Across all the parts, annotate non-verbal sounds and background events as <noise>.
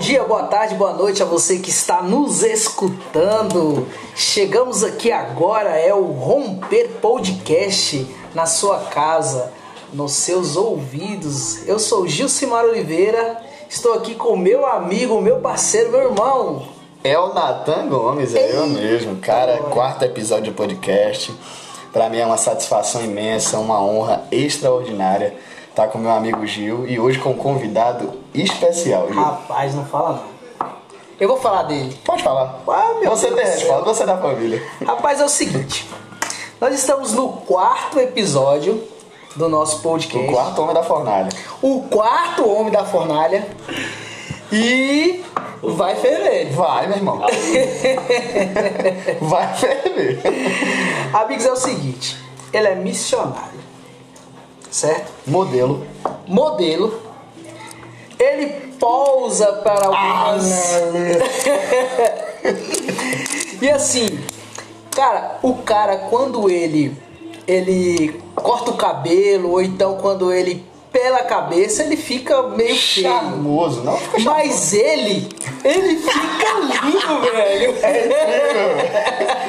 dia, boa tarde, boa noite a você que está nos escutando. Chegamos aqui agora, é o Romper Podcast na sua casa, nos seus ouvidos. Eu sou Gilcimar Oliveira, estou aqui com meu amigo, meu parceiro, meu irmão. É o Natan Gomes, é eu mesmo. Cara, quarto episódio do podcast. Pra mim é uma satisfação imensa, uma honra extraordinária estar com meu amigo Gil e hoje com um convidado especial, Gil. Rapaz, não fala não. Eu vou falar dele. Pode falar. Ah, meu você Deus tem resposta, você é da família. Rapaz, é o seguinte. Nós estamos no quarto episódio do nosso podcast. O quarto homem da fornalha. o quarto homem da fornalha. E vai ferver. Vai, meu irmão. <laughs> Vai ferver. Amigos, é o seguinte: ele é missionário, certo? Modelo. Modelo. Ele pousa para algumas. <laughs> e assim, cara, o cara quando ele ele corta o cabelo ou então quando ele pela cabeça, ele fica meio feio. Charmoso. Não fica charmoso. Mas ele, ele fica lindo, <laughs> velho.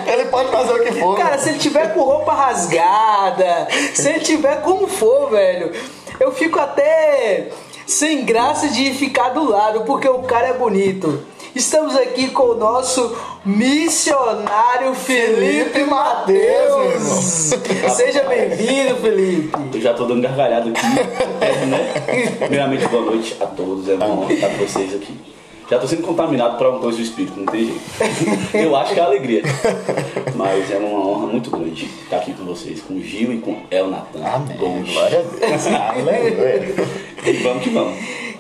Ele pode fazer o que for. Cara, se ele tiver com roupa rasgada, se ele tiver como for, velho, eu fico até sem graça de ficar do lado, porque o cara é bonito. Estamos aqui com o nosso missionário Felipe Mateus. Seja bem-vindo, Felipe. Eu já tô dando gargalhada aqui, né? Primeiramente, boa noite a todos, é uma honra estar com vocês aqui. Já tô sendo contaminado por alguma coisa do espírito, não tem jeito. <laughs> Eu acho que é alegria. Mas é uma honra muito grande estar aqui com vocês, com o Gil e com El Natan. Amém. Glória a Deus. <laughs> Aleluia. E vamos que vamos.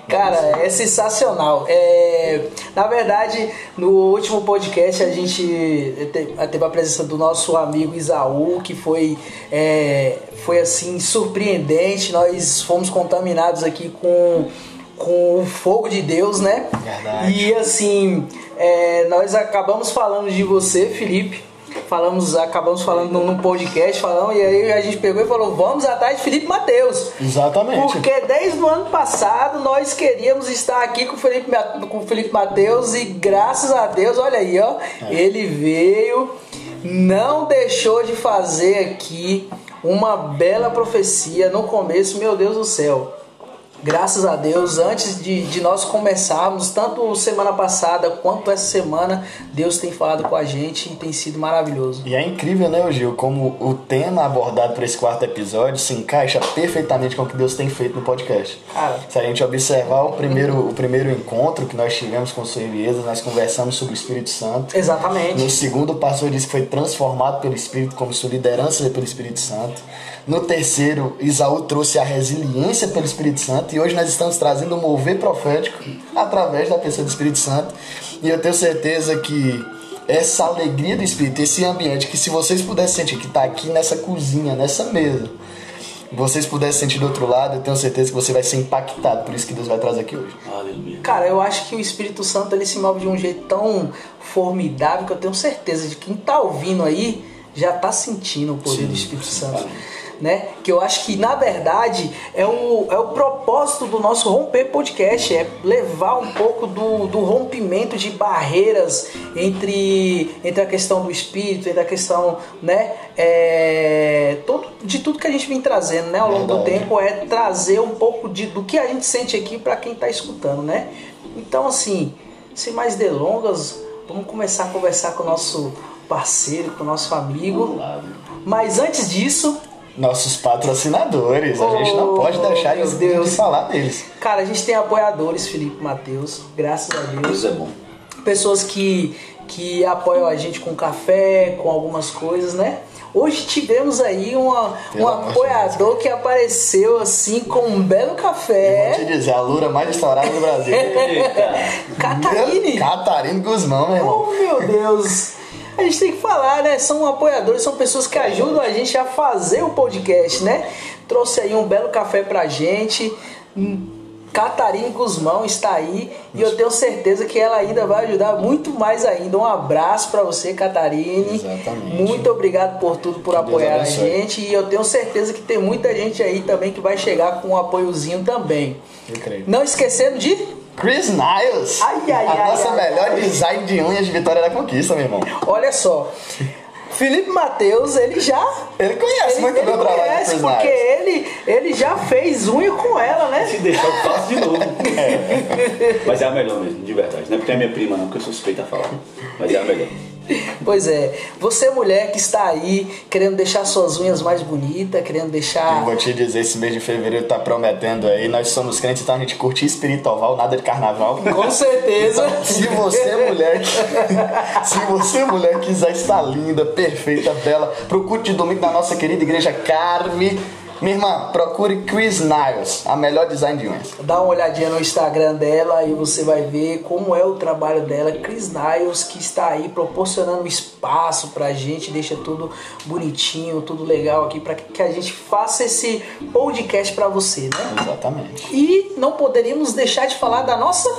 Cara, é sensacional. É, na verdade, no último podcast a gente te- teve a presença do nosso amigo Isaú, que foi, é, foi assim surpreendente. Nós fomos contaminados aqui com, com o fogo de Deus, né? Verdade. E assim, é, nós acabamos falando de você, Felipe. Falamos, acabamos falando num num podcast, falando, e aí a gente pegou e falou: vamos atrás de Felipe Mateus. Exatamente. Porque desde o ano passado nós queríamos estar aqui com o Felipe, com o Felipe Mateus e graças a Deus, olha aí, ó, ele veio, não deixou de fazer aqui uma bela profecia no começo, meu Deus do céu. Graças a Deus, antes de, de nós começarmos, tanto semana passada quanto essa semana, Deus tem falado com a gente e tem sido maravilhoso. E é incrível, né, Gil, como o tema abordado para esse quarto episódio se encaixa perfeitamente com o que Deus tem feito no podcast. Cara. Se a gente observar o primeiro, o primeiro encontro que nós tivemos com o Senhor Elias, nós conversamos sobre o Espírito Santo. Exatamente. No segundo, o pastor disse que foi transformado pelo Espírito, como sua liderança pelo Espírito Santo. No terceiro, Isaú trouxe a resiliência pelo Espírito Santo. E hoje nós estamos trazendo o mover profético através da pessoa do Espírito Santo. E eu tenho certeza que essa alegria do Espírito, esse ambiente, que se vocês pudessem sentir que está aqui nessa cozinha, nessa mesa, vocês pudessem sentir do outro lado, eu tenho certeza que você vai ser impactado. Por isso que Deus vai trazer aqui hoje. Aleluia. Cara, eu acho que o Espírito Santo ele se move de um jeito tão formidável que eu tenho certeza de que quem tá ouvindo aí já tá sentindo o poder do Espírito Santo. Né? Que eu acho que na verdade é o, é o propósito do nosso Romper Podcast, é levar um pouco do, do rompimento de barreiras entre, entre a questão do espírito, entre a questão né, é, todo, de tudo que a gente vem trazendo né, ao longo do tempo é trazer um pouco de, do que a gente sente aqui para quem está escutando, né? Então, assim, sem mais delongas, vamos começar a conversar com o nosso parceiro, com o nosso amigo. Mas antes disso, Nossos patrocinadores, a gente não Oh, pode deixar de, Deus. de falar deles. cara, a gente tem apoiadores, Felipe Matheus, graças a Deus. Deus é bom. Pessoas que, que apoiam a gente com café, com algumas coisas, né? Hoje tivemos aí uma, Pelo um apoiador que apareceu assim com um belo Vou te café. dizer, a Lura mais estourada do Brasil. <laughs> Catarine! Catarina Guzmão, meu irmão. Oh meu Deus! A gente tem que falar, né? São apoiadores, são pessoas que ajudam a gente a fazer o podcast, né? Trouxe aí um belo café pra gente. Catarina Guzmão está aí e eu tenho certeza que ela ainda vai ajudar muito mais ainda. Um abraço pra você, Catarine. Exatamente. Muito obrigado por tudo, por Deus apoiar a gente. E eu tenho certeza que tem muita gente aí também que vai chegar com um apoiozinho também. Eu creio. Não esquecendo de Chris Niles. Ai, ai, a ai, nossa ai, melhor ai. design de unhas de Vitória da Conquista, meu irmão. Olha só. Felipe Matheus, ele já. Ele conhece Ele, muito ele bem o trabalho conhece, porque ele, ele já fez unha com ela, Se né? deixar, eu faço de novo. Mas é a melhor mesmo, de verdade. Não é porque é minha prima, não, porque eu sou suspeita a falar. Mas é a melhor. <laughs> Pois é. Você, mulher que está aí querendo deixar suas unhas mais bonitas, querendo Eu deixar. vou te dizer, esse mês de fevereiro tá prometendo aí. Nós somos crentes, então a gente curte espiritual, nada de carnaval. <laughs> Com certeza. Se você, mulher, <laughs> se você, mulher, quiser estar linda, perfeita, bela, pro culto de domingo da nossa querida igreja Carme, minha irmã, procure Chris Niles, a melhor design de unhas. Dá uma olhadinha no Instagram dela e você vai ver como é o trabalho dela. Chris Niles, que está aí proporcionando espaço pra gente, deixa tudo bonitinho, tudo legal aqui para que a gente faça esse podcast pra você, né? Exatamente. E não poderíamos deixar de falar da nossa.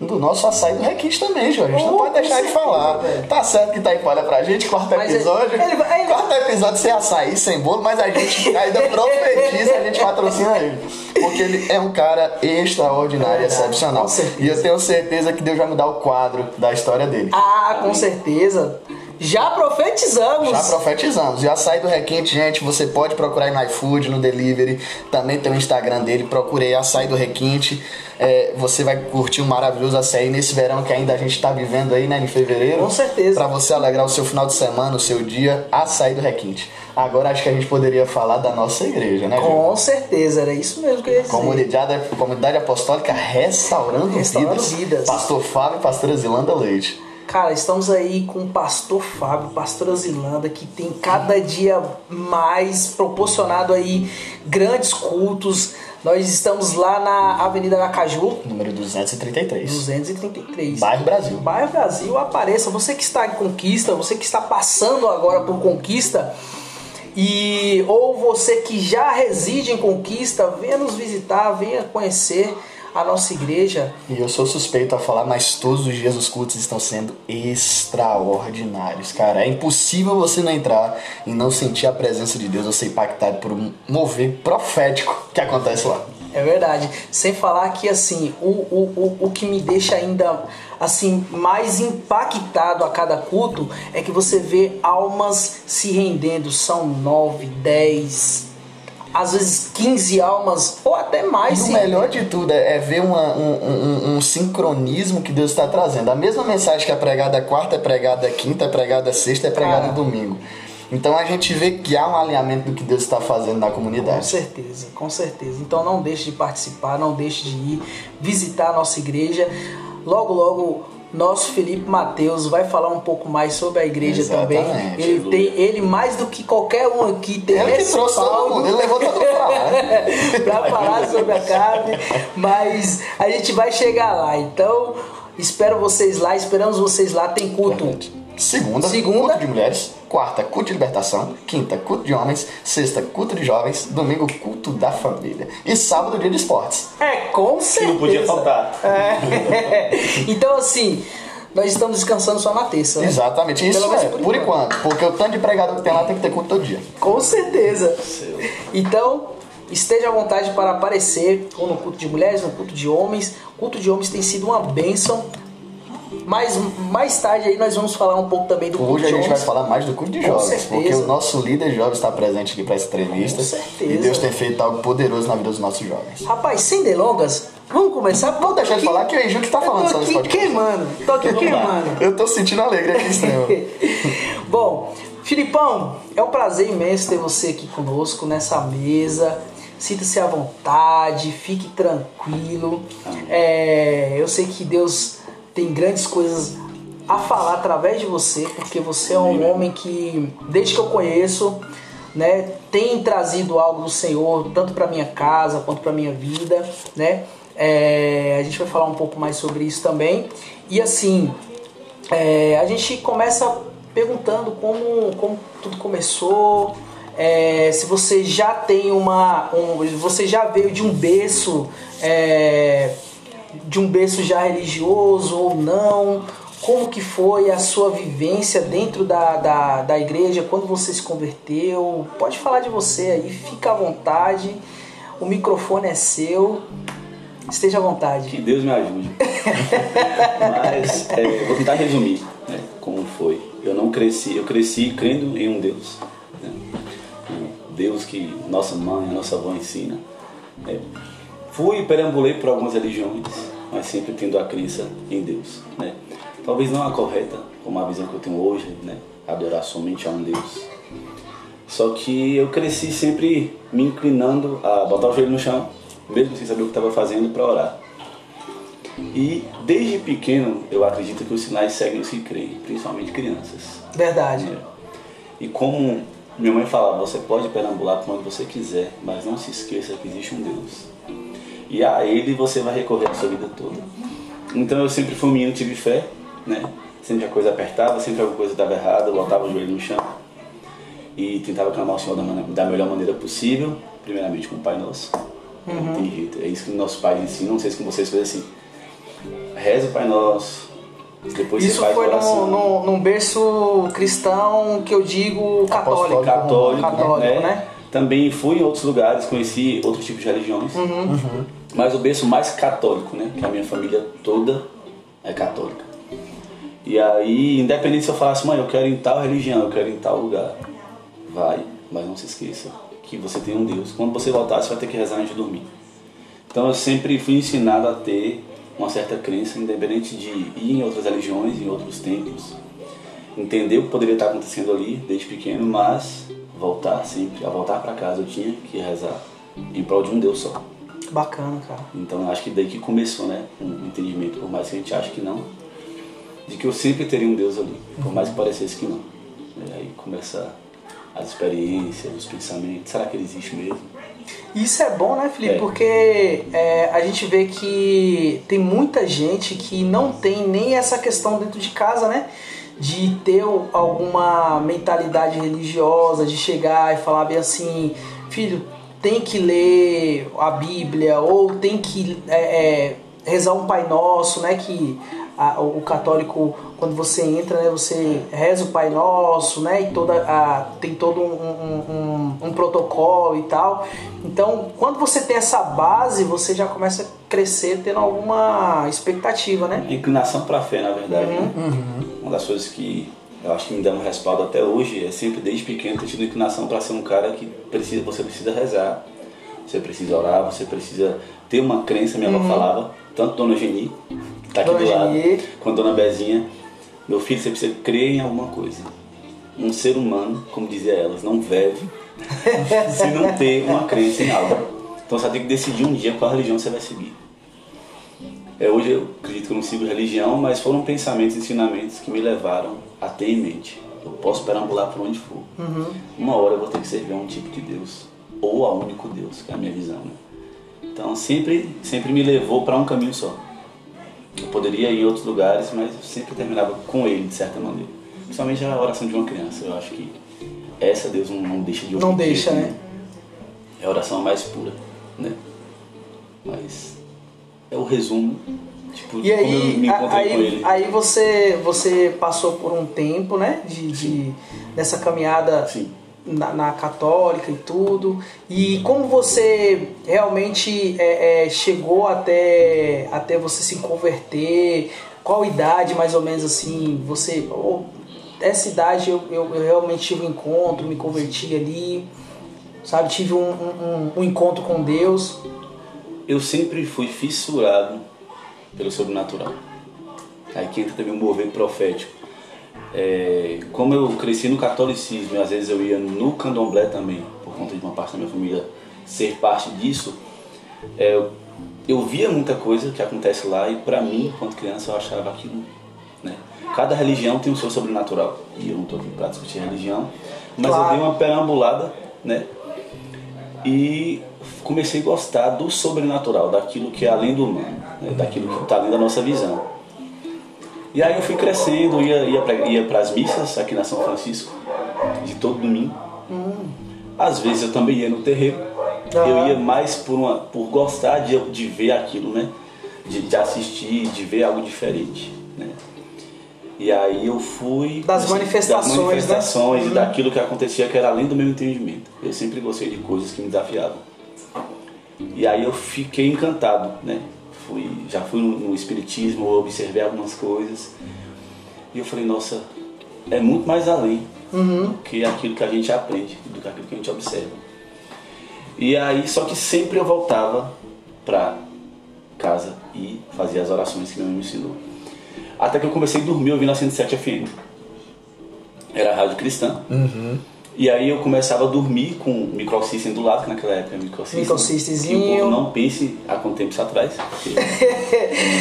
Do nosso açaí do requinte também, Jorge. A gente não Oh, pode deixar com de falar. velho. Tá certo que tá olha pra gente, quarto Mas episódio. ele- ele ele- Quarto episódio sem açaí, sem bolo, mas a gente <laughs> ainda profetiza, a gente patrocina ele. Porque ele é um cara extraordinário, É excepcional. E eu tenho certeza que Deus vai mudar o quadro da história dele. Ah, com certeza. Já profetizamos. Já profetizamos. E o açaí do Requinte, gente, você pode procurar aí no iFood, no Delivery. Também tem o Instagram dele. Procurei açaí do Requinte. É, você vai curtir um maravilhoso açaí nesse verão que ainda a gente está vivendo aí, né? Em fevereiro. Com certeza. Pra você alegrar o seu final de semana, o seu dia. Açaí do Requinte. Agora acho que a gente poderia falar da nossa igreja, né, Gil? Com certeza, era isso mesmo que eu ia dizer. Comunidade, comunidade Apostólica Restaurando, Restaurando Vidas. Vidas. Pastor Fábio e Pastora Zilanda Leite. Cara, estamos aí com o pastor Fábio, pastora Zilanda, que tem cada dia mais proporcionado aí grandes cultos. Nós estamos lá na Avenida Aracaju, Número 233. 233. Bairro Brasil. Bairro Brasil, apareça. Você que está em Conquista, você que está passando agora por Conquista, e ou você que já reside em Conquista, venha nos visitar, venha conhecer a nossa igreja. E eu sou suspeito a falar, mas todos os dias os cultos estão sendo extraordinários, cara. É impossível você não entrar e não sentir a presença de Deus ou ser impactado por um mover profético que acontece lá. É verdade. Sem falar que assim, o, o, o, o que me deixa ainda assim mais impactado a cada culto é que você vê almas se rendendo. São nove, dez, às vezes 15 almas ou até mais. E o melhor de tudo é, é ver uma- um, um- um sincronismo que Deus está trazendo. A mesma mensagem que é pregada quarta, é pregada quinta, é pregada sexta, é pregada Cara. domingo. Então a gente vê que há um alinhamento do que Deus está fazendo na Com comunidade. certeza, com certeza. Então não deixe de participar, não deixe de ir visitar a nossa igreja. Logo, logo, nosso Felipe Mateus vai falar um pouco mais sobre a igreja Exatamente, também. Ele tem, ele mais do que qualquer um aqui tem Ele que trouxe todo mundo, ele levou todo mundo lá. <laughs> para falar sobre a carne, mas a gente vai chegar lá. Então, espero vocês lá, esperamos vocês lá. Tem culto. Segunda, Segunda. culto de mulheres. Quarta, culto de libertação. Quinta, culto de homens. Sexta, culto de jovens. Domingo, culto da família. E sábado, dia de esportes. É, com certeza. não podia faltar. É. <laughs> Então, assim, nós estamos descansando só na terça, né? Exatamente, isso Pelo é, por, enquanto. Porque o tanto de pregador que tem lá tem que ter culto todo dia. Com certeza. Então, esteja à vontade para aparecer ou no culto de mulheres, no culto de homens. O culto de homens tem sido uma bênção. Mas mais tarde aí nós vamos falar um pouco também do culto Hoje a de gente vai falar mais do culto de jovens, porque o nosso líder jovem está presente aqui para essa entrevista. Com certeza. E Deus tem feito algo poderoso na vida dos nossos jovens. Rapaz, sem delongas, vamos começar. Vamos deixar de falar que o Eiju que tá falando sobre aqui podcast. queimando, tô aqui queimando. Eu tô sentindo alegria aqui extrema. <laughs> Bom, Filipão, é um prazer imenso ter você aqui conosco nessa mesa. Sinta-se à vontade, fique tranquilo. É, eu sei que Deus tem grandes coisas a falar através de você, porque você é um homem que, desde que eu conheço, né, tem trazido algo do Senhor, tanto para minha casa quanto para minha vida, né? É, a gente vai falar um pouco mais sobre isso também. E assim, é, a gente começa perguntando como, como tudo começou, é, se você já tem uma. Um, você já veio de um berço. é, de um berço já religioso ou não? Como que foi a sua vivência dentro da, da, da igreja quando você se converteu? Pode falar de você aí, fica à vontade. O microfone é seu. Esteja à vontade. Que Deus me ajude. <laughs> Mas é, vou tentar resumir né, como foi. Eu não cresci, eu cresci crendo em um Deus. Né? Um Deus que nossa mãe, nossa avó ensina. É, fui e perambulei por algumas religiões, mas sempre tendo a crença em Deus. Né? Talvez não a correta, como a visão que eu tenho hoje, né? adorar somente a um Deus. Só que eu cresci sempre me inclinando a botar o joelho no chão, mesmo sem saber o que estava fazendo, para orar. E desde pequeno eu acredito que os sinais seguem os que creem, principalmente crianças. Verdade. É. E como minha mãe falava, você pode perambular onde você quiser, mas não se esqueça que existe um Deus. E a Ele você vai recorrer a sua vida toda. Então eu sempre fui um menino, tive fé, né? Sempre a coisa apertava, sempre alguma coisa estava errada, eu botava o joelho no chão e tentava clamar o Senhor da, da melhor maneira possível, primeiramente com o Pai Nosso. Uhum. Não tem jeito, é isso que nossos pais ensinam, não sei se com vocês foi assim. Reza o Pai Nosso, depois Isso foi num, num, num, berço cristão que eu digo católico. Católico, católico né? né? Também fui em outros lugares, conheci outros tipos de religiões. Uhum. Uhum. Mas o berço mais católico, né? Que a minha família toda é católica. E aí, independente se eu falasse, mãe, eu quero ir em tal religião, eu quero ir em tal lugar, vai, mas não se esqueça que você tem um Deus. Quando você voltar, você vai ter que rezar antes de dormir. Então eu sempre fui ensinado a ter uma certa crença, independente de ir em outras religiões, em outros templos, entender o que poderia estar acontecendo ali desde pequeno, mas voltar sempre, a voltar para casa eu tinha que rezar em prol de um Deus só. Bacana, cara. Então acho que daí que começou, né, um entendimento, por mais que a gente ache que não, de que eu sempre teria um Deus ali, por mais que parecesse que não. E aí começa as experiências, os pensamentos, será que ele existe mesmo? Isso é bom, né, Felipe? É. Porque é, a gente vê que tem muita gente que não tem nem essa questão dentro de casa, né? De ter alguma mentalidade religiosa, de chegar e falar bem assim, filho, tem que ler a Bíblia, ou tem que é, é rezar um Pai Nosso, né? Que a, o católico, quando você entra, né, você reza o Pai Nosso, né, e toda a, tem todo um, um, um, um, protocolo e tal. Então, quando você tem essa base, você já começa a crescer tendo alguma expectativa, né? Inclinação para a fé, na verdade. Uhum. Né? Uhum. Uma das coisas que eu acho que me dá um respaldo até hoje é sempre desde pequeno ter tido inclinação para ser um cara que precisa, você precisa rezar, você precisa orar, você precisa ter uma crença, minha avó uhum. falava, tanto Dona Geni, que tá aqui Dona do lado, Geni. quanto Dona Bezinha, meu filho, você precisa crer em alguma coisa. Um ser humano, como dizia elas, não vive <laughs> se não ter uma crença em algo. Então você tem que decidir um dia qual religião você vai seguir. É, hoje eu acredito que eu não sigo religião, mas foram pensamentos e ensinamentos que me levaram a ter em mente. Eu posso perambular por onde for. Uhum. Uma hora eu vou ter que servir a um tipo de Deus, ou a único Deus, que é a minha visão. Né? Então sempre, sempre me levou para um caminho só. Eu poderia ir em outros lugares, mas eu sempre terminava com ele, de certa maneira. Principalmente a oração de uma criança. Eu acho que essa Deus não, não deixa de ouvir. Não deixa, né? É a oração mais pura, né? Mas é o resumo. Tipo, e aí, aí, aí você, você passou por um tempo, né? De, de, dessa caminhada na, na, católica e tudo. E como você realmente é, é, chegou até, até você se converter? Qual idade mais ou menos assim? Você. Oh, essa idade eu, eu, eu, realmente tive um encontro, me converti ali, sabe? Tive um, um, um encontro com Deus. Eu sempre fui fissurado pelo sobrenatural. Aí que entra também um mover profético é, como eu cresci no catolicismo e às vezes eu ia no candomblé também, por conta de uma parte da minha família ser parte disso, é, eu, eu via muita coisa que acontece lá e para mim, enquanto criança, eu achava aquilo. Né? Cada religião tem o seu sobrenatural e eu não estou aqui para discutir religião, mas claro. eu dei uma perambulada né? e comecei a gostar do sobrenatural, daquilo que é além do humano, né? daquilo que está além da nossa visão. E aí eu fui crescendo, ia, ia para as missas aqui na São Francisco, de todo domingo. Hum. Às vezes eu também ia no terreiro. Ah. Eu ia mais por, uma, por gostar de, de ver aquilo, né? De, de assistir, de ver algo diferente, né? E aí eu fui... Das manifestações, das manifestações né? e daquilo que acontecia que era além do meu entendimento. Eu sempre gostei de coisas que me desafiavam. E aí eu fiquei encantado, né? fui, já fui no, no espiritismo, observei algumas coisas. E eu falei, nossa, é muito mais além do que aquilo que a gente aprende, do que aquilo que a gente observa. E aí, só que sempre eu voltava pra casa e fazia as orações que meu mãe me ensinou. Até que eu comecei a dormir ouvindo a 107 FM. Era a rádio cristã. E aí eu começava a dormir com o microsystem do lado, que naquela época era microsystem. Microsystemzinho. Que o povo não pense há quanto tempo isso atrás.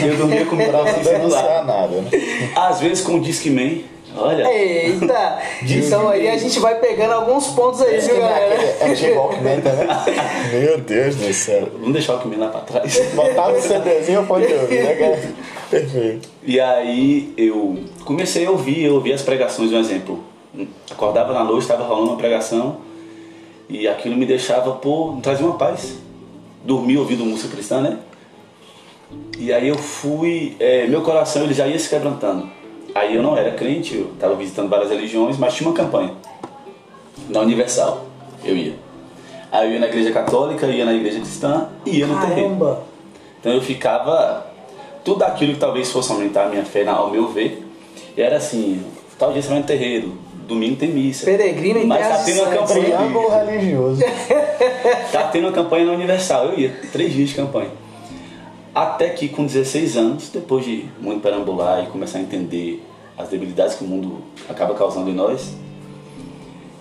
eu dormia com o microsystem do lado. nada, né? Às vezes com o Discman. Olha, Eita! então aí a gente vai pegando alguns pontos aí, viu, galera? É de Walkman também. Meu Deus do céu. vamos deixar o Discman lá pra trás. Botava o CDzinho pode ouvir, né, cara? Perfeito. E aí eu comecei a ouvir, eu ouvia as pregações, um exemplo. Acordava na noite, estava rolando uma pregação e aquilo me deixava, pô, me trazia uma paz. Dormi ouvindo música cristã, né? E aí eu fui, é, meu coração ele já ia se quebrantando. Aí eu não era crente, eu estava visitando várias religiões, mas tinha uma campanha. Na Universal, eu ia. Aí eu ia na igreja católica, ia na igreja cristã e ia no terreiro. Caramba! Então eu ficava. Tudo aquilo que talvez fosse aumentar a minha fé, ao meu ver, era assim: tal dia você vai no terreiro, domingo tem missa. Peregrino em Mas tá tendo uma campanha. Triângulo religioso. <laughs> Tá tendo uma campanha na Universal, eu ia, três dias de campanha. Até que com 16 anos, depois de muito perambular e começar a entender as debilidades que o mundo acaba causando em nós,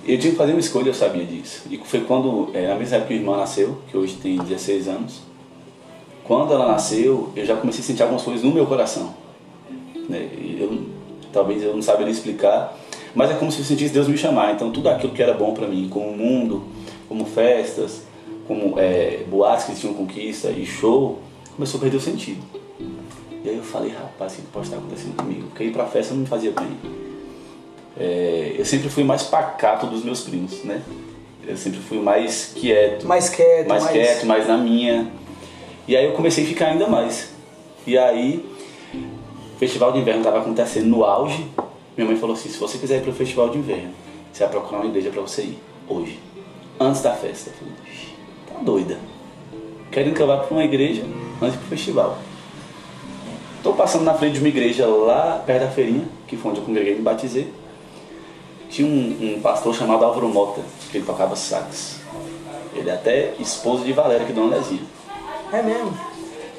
eu tinha que fazer uma escolha, eu sabia disso. E foi quando, é, na mesma época que minha irmã nasceu, que hoje tem 16 anos, quando ela nasceu, eu já comecei a sentir algumas coisas no meu coração. Né? E Eu, talvez eu não saberia explicar, mas é como se eu sentisse Deus me chamar. Então tudo aquilo que era bom para mim, como o mundo, como festas, como é, boates que tinham conquista e show, começou a perder o sentido. E aí eu falei, rapaz, o que pode estar acontecendo comigo? Porque ir pra festa não me fazia bem. É, eu sempre fui mais pacato dos meus primos, né? Eu sempre fui mais quieto Mais quieto, mais mais- quieto, mais na minha. E aí eu comecei a ficar ainda mais. E aí, o festival de inverno estava acontecendo no auge. Minha mãe falou assim: se você quiser ir para o festival de inverno, você vai procurar uma igreja para você ir, hoje, antes da festa. Eu falei: "Ixi, tá doida. Querendo que eu vá para uma igreja antes do festival. Tô passando na frente de uma igreja lá perto da feirinha, que foi onde eu congreguei e me batizei. Tinha um, um pastor chamado Álvaro Mota, que ele tocava sax. Ele é até esposo de Valéria, que é Dona Lezinha. É mesmo.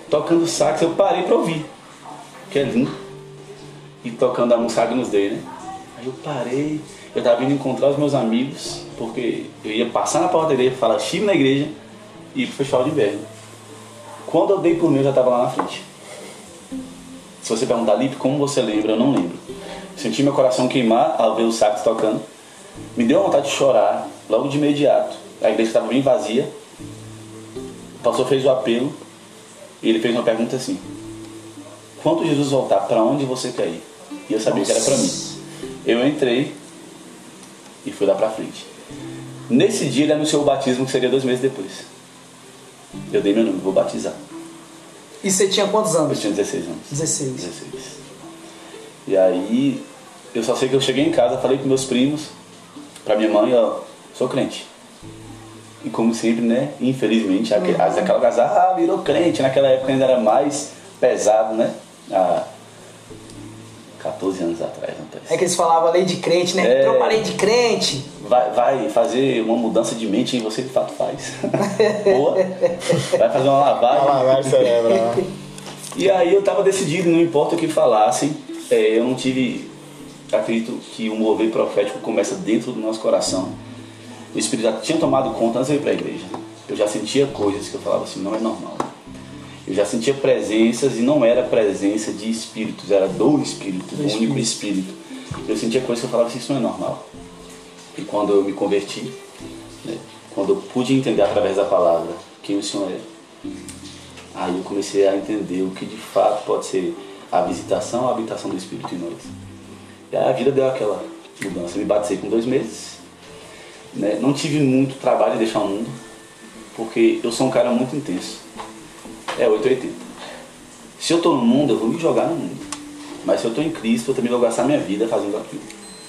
Tocando sax, eu parei pra ouvir. Que é lindo. E tocando a música Agnus Dei, né? Aí eu parei, eu tava indo encontrar os meus amigos, porque eu ia passar na porta igreja, falar estive na igreja e ir pro festival de inverno. Quando eu dei por mim, eu já tava lá na frente. Se você perguntar, Lipe, como você lembra? Eu não lembro. Senti meu coração queimar ao ver o sax tocando. Me deu vontade de chorar logo de imediato. A igreja estava bem vazia. O pastor fez o apelo e ele fez uma pergunta assim: Quando Jesus voltar, para onde você quer ir? E eu sabia que era para mim. Eu entrei e fui lá para frente. Nesse dia ele anunciou o batismo que seria dois meses depois. Eu dei meu nome, vou batizar. E você tinha quantos Eu anos? tinha 16 anos. 16. 16. E aí, eu só sei que eu cheguei em casa, falei com meus primos, pra minha mãe, ó, sou crente. E como sempre, né, infelizmente, aquele, Uhum. aquela casa, ah, virou crente, naquela época ainda era mais pesado, né? Há 14 anos atrás, não parece. É que eles falavam lei de crente, né? É. Tropa lei de crente. Vai, vai fazer uma mudança de mente e você de fato faz. <laughs> Boa. Vai fazer uma lavagem. Uma lavagem cerebral. E aí eu tava decidido, não importa o que falassem, é, eu não tive, acredito que o mover profético começa dentro do nosso coração. O Espírito já tinha tomado conta antes de eu ir para a igreja. Eu já sentia coisas que eu falava assim, não é normal. Eu já sentia presenças e não era presença de espíritos, era do Espírito, do, Do único Espírito. Eu sentia coisas que eu falava assim, isso não é normal. E quando eu me converti, né, quando eu pude entender através da palavra quem o Senhor é, Aí eu comecei a entender o que de fato pode ser a visitação, a habitação do Espírito em nós. E aí a vida deu aquela mudança. Eu me batizei com dois meses. Né? Não tive muito trabalho de deixar o mundo, porque eu sou um cara muito intenso. É 880. Se eu estou no mundo, eu vou me jogar no mundo. Mas se eu estou em Cristo, eu também vou gastar minha vida fazendo aquilo.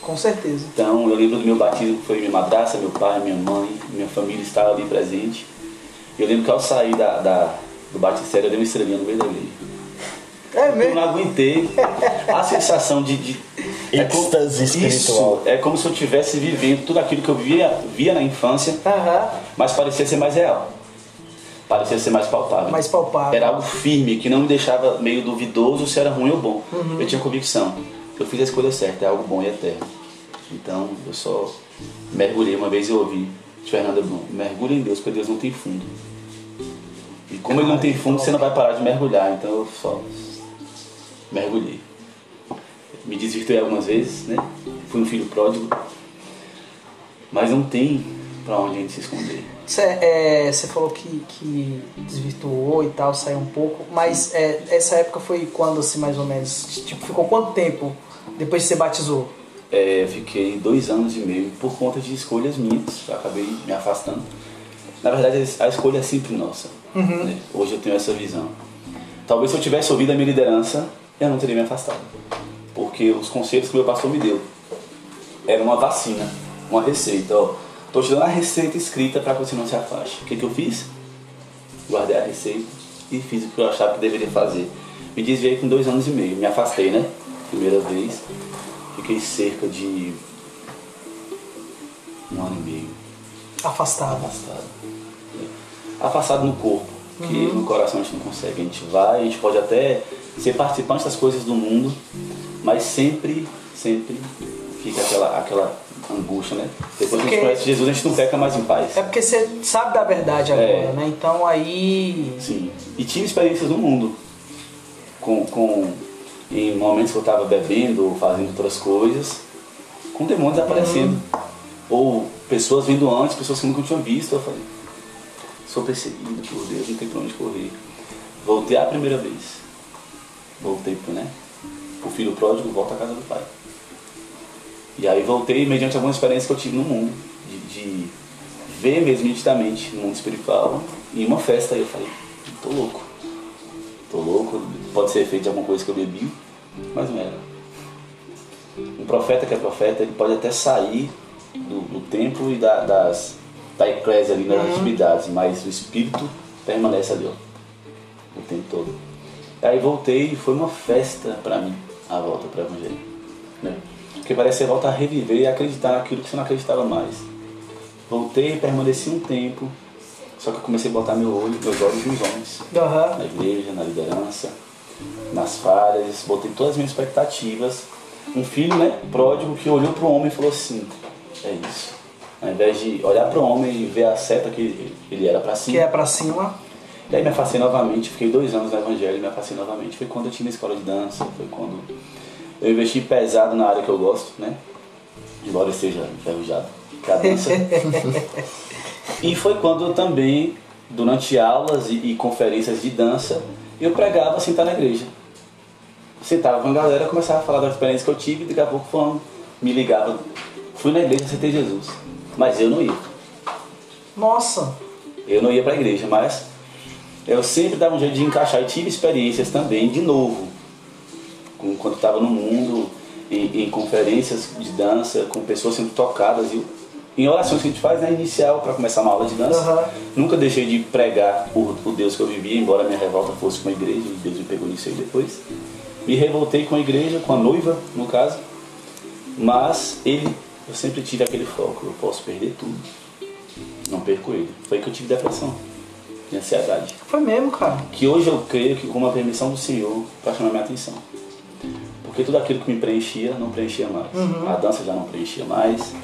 Com certeza. Então eu lembro do meu batismo, que foi minha madraça, meu pai, minha mãe, minha família estava ali presente. Eu lembro que ao sair da, da, do batistério, eu dei uma estrelinha no meio da igreja. É Eu mesmo? não aguentei a sensação de. de é como- Êxtase espiritual. Isso, é como se eu estivesse vivendo tudo aquilo que eu via, via na infância, Aham. mas parecia ser mais real. Parecia ser mais palpável. Mais palpável. Era algo firme, que não me deixava meio duvidoso se era ruim ou bom. Uhum. Eu tinha convicção. Eu fiz a escolha certa, é algo bom e eterno. Então, eu só mergulhei. Uma vez eu ouvi de Fernanda Brum, mergulhe em Deus, porque Deus não tem fundo. E como ele não tem fundo, você não vai parar de mergulhar. Então, eu só mergulhei. Me desvirtuei algumas vezes, né? Fui um filho pródigo. Mas não tem pra onde a gente se esconder. Você é, falou que, que desvirtuou e tal, saiu um pouco, mas é, essa época foi quando, assim, mais ou menos? Tipo, ficou quanto tempo depois que você batizou? É, fiquei dois anos e meio por conta de escolhas minhas, acabei me afastando. Na verdade, a escolha é sempre nossa. né? Hoje eu tenho essa visão. Talvez se eu tivesse ouvido a minha liderança, eu não teria me afastado. Porque os conselhos que o meu pastor me deu era uma vacina, uma receita. Ó, tô te dando a receita escrita para que você não se afaste. O que, que eu fiz? Guardei a receita e fiz o que eu achava que deveria fazer. Me desviei com dois anos e meio. Me afastei, né? Primeira vez. Fiquei cerca de um ano e meio Afastado. afastado. Afastado no corpo, porque no coração a gente não consegue. A gente vai, a gente pode até ser participante das coisas do mundo, mas sempre, sempre fica aquela, aquela angústia, né? Depois que a Porque- gente conhece Jesus, a gente não peca mais em paz. É porque você sabe da verdade agora, É. né? Então aí. Sim. E tive experiências no mundo. Com, com, em momentos que eu estava bebendo ou fazendo outras coisas, com demônios aparecendo. Ou pessoas vindo antes, pessoas que nunca tinha visto. Eu falei, sou perseguido por Deus, não tem pra onde correr. Voltei a primeira vez. Voltei né? O filho pródigo volta à casa do pai. E aí voltei mediante alguma experiência que eu tive no mundo. De, de ver mesmo nitidamente no mundo espiritual. Em uma festa aí eu falei, tô louco. Tô louco, pode ser feito de alguma coisa que eu bebi, mas não era. Um profeta que é profeta, ele pode até sair do, do templo e da, das, da eclésia ali nas atividades, mas o espírito permanece ali, ó, o tempo todo. Aí voltei e foi uma festa pra mim, a volta para o evangelho. Né? Porque parece que você volta a reviver e acreditar naquilo que você não acreditava mais. Voltei e permaneci um tempo, só que eu comecei a botar meu olho, meus olhos nos homens Aham. na igreja, na liderança, nas falhas, botei todas as minhas expectativas. Um filho, né, pródigo, que olhou para o homem e falou assim: é isso. Ao invés de olhar para o homem e ver a seta que ele- era para Que cima. é pra cima. E aí me afastei novamente, fiquei dois anos no evangelho e me afastei novamente. Foi quando eu tinha escola de dança, foi quando eu investi pesado na área que eu gosto, né? Embora eu esteja enferrujado, dança. <laughs> E foi quando eu também, durante aulas e, e conferências de dança, eu pregava sentar na igreja. Sentava com a galera, começava a falar da experiência que eu tive e daqui a pouco falando, me ligava. Fui na igreja, aceitei Jesus. Mas eu não ia. Nossa. Eu não ia para a igreja, mas eu sempre dava um jeito de encaixar e tive experiências também de novo. Com, quando estava no mundo, em, em conferências de dança, com pessoas sendo tocadas. E, em orações que a gente faz, né, inicial, para começar uma aula de dança. Aham. Nunca deixei de pregar o, o Deus que eu vivia, embora a minha revolta fosse com a igreja, e Deus me pegou nisso aí depois. Me revoltei com a igreja, com a noiva, no caso. Mas ele, eu sempre tive aquele foco, eu posso perder tudo. Não perco ele. Foi que eu tive depressão e ansiedade. Foi mesmo, cara. Que hoje eu creio que com uma permissão do Senhor para chamar minha atenção. Porque tudo aquilo que me preenchia não preenchia mais. A dança já não preenchia mais.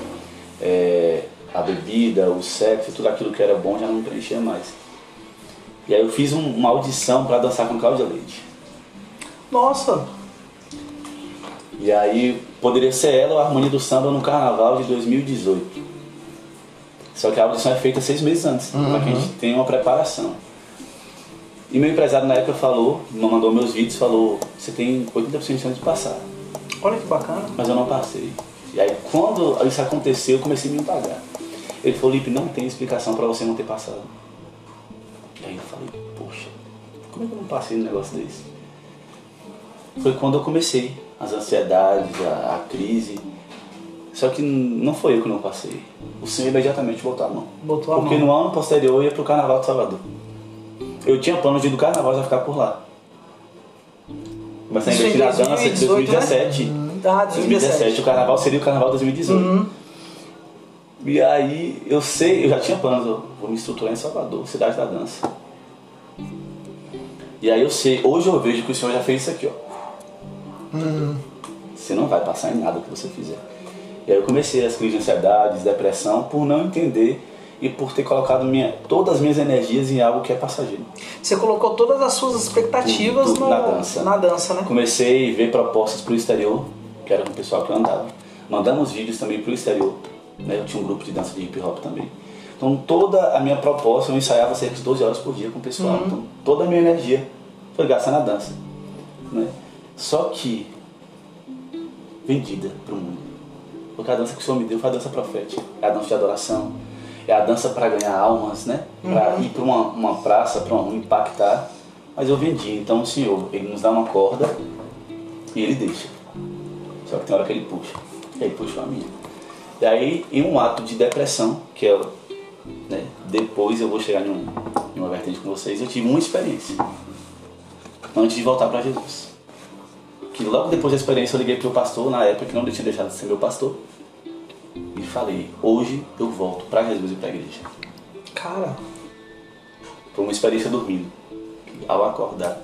É, a bebida, o sexo, tudo aquilo que era bom já não me preenchia mais. E aí eu fiz um- uma audição para dançar com Cláudia Leite. Nossa. E aí poderia ser ela ou a harmonia do samba no carnaval de 2018. Só que a audição é feita seis meses antes, para que a gente tenha uma preparação. E meu empresário na época falou, mandou meus vídeos, falou, você tem 80% de chance de passar. Olha que bacana. Mas eu não passei. E aí quando isso aconteceu, eu comecei a me pagar. Ele falou, Lipe, não tem explicação para você não ter passado. E aí eu falei, poxa, como é que eu não passei num negócio desse? Foi quando eu comecei, as ansiedades, a, a crise. Só que não foi eu que não passei. O Senhor imediatamente botou a mão. Botou a Porque mão. no ano posterior eu ia pro Carnaval de Salvador. Eu tinha plano de ir do carnaval já ficar por lá. Começar a na dança de 2018, 2017. né? Ah, 2017. O carnaval seria o carnaval 2018. Uhum. E aí eu sei, eu já tinha planos, eu vou me estruturar em Salvador, cidade da dança. E aí eu sei, hoje eu vejo que o senhor já fez isso aqui, ó. Você não vai passar em nada que você fizer. E aí eu comecei as crises de ansiedade, depressão, por não entender e por ter colocado minha, todas as minhas energias em algo que é passageiro. Você colocou todas as suas expectativas Tudo no- na dança. na dança, né? Comecei a ver propostas pro exterior, que era com o pessoal que eu andava. Mandamos vídeos também pro exterior. Né? Eu tinha um grupo de dança de hip hop também. Então toda a minha proposta, eu ensaiava cerca de 12 horas por dia com o pessoal. Então toda a minha energia foi gastada na dança. Né? Só que vendida pro mundo. Porque a dança que o Senhor me deu foi a dança profética. É a dança de adoração. É a dança para ganhar almas, né? Para ir para uma, uma praça, para um impactar. Mas eu vendi. Então o Senhor, Ele nos dá uma corda e Ele deixa. Só que tem hora que Ele puxa. E Ele puxou a minha. E aí, em um ato de depressão, que é, né, depois eu vou chegar em, um, em uma vertente com vocês, eu tive uma experiência. Antes de voltar para Jesus que logo depois da experiência eu liguei pro pastor, na época que não tinha deixado de ser meu pastor, e falei, hoje eu volto para Jesus e para a igreja. Cara, Foi uma experiência dormindo, ao acordar,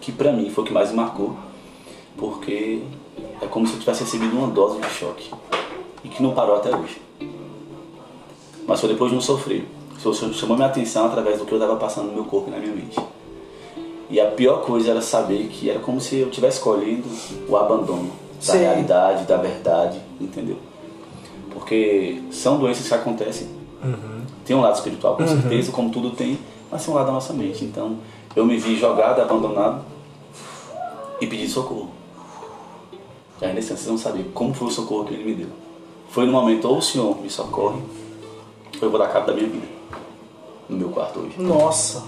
que pra mim foi o que mais me marcou, porque é como se eu tivesse recebido uma dose de choque, e que não parou até hoje. Mas foi depois de um sofrer. O Senhor chamou minha atenção através do que eu estava passando no meu corpo e na minha mente. E a pior coisa era saber que era como se eu estivesse escolhendo o abandono da Sim. realidade, da verdade, entendeu? Porque são doenças que acontecem. Tem um lado espiritual, com certeza, como tudo tem, mas tem um lado da nossa mente. Então, eu me vi jogado, abandonado e pedi socorro. E ainda assim, vocês vão saber como foi o socorro que ele me deu. Foi no momento, ou o Senhor me socorre, ou eu vou dar cabo da minha vida. No meu quarto hoje. nossa.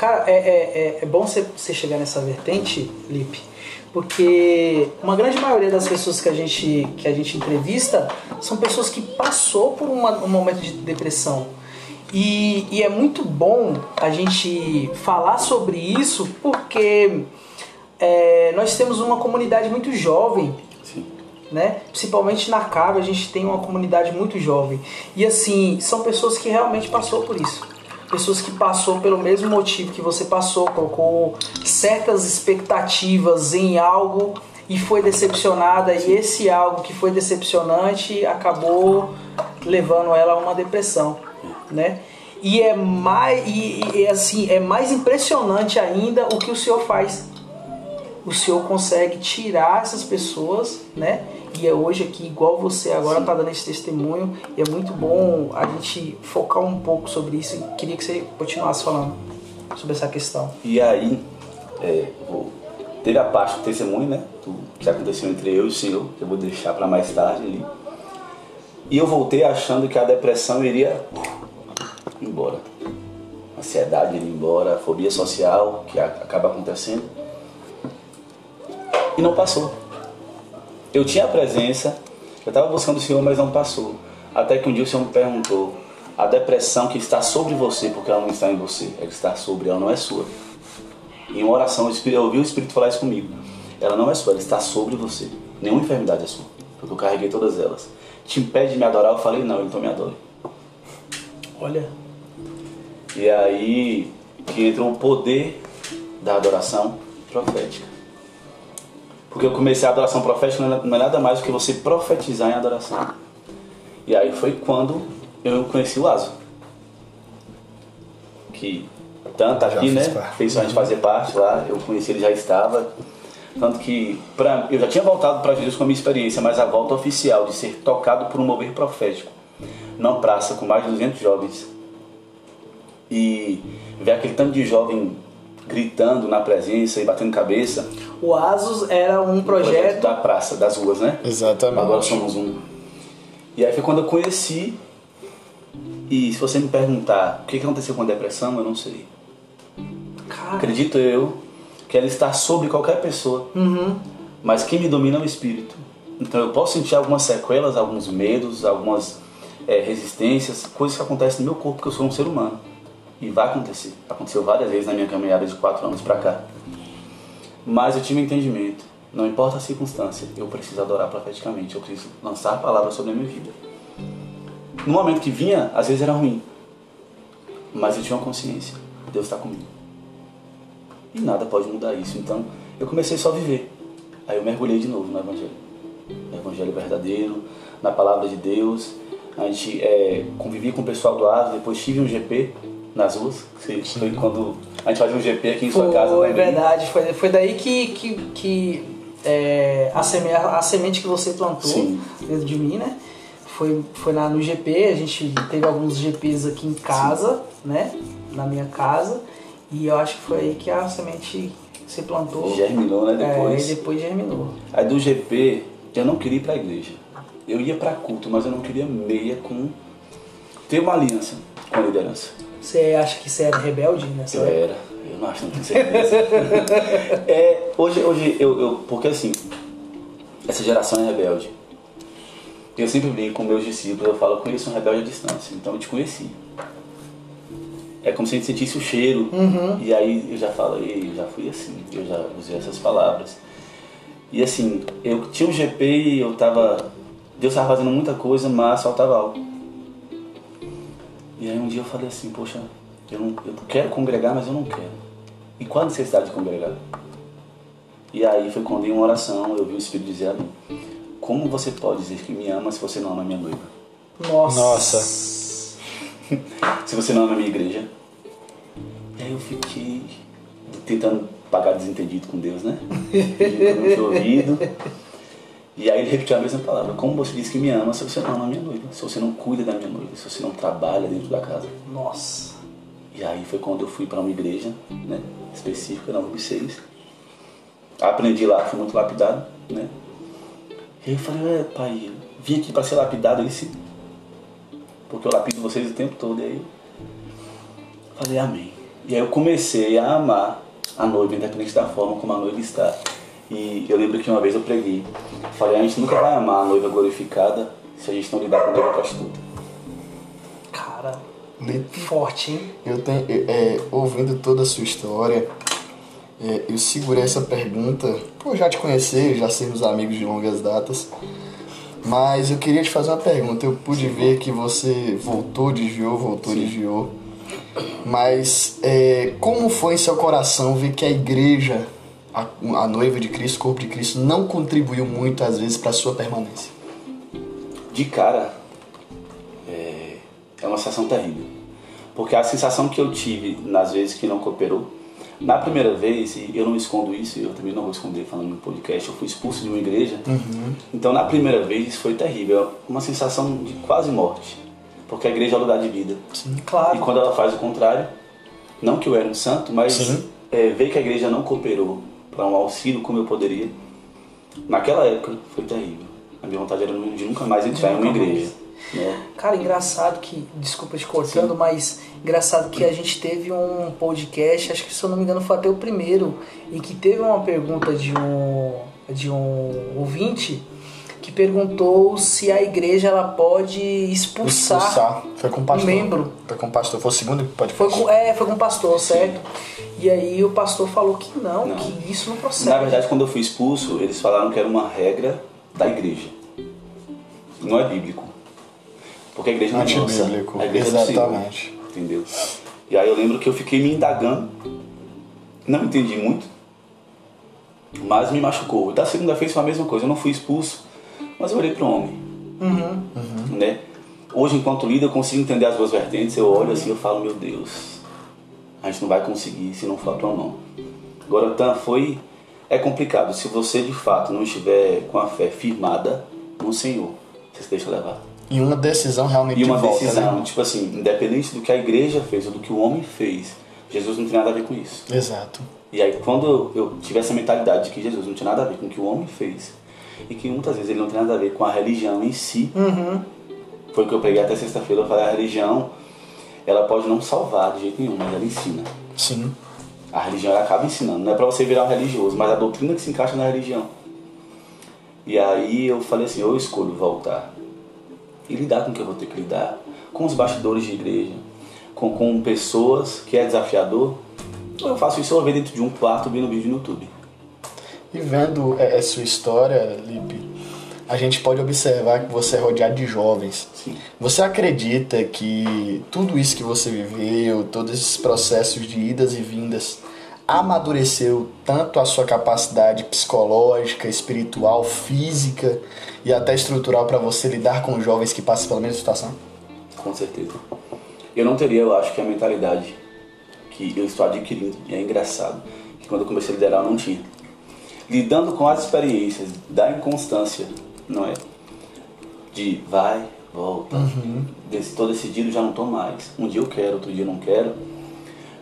Cara, é, é, é, é bom você, chegar nessa vertente, Lipe, porque uma grande maioria das pessoas que a gente, que a gente entrevista são pessoas que passou por uma- um momento de depressão. E, e é muito bom a gente falar sobre isso porque é, nós temos uma comunidade muito jovem Sim. né? Principalmente na Cabo, a gente tem uma comunidade muito jovem. E assim, são pessoas que realmente passou por isso. Pessoas que passou pelo mesmo motivo que você passou, colocou certas expectativas em algo e foi decepcionada e esse algo que foi decepcionante acabou levando ela a uma depressão, né? E é mais e, e, assim, é mais impressionante ainda o que o Senhor faz o Senhor consegue tirar essas pessoas, né? E é hoje aqui, igual você agora está dando esse testemunho, e é muito bom a gente focar um pouco sobre isso. E queria que você continuasse falando sobre essa questão. E aí, é, teve a parte do testemunho, né? Do que aconteceu entre eu e o senhor, que eu vou deixar para mais tarde ali. E eu voltei achando que a depressão iria embora. A ansiedade iria embora, a fobia social que acaba acontecendo. E não passou. Eu tinha a presença, eu estava buscando o Senhor, mas não passou. Até que um dia o Senhor me perguntou: a depressão que está sobre você, porque ela não está em você, ela está sobre, ela não é sua. Em uma oração, eu ouvi o Espírito falar isso comigo. Ela não é sua, ela está sobre você. Nenhuma enfermidade é sua, porque eu carreguei todas elas. Te impede de me adorar? Eu falei: não, então me adore. Olha, E aí que entra o poder da adoração profética. Porque eu comecei a adoração profética não é- não é nada mais do que você profetizar em adoração. E aí foi quando eu conheci o Lazo. Que tanto aqui, né? parte. Fez a gente fazer parte lá, eu conheci ele já estava. Tanto que pra, eu já tinha voltado para Jesus com a minha experiência, mas a volta oficial de ser tocado por um mover profético, não praça com mais de 200 jovens, e ver aquele tanto de jovem gritando na presença e batendo cabeça. O Asus era um projeto. da praça, das ruas, né? Exatamente. Agora somos um. E aí foi quando eu conheci. E se você me perguntar o que que aconteceu com a depressão, eu não sei. Cara, Acredito eu que ela está sobre qualquer pessoa. uhum, Mas quem me domina é o espírito. Então eu posso sentir algumas sequelas, alguns medos, algumas eh, resistências, coisas que acontecem no meu corpo, porque eu sou um ser humano. E vai acontecer. Aconteceu várias vezes na minha caminhada de quatro anos pra cá. Mas eu tive um entendimento. Não importa a circunstância, eu preciso adorar profeticamente. Eu preciso lançar palavras sobre a minha vida. No momento que vinha, às vezes era ruim. Mas eu tinha uma consciência. Deus está comigo. E nada pode mudar isso. Então, eu comecei só a viver. Aí eu mergulhei de novo no Evangelho. No Evangelho verdadeiro, na palavra de Deus. A gente é, convivia com o pessoal do Asa, depois tive um GP nas ruas. que Foi quando a gente fazia um GP aqui em sua casa. Foi também. verdade, foi, foi daí que, que, que é, a, seme, a semente que você plantou Sim. dentro de mim, né? Foi, foi na, no GP, a gente teve alguns GPs aqui em casa, né? Na minha casa. E eu acho que foi aí que a semente se plantou. Germinou, né? É, Depois. e depois germinou. Aí do GP, eu não queria ir pra igreja. Eu ia pra culto, mas eu não queria meia com. ter uma aliança com a liderança. Você acha que você era rebelde nessa Eu época? era, eu não acho, não tenho certeza. <laughs> é, hoje, hoje eu, eu. Porque assim, essa geração é rebelde. Eu sempre brinco com meus discípulos, eu falo, eu conheço um rebelde à distância, então eu te conheci. É como se a gente sentisse o cheiro. E aí eu já falo, eu já fui assim, eu já usei essas palavras. E assim, eu tinha um GP e eu tava. Deus estava fazendo muita coisa, mas faltava algo. E aí um dia eu falei assim, poxa, eu, não, eu quero congregar, mas eu não quero. E qual a necessidade de congregar? E aí foi quando em uma oração eu vi o Espírito dizer como você pode dizer que me ama se você não ama a minha noiva? Nossa. Nossa. <laughs> Se você não ama a minha igreja? E aí eu fiquei tentando pagar desentendido com Deus, né? <laughs> Seu ouvido. E aí ele repetiu a mesma palavra. Como você diz que me ama se você não ama a minha noiva? Se você não cuida da minha noiva? Se você não trabalha dentro da casa? Nossa. E aí foi quando eu fui para uma igreja, né, específica, na UB6. Aprendi lá, fui muito lapidado, né. E aí eu falei, é, pai, vim aqui para ser lapidado, ele sim. Porque eu lapido vocês o tempo todo. E aí eu falei, amém. E aí eu comecei a amar a noiva, independente da forma como a noiva está. E eu lembro que uma vez eu preguei, falei, a gente nunca vai amar a noiva glorificada se a gente não lidar com a noiva prostituta. Cara, forte, hein? Eu tenho, é, ouvindo toda a sua história, é, eu segurei essa pergunta por já te conhecer, já sermos amigos de longas datas. Mas eu queria te fazer uma pergunta. Eu pude ver que você voltou, desviou, voltou, desviou. Mas é, como foi em seu coração ver que a igreja, a, a noiva de Cristo, o corpo de Cristo, não contribuiu muito às vezes para sua permanência? de cara é, é uma sensação terrível. Porque a sensação que eu tive nas vezes que não cooperou, na primeira vez, e eu não escondo isso, eu também não vou esconder falando no podcast, eu fui expulso de uma igreja. Então na primeira vez isso foi terrível, é uma sensação de quase morte. Porque a igreja é um lugar de vida. Claro. E quando ela faz o contrário, não que eu era um santo, mas Sim. é, ver que a igreja não cooperou para um auxílio como eu poderia, naquela época foi terrível. A minha vontade era de nunca mais entrar em uma Nunca mais. igreja. Né? Cara, engraçado que, desculpa te cortando, mas engraçado que a gente teve um podcast, acho que se eu não me engano foi até o primeiro, em que teve uma pergunta de um, de um ouvinte que perguntou se a igreja ela pode expulsar. Foi com o pastor. um membro. Foi com o pastor. Foi o segundo podcast. Foi com, é, foi com o pastor, certo? E aí o pastor falou que não, Não. que isso não procede. Na verdade, quando eu fui expulso, eles falaram que era uma regra da igreja. Não é bíblico. Porque a igreja não é nossa. Antibíblico, A igreja é exatamente. Entendeu? E aí eu lembro que eu fiquei me indagando. Não entendi muito. Mas me machucou. Da segunda vez foi a mesma coisa. Eu não fui expulso, mas eu olhei para o homem. Uhum. Né? Hoje, enquanto líder, eu consigo entender as duas vertentes. Eu olho assim eu falo, meu Deus, a gente não vai conseguir se não for a tua mão. Agora, Tan, foi. É complicado. Se você de fato não estiver com a fé firmada no Senhor, você se deixa levar. E uma decisão realmente E uma volta, decisão, né? tipo assim, independente do que a igreja fez ou do que o homem fez, Jesus não tem nada a ver com isso. Exato. E aí, quando eu tive essa mentalidade de que Jesus não tinha nada a ver com o que o homem fez, e que muitas vezes ele não tem nada a ver com a religião em si, Uhum. foi o que eu preguei até sexta-feira. Eu falei: a religião, ela pode não salvar de jeito nenhum, mas ela ensina. Sim. A religião ela acaba ensinando, não é pra você virar um religioso, mas a doutrina que se encaixa na religião. E aí eu falei assim: eu escolho voltar e lidar com o que eu vou ter que lidar, com os bastidores de igreja, com, com pessoas, que é desafiador, eu faço isso uma vez dentro de um quarto vendo vídeo no YouTube. E vendo a é, é sua história, Lipe, a gente pode observar que você é rodeado de jovens. Sim. Você acredita que tudo isso que você viveu, todos esses processos de idas e vindas, amadureceu tanto a sua capacidade psicológica, espiritual, física e até estrutural para você lidar com jovens que passam pela mesma situação? Com certeza. Eu não teria, eu acho, que a mentalidade que eu estou adquirindo. E é engraçado que quando eu comecei a liderar eu não tinha. Lidando com as experiências da inconstância, não é? De vai, volta, uhum. estou decidido, já não estou mais. Um dia eu quero, outro dia eu não quero.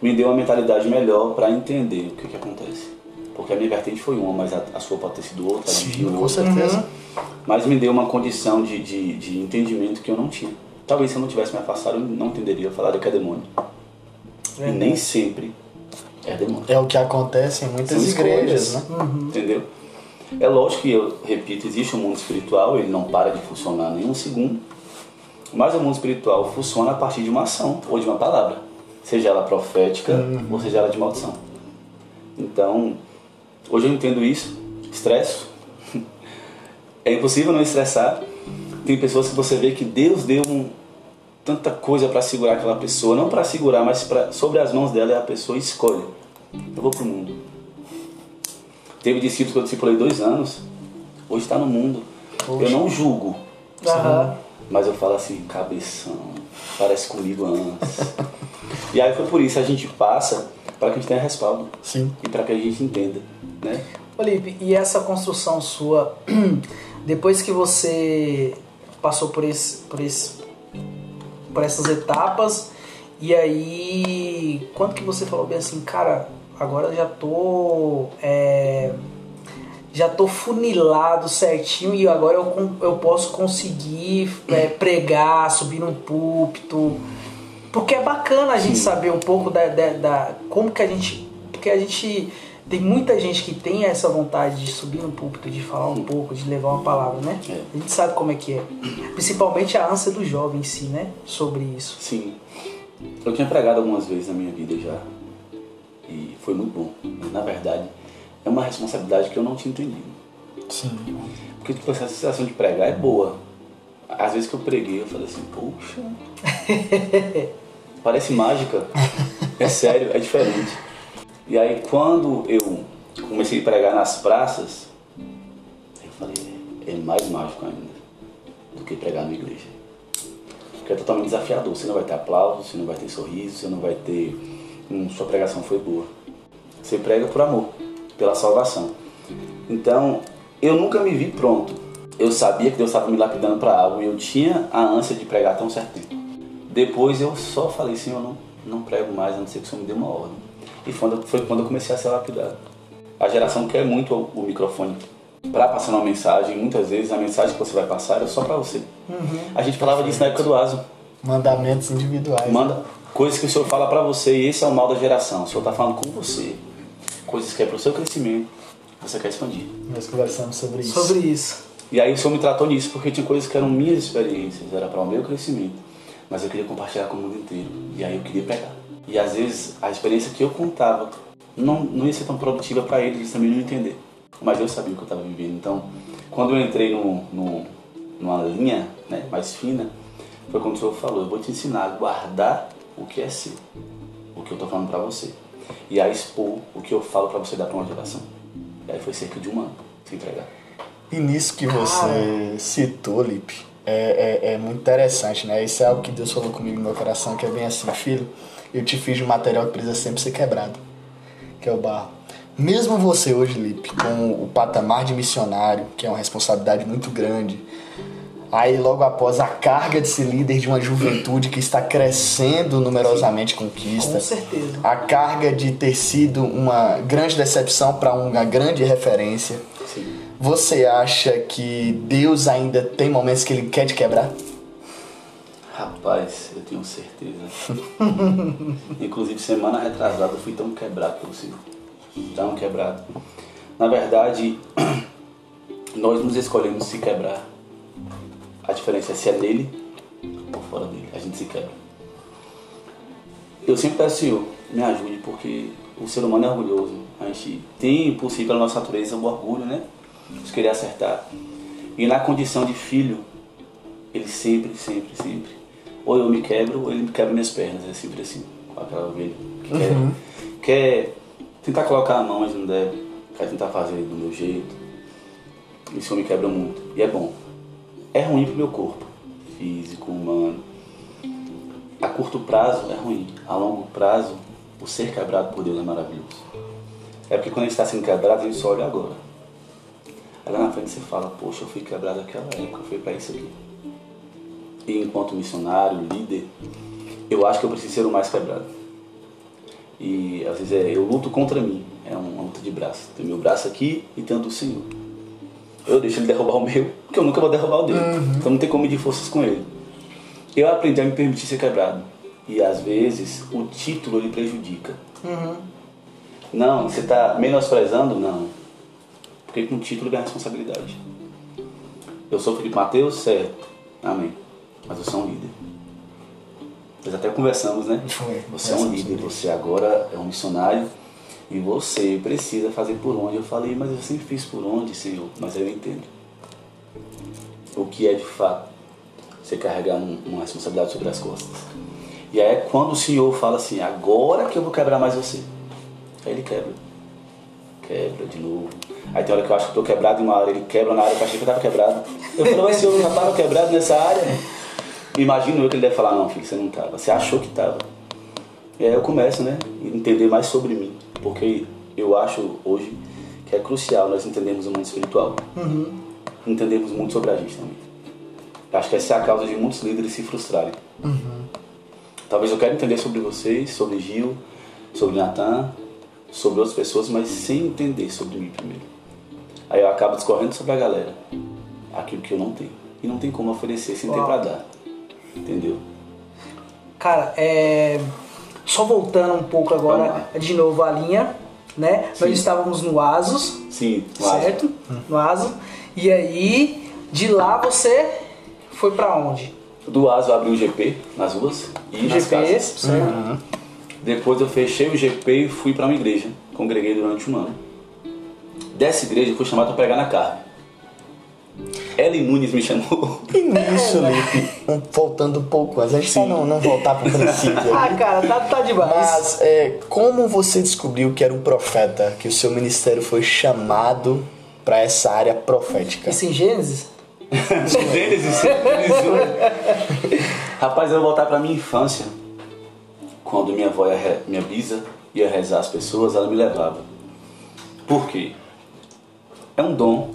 Me deu uma mentalidade melhor para entender o que, que acontece. Porque a minha vertente foi uma, mas a, a sua pode ter sido outra, Sim, outra. com certeza. Uhum. Mas me deu uma condição de, de, de entendimento que eu não tinha. Talvez se eu não tivesse me afastado, eu não entenderia. Eu falaria que é demônio. É. E nem sempre é demônio. É o que acontece em muitas São igrejas, né? Uhum. Entendeu? É lógico que eu repito, existe um mundo espiritual, ele não para de funcionar nem um segundo. Mas o mundo espiritual funciona a partir de uma ação ou de uma palavra, seja ela profética uhum. ou seja ela de maldição. Então, hoje eu entendo isso, estresso. é impossível não estressar. Tem pessoas que você vê que Deus deu um, tanta coisa para segurar aquela pessoa, não para segurar, mas pra, sobre as mãos dela a pessoa escolhe. Eu vou pro mundo. Teve discípulos que eu discipulei dois anos, hoje está no mundo. Poxa. Eu não julgo, uhum. mas eu falo assim, cabeção, parece comigo antes. <laughs> e aí foi por isso a gente passa para que a gente tenha respaldo Sim. e para que a gente entenda, né? Olipe, e essa construção sua, <clears throat> depois que você passou por esse, por esse por essas etapas. E aí, quando que você falou bem assim, cara, agora já tô. É, já tô funilado certinho e agora eu, eu posso conseguir é, pregar, subir num púlpito. Porque é bacana a gente saber um pouco da, da, da, como que a gente. Porque a gente tem muita gente que tem essa vontade de subir no púlpito, de falar um pouco, de levar uma palavra, né? É. A gente sabe como é que é. Principalmente a ânsia do jovem em si, né? Sobre isso. Sim. Eu tinha pregado algumas vezes na minha vida já. E foi muito bom. Mas, na verdade, é uma responsabilidade que eu não tinha entendido. Sim. Porque tipo, essa sensação de pregar é boa. Às vezes que eu preguei, eu falei assim, poxa. <laughs> Parece mágica. É sério, é diferente. E aí quando eu comecei a pregar nas praças, eu falei, é mais mágico ainda do que pregar na igreja. Porque é totalmente desafiador. Você não vai ter aplauso, você não vai ter sorriso, você não vai ter. Hum, sua pregação foi boa. Você prega por amor, pela salvação. Então, eu nunca me vi pronto. Eu sabia que Deus estava me lapidando para algo e eu tinha a ânsia de pregar tão certo tempo. Depois eu só falei, Senhor, não, não prego mais, a não ser que o Senhor me dê uma ordem. E foi quando eu comecei a ser lapidado. A geração quer muito o microfone para passar uma mensagem. Muitas vezes a mensagem que você vai passar é só para você. Uhum. A gente falava disso na época do ASO. Mandamentos individuais. Manda coisas que o Senhor fala para você e esse é o mal da geração. O Senhor está falando com você. Coisas que é para o seu crescimento, você quer expandir. Nós conversamos sobre isso. Sobre isso. E aí o Senhor me tratou nisso porque tinha coisas que eram minhas experiências, era para o meu crescimento. Mas eu queria compartilhar com o mundo inteiro. E aí eu queria pegar. E às vezes a experiência que eu contava não, não ia ser tão produtiva para eles, eles também não entender. Mas eu sabia o que eu estava vivendo. Então, quando eu entrei no, no, numa linha né, mais fina, foi quando o Senhor falou: Eu vou te ensinar a guardar o que é seu, o que eu estou falando para você, e a expor o que eu falo para você dar para uma geração. E aí foi cerca de um ano se entregar. E nisso que você citou, Lipe, é, é, é, muito interessante, né? Isso é algo que Deus falou comigo no meu coração, que é bem assim, filho eu te fiz de um material que precisa sempre ser quebrado, que é o barro. Mesmo você hoje, Lipe, com o patamar de missionário, que é uma responsabilidade muito grande, aí logo após a carga de ser líder de uma juventude que está crescendo numerosamente conquista, com certeza. a carga de ter sido uma grande decepção para uma grande referência, Sim. você acha que Deus ainda tem momentos que Ele quer te quebrar? Rapaz, eu tenho certeza. <laughs> Inclusive, semana retrasada eu fui tão quebrado pelo Senhor. Tão quebrado. Na verdade, <clears throat> nós nos escolhemos se quebrar. A diferença é se é nele ou fora dele. A gente se quebra. eu sempre peço, Senhor, me ajude, porque o ser humano é orgulhoso. A gente tem por si, pela nossa natureza, o orgulho, né? De querer acertar. E na condição de filho, ele sempre, sempre, sempre. Ou eu me quebro, ou ele me quebra minhas pernas. É sempre assim, com aquela ovelha. Que Uhum. quer, quer tentar colocar a mão, mas não deve. Quer tentar fazer do meu jeito. Isso me quebra muito. E é bom. É ruim pro meu corpo, físico, humano. A curto prazo é ruim. A longo prazo, o ser quebrado por Deus é maravilhoso. É porque quando a gente está sendo quebrado, a gente só olha agora. Aí lá na frente você fala, poxa, eu fui quebrado naquela época, foi para isso aqui. E enquanto missionário, líder, eu acho que eu preciso ser o mais quebrado. E às vezes é, eu luto contra mim, é uma luta de braço. Tem meu braço aqui e tem o do Senhor. Eu deixo ele derrubar o meu, porque eu nunca vou derrubar o dele. Então não tem como medir forças com ele. Eu aprendi a me permitir ser quebrado. E às vezes o título ele prejudica. Não, você está menosprezando? Não. Porque com o título vem a responsabilidade. Eu sou Felipe Mateus, certo. Amém. Mas eu sou um líder. Nós até conversamos, né? Foi, Você é um líder, você agora é um missionário e você precisa fazer por onde. Eu falei, mas eu sempre fiz por onde, Senhor. Mas eu entendo. O que é de fato você carregar um- uma responsabilidade sobre as costas. E aí é quando o Senhor fala assim, agora que eu vou quebrar mais você. Aí ele quebra. Quebra de novo. Aí tem hora que eu acho que eu tô quebrado em uma área, ele quebra na área eu achei que eu tava quebrado. Eu falo, mas Senhor, eu já tava quebrado nessa área. Imagino eu que ele deve falar, não, filho, você não tava. Você achou que tava. E aí eu começo, né, entender mais sobre mim. Porque eu acho hoje que é crucial nós entendermos o mundo espiritual. Entendemos muito sobre a gente também. Acho que essa é a causa de muitos líderes se frustrarem. Talvez eu quero entender sobre vocês, sobre Gil, sobre Natan, sobre outras pessoas, mas sem entender sobre mim primeiro. Aí eu acabo discorrendo sobre a galera. Aquilo que eu não tenho. E não tem como oferecer sem ter Uau. pra dar. Entendeu? Cara, é. Só voltando um pouco agora de novo a linha, né? Sim. Nós estávamos no Asus, Sim, claro. certo? No Asus. E aí, de lá você foi pra onde? Do ASO eu abri o GP nas ruas e Nas GP. PS, certo? Depois eu fechei o GP e fui para uma igreja. Congreguei durante um ano. Dessa igreja eu fui chamado para pregar na carne. Ellen Nunes me chamou. E nisso, Lipe, um- voltando um pouco, a gente só não, não voltar pro princípio. Ah, cara, tá, tá demais. Mas é, como você descobriu que era um profeta, que o seu ministério foi chamado para essa área profética? Isso em Gênesis? <laughs> Gênesis, Gênesis. Rapaz, eu vou voltar para minha infância. Quando minha avó, ia re- minha bisa, ia rezar as pessoas, ela me levava. Por quê? É um dom,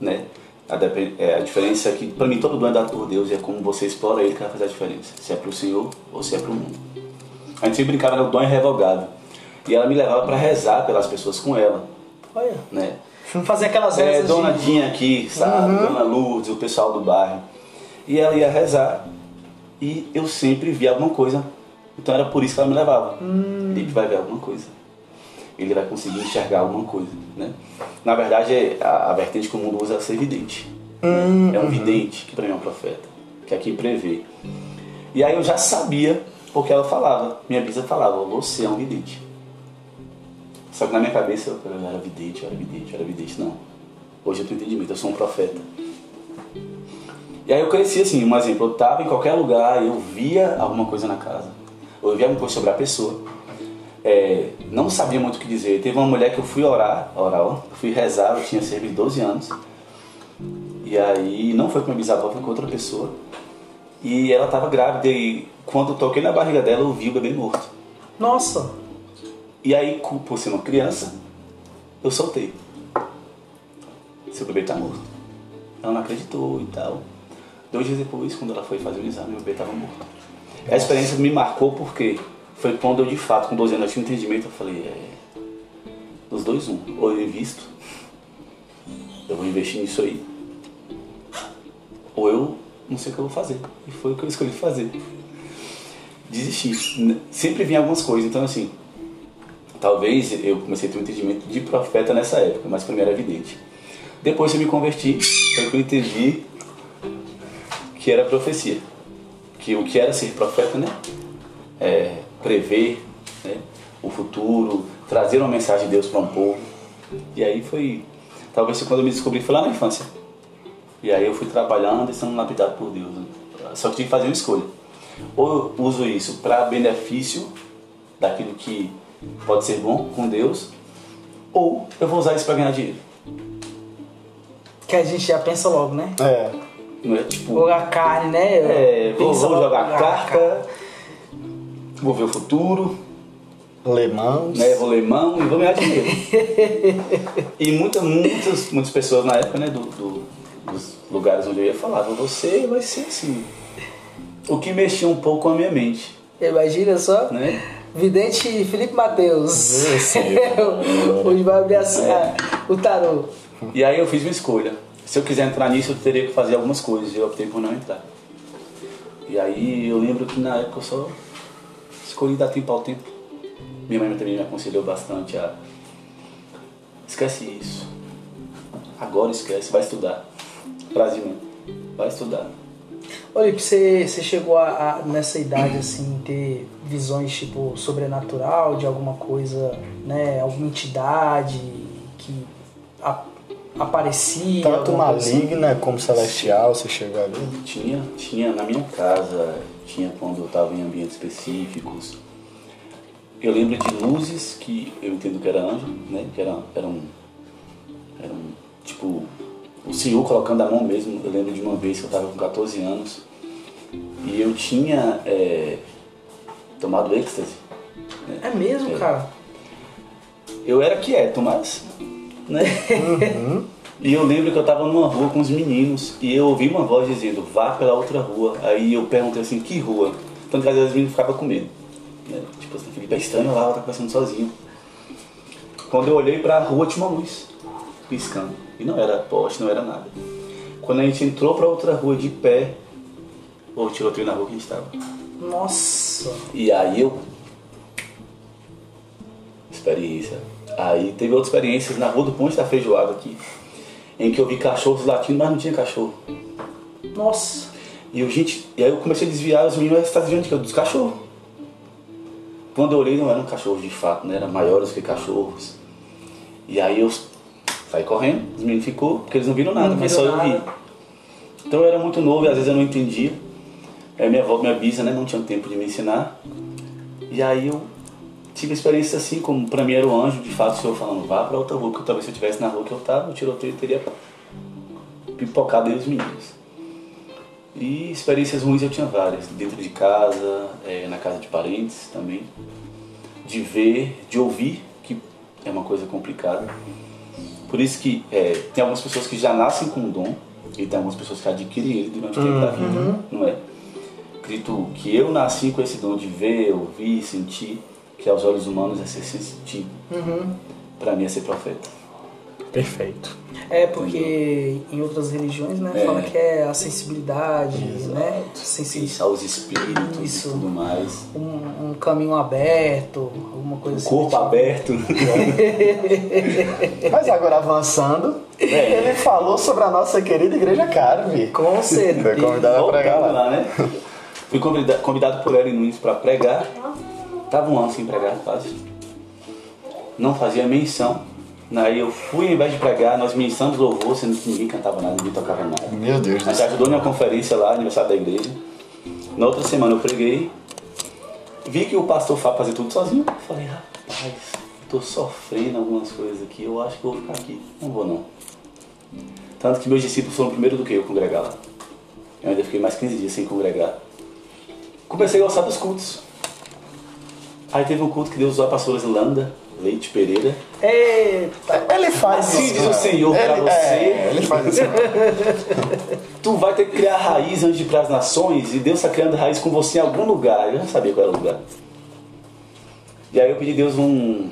né? A, é, a diferença é que, para mim, todo dom é dado por Deus e é como você explora ele que vai fazer a diferença. Se é para o Senhor ou se é para o mundo. A gente sempre brincava, era o dom irrevogável. E ela me levava para rezar pelas pessoas com ela, Olha. né? Fazer aquelas É, rezas Dona de... Dinha aqui, sabe? Dona Lourdes, o pessoal do bairro. E ela ia rezar e eu sempre via alguma coisa. Então era por isso que ela me levava. Ele vai ver alguma coisa. Ele vai conseguir enxergar alguma coisa, né? Na verdade, é- a, a vertente que o mundo usa é ser vidente. né? É um vidente, que para mim é um profeta, que é quem prevê. E aí eu já sabia, porque ela falava, minha bisa falava, você é um vidente. Só que na minha cabeça eu eu era vidente, eu era vidente, eu era vidente. Não. Hoje eu tenho entendimento, eu sou um profeta. E aí eu cresci assim, um exemplo, eu estava em qualquer lugar, eu via alguma coisa na casa. Ou eu via alguma coisa sobre a pessoa. É, não sabia muito o que dizer. Teve uma mulher que eu fui orar, orar, ó, eu fui rezar, eu tinha cerca de 12 anos. E aí não foi com minha bisavó, foi com outra pessoa. E ela estava grávida e quando eu toquei na barriga dela, eu vi o bebê morto. Nossa. E aí, por ser uma criança, eu soltei. Seu bebê tá morto. Ela não acreditou e tal. Dois dias depois, quando ela foi fazer o exame, meu bebê estava morto. A experiência me marcou porque foi quando eu, de fato, com 12 anos, eu tinha um entendimento. Eu falei, é. Dos dois, um. Ou eu invisto, eu vou investir nisso aí. Ou eu não sei o que eu vou fazer. E foi o que eu escolhi fazer. Desistir. Sempre vinha algumas coisas. Então, assim, Talvez eu comecei a ter um entendimento de profeta nessa época, mas mim era evidente. Depois eu me converti, foi que eu entendi que era profecia. Que o que era ser profeta, né? é, prever né, o futuro, trazer uma mensagem de Deus para um povo. E aí foi, talvez foi quando eu me descobri, foi lá na infância. E aí eu fui trabalhando e sendo lapidado por Deus. né? Só que tive que fazer uma escolha. Ou eu uso isso para benefício daquilo que pode ser bom com Deus, ou eu vou usar isso para ganhar dinheiro. Que a gente já pensa logo, né? É. Não é tipo, Ou a carne, né? é, vou, vou jogar na carta, vou ver o futuro, Le Mans. né, vou ler mão e vou ganhar dinheiro. <laughs> e muitas, muitas, muitas pessoas na época, né, do, do- dos lugares onde eu ia falavam, você vai ser assim. O que mexia um pouco com a minha mente, Imagina só. né? Vidente Felipe Matheus. Esse. <laughs> Hoje vai abrir a- o tarô. E aí eu fiz uma escolha. Se eu quiser entrar nisso, eu teria que fazer algumas coisas. e Eu optei por não entrar. E aí eu lembro que na época eu só escolhi dar tempo ao tempo. Minha mãe também me aconselhou bastante a esquece isso. Agora esquece, vai estudar. Brasil. Vai estudar. Olha, você, você chegou a, a, nessa idade assim ter visões tipo sobrenatural de alguma coisa, né? Alguma entidade que a- aparecia. Tanto coisa assim? maligna como celestial, você chegou ali. Tinha, tinha na minha casa, tinha quando eu estava em ambientes específicos. Eu lembro de luzes que eu entendo que era anjo, né? Que era, era um. Era um. Tipo. O Senhor colocando a mão mesmo. Eu lembro de uma vez que eu estava com 14 anos e eu tinha é, tomado êxtase. É mesmo, É. cara. Eu era quieto, mas. Né? <laughs> E eu lembro que eu tava numa rua com os meninos e eu ouvi uma voz dizendo, vá pela outra rua. Aí eu perguntei assim, que rua? Tanto que às vezes os meninos ficavam com medo. Né? Tipo assim, Felipe é estranho lá, ela tá conversando sozinho. Quando eu olhei pra rua tinha uma luz piscando. E não era poste, não era nada. Quando a gente entrou pra outra rua de pé, o tiroteio na rua que a gente tava. Nossa. E aí eu. Experiência. Aí teve outras experiências na rua do Ponte da Feijoada aqui, em que eu vi cachorros latindo, mas não tinha cachorro. Nossa. E, eu, gente, e aí eu comecei a desviar, os meninos estavam desviando de quê? dos cachorros. Quando eu olhei, não eram cachorros de fato, né? eram maiores que cachorros. E aí eu saí correndo, os meninos ficou, porque eles não viram nada, Não mas viram só eu vi. nada. Então eu era muito novo e às vezes eu não entendia. Aí minha avó, minha bisa, né, não tinha tempo de me ensinar. E aí eu tive experiência assim, como pra mim era o anjo, de fato, o senhor falando, vá pra outra rua, porque talvez se eu estivesse na rua que eu tava, o tiroteio teria pipocado aí os meninos. E experiências ruins eu tinha várias, dentro de casa, eh, na casa de parentes também. De ver, de ouvir, que é uma coisa complicada. Por isso que eh, tem algumas pessoas que já nascem com o dom, e tem algumas pessoas que adquirem ele durante o tempo da vida, não é? Acredito que eu nasci com esse dom de ver, ouvir, sentir, que aos olhos humanos é ser sensitivo. Pra mim é ser profeta. Perfeito. É porque em outras religiões, né, É. fala que é a sensibilidade, né? Sensi Isso, aos espíritos Isso. e tudo mais. um, um caminho aberto, alguma coisa O assim. corpo aberto. <laughs> Mas agora avançando, É. ele falou sobre a nossa querida igreja Carve. Com certeza. Foi convidado a pregar lá. né? Fui convida- convidado por Ellen Nunes para pregar. Tava um ano sem pregar, quase. Não fazia menção. Aí eu fui, ao invés de pregar, nós ministramos louvor, sendo que ninguém cantava nada, ninguém tocava nada. Meu Deus A do gente céu. ajudou numa conferência lá, aniversário da igreja. Na outra semana eu preguei. Vi que o pastor Fábio fazia tudo sozinho. Falei, rapaz, tô sofrendo algumas coisas aqui, eu acho que eu vou ficar aqui. Não vou não. Tanto que meus discípulos foram primeiro do que eu congregar lá. Eu ainda fiquei mais 15 dias sem congregar. Comecei a gostar dos cultos. Aí teve um culto que Deus usou a pastora Landa Leite Pereira. Eita. Ele faz Assim isso. diz o Senhor pra Ele- você. é, ele faz isso. <laughs> Tu vai ter que criar raiz antes de ir para as nações e Deus está criando raiz com você em algum lugar. Eu já sabia qual era o lugar. E aí eu pedi a Deus um,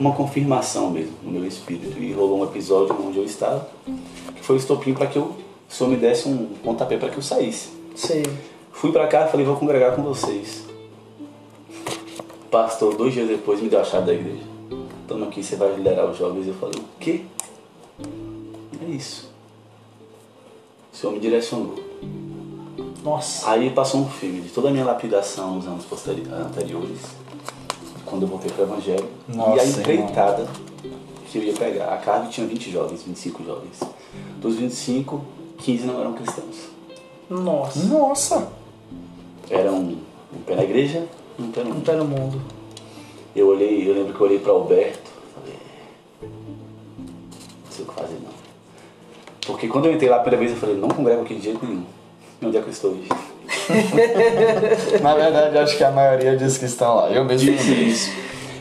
uma confirmação mesmo no meu espírito. E rolou um episódio onde eu estava, que foi o estopim para que eu, o Senhor me desse um pontapé para que eu saísse. Sei. Fui para cá e falei, vou congregar com vocês. Pastor, dois dias depois, me deu a chave da igreja. Toma aqui, você vai liderar os jovens. Eu falei, o quê? É isso. O Senhor me direcionou. Nossa. Aí passou um filme de toda a minha lapidação nos anos posteri- anteriores, quando eu voltei pro Evangelho. Nossa, e a empreitada que eu ia pegar. A carga tinha 20 jovens, 25 jovens. Dos 25, 15 não eram cristãos. Nossa. Nossa! Eram um pé na igreja um pé no Não tá no mundo. Eu olhei, eu lembro que eu olhei para Alberto, falei, não sei o que fazer não. Porque quando eu entrei lá a primeira vez, eu falei, não congrego aqui de jeito nenhum. E onde é que eu estou hoje? <laughs> Na verdade, eu acho que a maioria diz que estão lá. Eu mesmo lembrei. Isso.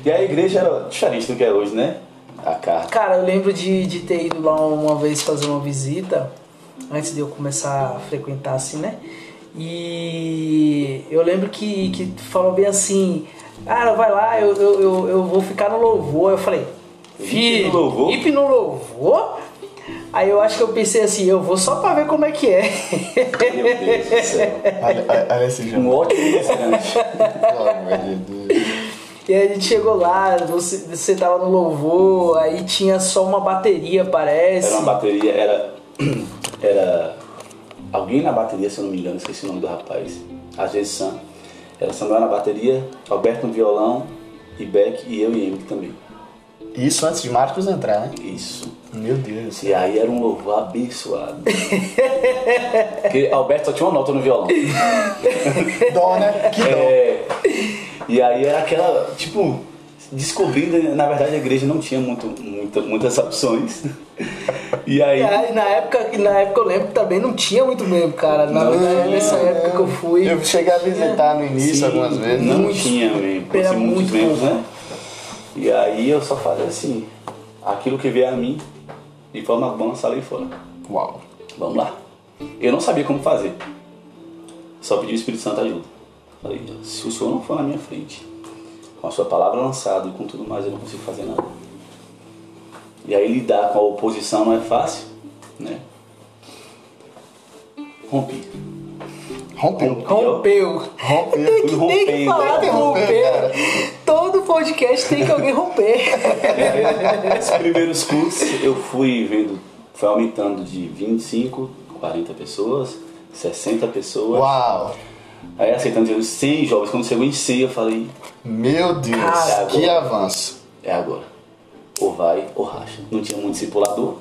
E a igreja era diferente do que é hoje, né? A carta. Cara, eu lembro de, de ter ido lá uma vez fazer uma visita, antes de eu começar a frequentar assim, né? E eu lembro que, que tu falou bem assim, cara, vai lá, eu, eu, eu, eu vou ficar no louvor. Eu falei, filho, no louvor? hipe no louvor? Aí eu acho que eu pensei assim, eu vou só pra ver como é que é. Meu Deus do céu. Olha, olha- Um ótimo restaurante. Pelo amor de Deus. E aí a gente chegou lá, você, você tava no louvor, aí tinha só uma bateria, parece. Era uma bateria, era. <clears throat> Era. Alguém na bateria, se eu não me engano, esqueci o nome do rapaz. Às vezes Sam. Era Samuel na bateria, Alberto no violão, e Beck e eu e Emily também. Isso antes de Marcos entrar, né? Isso. Meu Deus. E aí era um louvor abençoado. Porque Alberto só tinha uma nota no violão. <laughs> Dó, né? Que dó. É, e aí era aquela, tipo, descobrindo, na verdade a igreja não tinha muito, muita- muitas opções. E aí. E aí, na época, na época eu lembro que também não tinha muito mesmo, cara. Na, Não, na- nessa época que eu fui. Eu cheguei a visitar no início Sim, algumas vezes. Não Muito. tinha mesmo, Era muitos muito membros, pouco. né? E aí eu só falei assim, aquilo que vier a mim, de forma bom, salei fora. Uau. Vamos lá. Eu não sabia como fazer. Só pedi o Espírito Santo ajuda. Falei, se o Senhor não for na minha frente, com a sua palavra lançada e com tudo mais, eu não consigo fazer nada. E aí lidar com a oposição não é fácil, né? Rompi. Rompeu. Rompeu. Rompeu. Tem que falar de Tem que romper, romper. cara. Todo podcast tem que alguém romper. <laughs> Os primeiros cursos eu fui vendo, foi aumentando de 25, 40 pessoas, 60 pessoas. Uau. Aí aceitando de 100 jovens. Quando chegou em 100 eu falei, Meu Deus. Cara, que agora. avanço. é agora. Ou vai ou racha. Não tinha muito discipulador.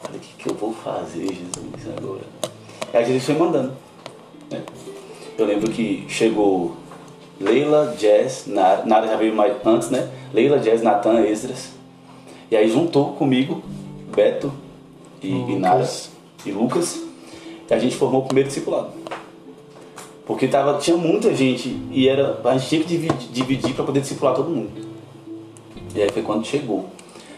Falei, o que, que eu vou fazer, Jesus, agora? Aí Jesus foi mandando. né? Eu lembro que chegou Leila, Jazz, Nara, Nara já veio mais antes, né? Leila, Jazz, Natan, Esdras. E aí juntou comigo Beto e, e Nara e Lucas. E a gente formou o primeiro discipulado. Porque tava, tinha muita gente e era, a gente tinha que dividir, dividir para poder discipular todo mundo. E aí foi quando chegou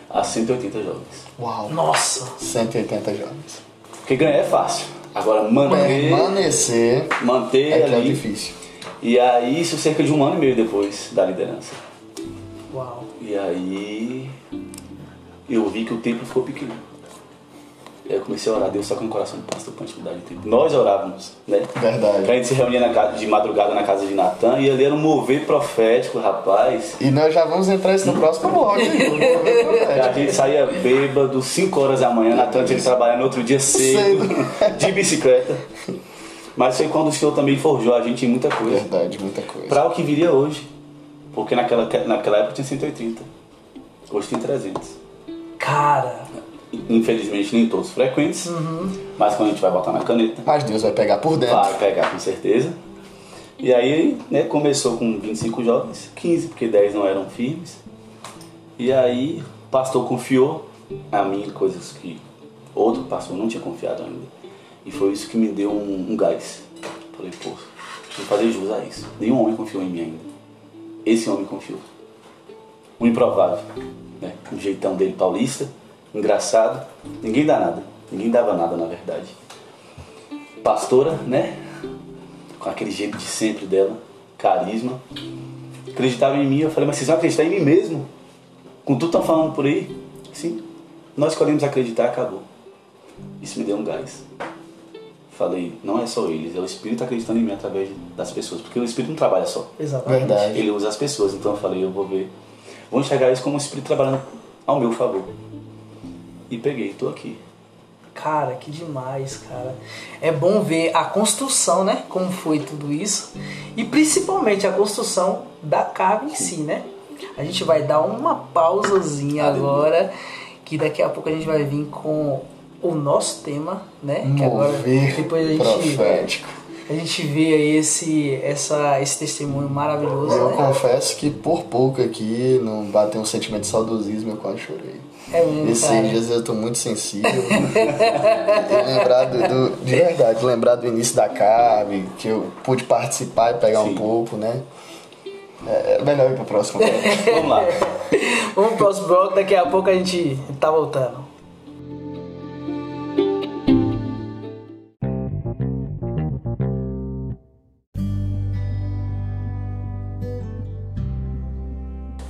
a 180 jovens. Uau. Nossa. 180 jovens. Porque ganhar é fácil. Agora manter, Permanecer manter é que é ali. difícil. E aí isso cerca de um ano e meio depois da liderança. Uau. E aí eu vi que o templo ficou pequeno. Eu comecei a orar, Deus só que no coração do pastor mudar de tempo. Nós orávamos, né? Verdade. A gente se reunia na casa, de madrugada na casa de Natan e ali era um mover profético, rapaz. E nós já vamos entrar isso no próximo bloco. A gente saía bêbado, 5 horas da manhã, Natan tinha que trabalhar no outro dia cedo, <laughs> de bicicleta. Mas foi quando o Senhor também forjou a gente em muita coisa. Verdade, muita coisa. Para o que viria hoje. Porque naquela, naquela época tinha 180. Hoje tem 300. Cara. Infelizmente nem todos frequentes. Mas quando a gente vai botar na caneta, Mas Deus vai pegar por dentro. vai pegar com certeza. E aí, né, começou com 25 jovens, 15, porque 10 não eram firmes. E aí, o pastor confiou a mim coisas que outro pastor não tinha confiado ainda. E foi isso que me deu um, um gás. Falei, pô, preciso fazer jus a isso. Nenhum homem confiou em mim ainda. Esse homem confiou. O improvável. Né? O jeitão dele paulista, engraçado. Ninguém dá nada. Ninguém dava nada, na verdade. Pastora, né? Com aquele jeito de sempre dela. Carisma. Acreditava em mim. Eu falei, mas vocês vão acreditar em mim mesmo? Com tudo estão falando por aí? Sim. Nós escolhemos acreditar, acabou. Isso me deu um gás. Falei, não é só eles, é o Espírito acreditando em mim através das pessoas. Porque o Espírito não trabalha só. Exatamente. Verdade. Ele usa as pessoas. Então eu falei, eu vou ver. Vou enxergar isso como o Espírito trabalhando ao meu favor. E peguei, tô aqui. Cara, que demais, cara. É bom ver a construção, né? Como foi tudo isso. E principalmente a construção da cave em si, né? A gente vai dar uma pausazinha agora, que daqui a pouco a gente vai vir com o nosso tema, né? Que agora Mover depois a gente profético. a gente vê aí esse essa esse testemunho maravilhoso, Eu né? confesso que por pouco aqui não bateu um sentimento de saudosismo, eu quase chorei. É mesmo, Esses cara. dias eu tô muito sensível. lembrar do, do- de verdade, lembrar do início da cave, que eu pude participar e pegar Sim. um pouco, né? É é melhor ir pro próximo. bloco. Vamos lá. Vamos pro próximo bloco, daqui a pouco a gente tá voltando.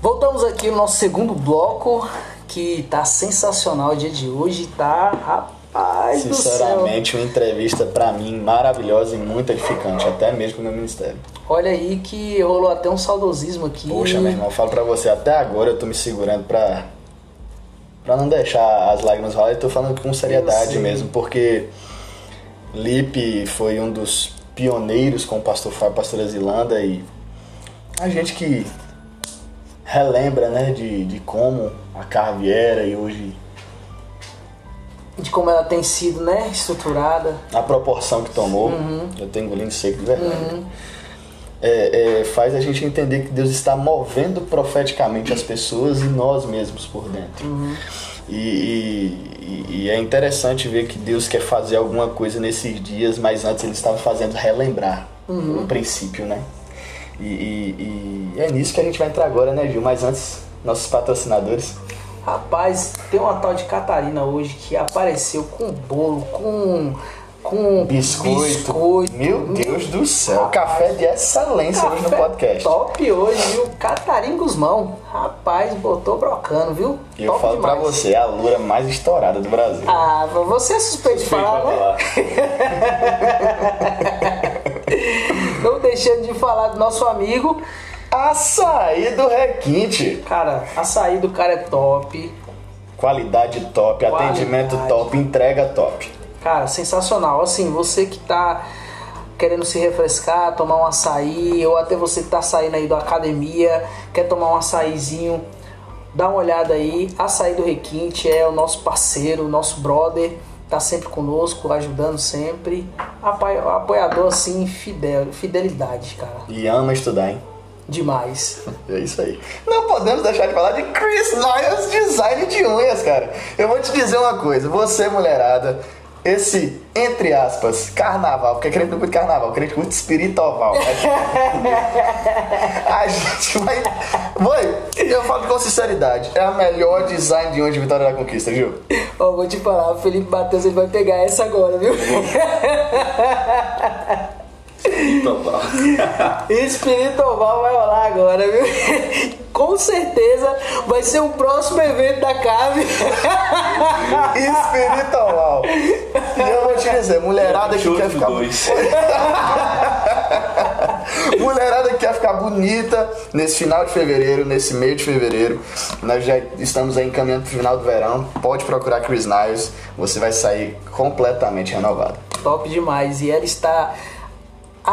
Voltamos aqui no nosso segundo bloco, que tá sensacional o dia de hoje, tá? Rapaz do céu. Sinceramente, uma entrevista pra mim maravilhosa e muito edificante, até mesmo meu ministério. Olha aí que rolou até um saudosismo aqui. Poxa, meu irmão, eu falo pra você, até agora eu tô me segurando pra, pra não deixar as lágrimas rolar. Eu tô falando com seriedade mesmo, porque Lipe foi um dos pioneiros com o pastor Fábio, pastora Zilanda e a gente que relembra, né, de, de como a Carve era e hoje De como ela tem sido, né? Estruturada. a proporção que tomou, Uhum. eu tenho engolindo seco de verdade. É, é, faz a gente entender que Deus está movendo profeticamente as pessoas e nós mesmos por dentro. Uhum. E, e- e é interessante ver que Deus quer fazer alguma coisa nesses dias, mas antes ele estava fazendo relembrar Uhum. o princípio, né? E, e- e é nisso que a gente vai entrar agora, né, Gil? Mas antes, nossos patrocinadores. Rapaz, tem uma tal de Catarina hoje que apareceu com bolo, com. com Biscoito. biscoito. Meu Deus do céu. Café de excelência hoje no Café podcast. Top hoje, viu? Catarina Guzmão. Rapaz, botou brocando, viu? E eu Top falo pra demais. você, a lura mais estourada do Brasil. Ah, você é suspeito de Suspeito falar, pra né? <laughs> Não deixando de falar do nosso amigo. Açaí do Requinte. Cara, açaí do cara é top. Qualidade top, Qualidade. atendimento top, entrega top. Cara, sensacional. Assim, você que tá querendo se refrescar, tomar um açaí, ou até você que tá saindo aí da academia, quer tomar um açaizinho, dá uma olhada aí. Açaí do Requinte é o nosso parceiro, o nosso brother, tá sempre conosco, ajudando sempre. Apoiador, assim, fidel, fidelidade, cara. E ama estudar, hein? Demais. <laughs> É isso aí. Não podemos deixar de falar de Chris Niles Design de Unhas, cara. Eu vou te dizer uma coisa, você mulherada, esse, entre aspas, carnaval, porque crente não curte carnaval, crente curte espiritual. A gente vai. Mãe, eu falo com sinceridade, é a melhor design de unha de Vitória da Conquista, viu? Ó, vou te falar, o Felipe Matheus ele vai pegar essa agora, viu? <laughs> Tá. <laughs> Espiritual vai rolar agora, viu? <laughs> Com certeza vai ser o próximo evento da Cave. <laughs> Espiritual. E eu vou te dizer, mulherada que Show quer ficar. dois. Mulherada que quer ficar bonita nesse final de fevereiro, nesse meio de fevereiro. Nós já estamos aí encaminhando pro final do verão. Pode procurar Chris Niles, você vai sair completamente renovado. Top demais. E ela está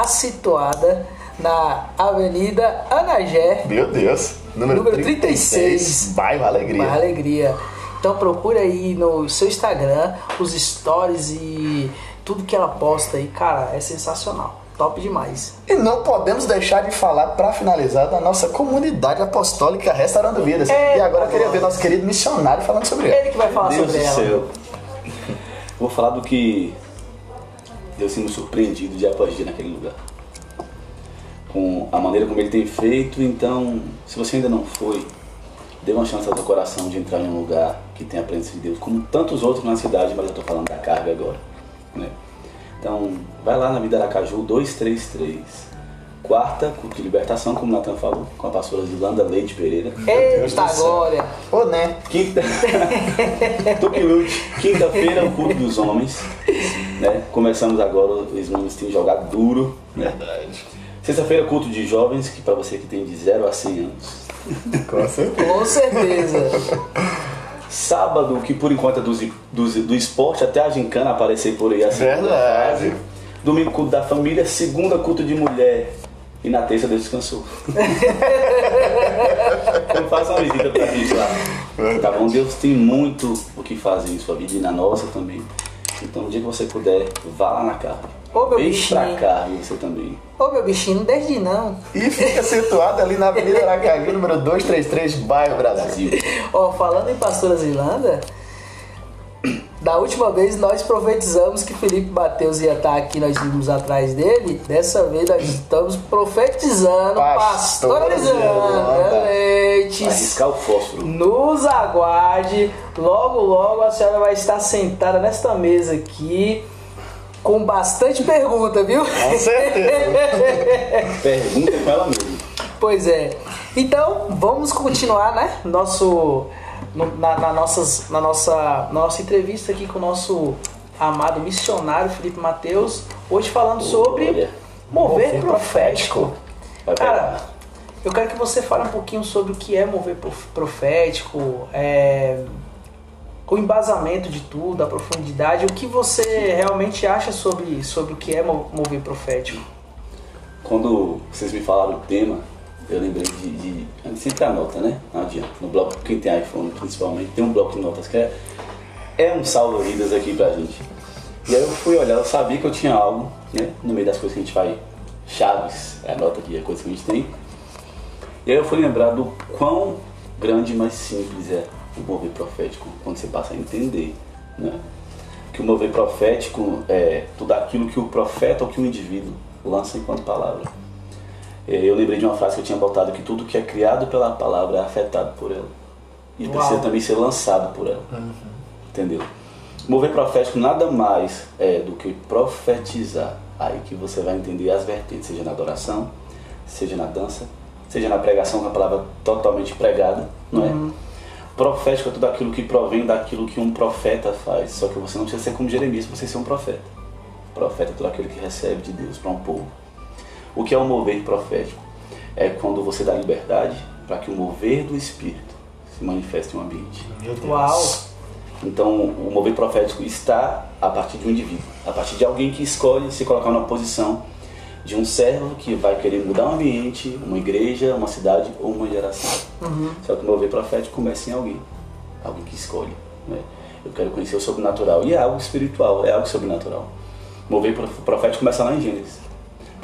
situada na Avenida Anagé, Meu Deus. Número, Número 36, 36, Bairro Alegria. Barra Alegria. Então procura aí no seu Instagram os stories e tudo que ela posta aí, cara, é sensacional. Top demais. E não podemos deixar de falar, para finalizar, da nossa comunidade apostólica Restaurando Vidas. Eita, e agora eu queria ver nosso querido missionário falando sobre ela. Ele que vai falar Deus sobre do ela. céu. Vou falar do que Tem me surpreendido dia após dia naquele lugar. Com a maneira como ele tem feito, então, se você ainda não foi, dê uma chance ao seu coração de entrar em um lugar que tem a presença de Deus, como tantos outros na cidade, mas eu estou falando da carga agora. Né? Então, vai lá na Vida Aracaju 233. Quarta, culto de libertação, como o Natan falou, com a pastora Zilanda Leite Pereira. Eita glória! Ô, né? Quinta. <laughs> Tupilute, quinta-feira, o culto dos homens. Né? Começamos agora, os meninos têm jogado duro. Né? Sexta-feira, culto de jovens, que para você que tem de 0 a 100 anos. Com certeza. Com certeza. Sábado, que por enquanto é do, do, do esporte, até a gincana aparecer por aí. A segunda Verdade. fase. Domingo, culto da família. Segunda, culto de mulher. E na terça, Deus descansou. <laughs> então faça uma visita pra gente lá. Tá bom? Deus tem muito o que fazer em sua vida e na nossa também. Então, o dia que você puder, vá lá na carne. Ô, meu Vem bichinho. pra carne, você também. Ô meu bichinho, não desde não. E fica situado ali na Avenida Aracaju, número 233, bairro Brasil. Brasil. Ó, falando em Pastora Zilanda, da última vez nós profetizamos que Felipe Mateus ia estar aqui, nós vimos atrás dele. Dessa vez nós estamos profetizando Zilanda. Leites. Arriscar o fósforo. Nos aguarde. Logo, logo a senhora vai estar sentada nesta mesa aqui. Com bastante pergunta, viu? Com certeza. <laughs> Pergunta com ela mesma. Pois é. Então, vamos continuar, né? Nosso, no- na, na nossas, na, nossa, na nossa entrevista aqui com o nosso amado missionário Felipe Mateus. Hoje falando sobre Olha, mover, mover profético. Vai Cara, eu quero que você fale um pouquinho sobre o que é mover prof- profético, é, o embasamento de tudo, a profundidade, o que você realmente acha sobre, sobre o que é mo- mover profético. Quando vocês me falaram o tema, eu lembrei de. de a gente sempre anota, né? Não adianta. No bloco, quem tem iPhone principalmente, tem um bloco de notas que é, é um salva-vidas aqui pra gente. E aí eu fui olhar, eu sabia que eu tinha algo, né? No meio das coisas que a gente vai. Chaves, é a nota aqui, é coisa que a gente tem. E aí eu fui lembrar do quão grande, mas simples é o mover profético, quando você passa a entender, né? Que o mover profético é tudo aquilo que o profeta ou que o indivíduo lança enquanto palavra. É, Eu lembrei de uma frase que eu tinha botado que tudo que é criado pela palavra é afetado por ela. E Uau. precisa também ser lançado por ela. Entendeu? Mover profético nada mais é do que profetizar. Aí que você vai entender as vertentes, seja na adoração, seja na dança, seja na pregação, com a palavra totalmente pregada, não é? Profético é tudo aquilo que provém daquilo que um profeta faz. Só que você não precisa ser como Jeremias para você ser um profeta. Profeta é tudo aquilo que recebe de Deus para um povo. O que é o mover profético? É quando você dá liberdade para que o mover do Espírito se manifeste em um ambiente. Uau! Então, o mover profético está a partir de um indivíduo, a partir de alguém que escolhe se colocar numa posição de um servo que vai querer mudar um ambiente, uma igreja, uma cidade ou uma geração. Só que o mover profético começa em alguém, alguém que escolhe. né? Eu quero conhecer o sobrenatural e é algo espiritual, é algo sobrenatural. O mover prof- profético começa lá em Gênesis.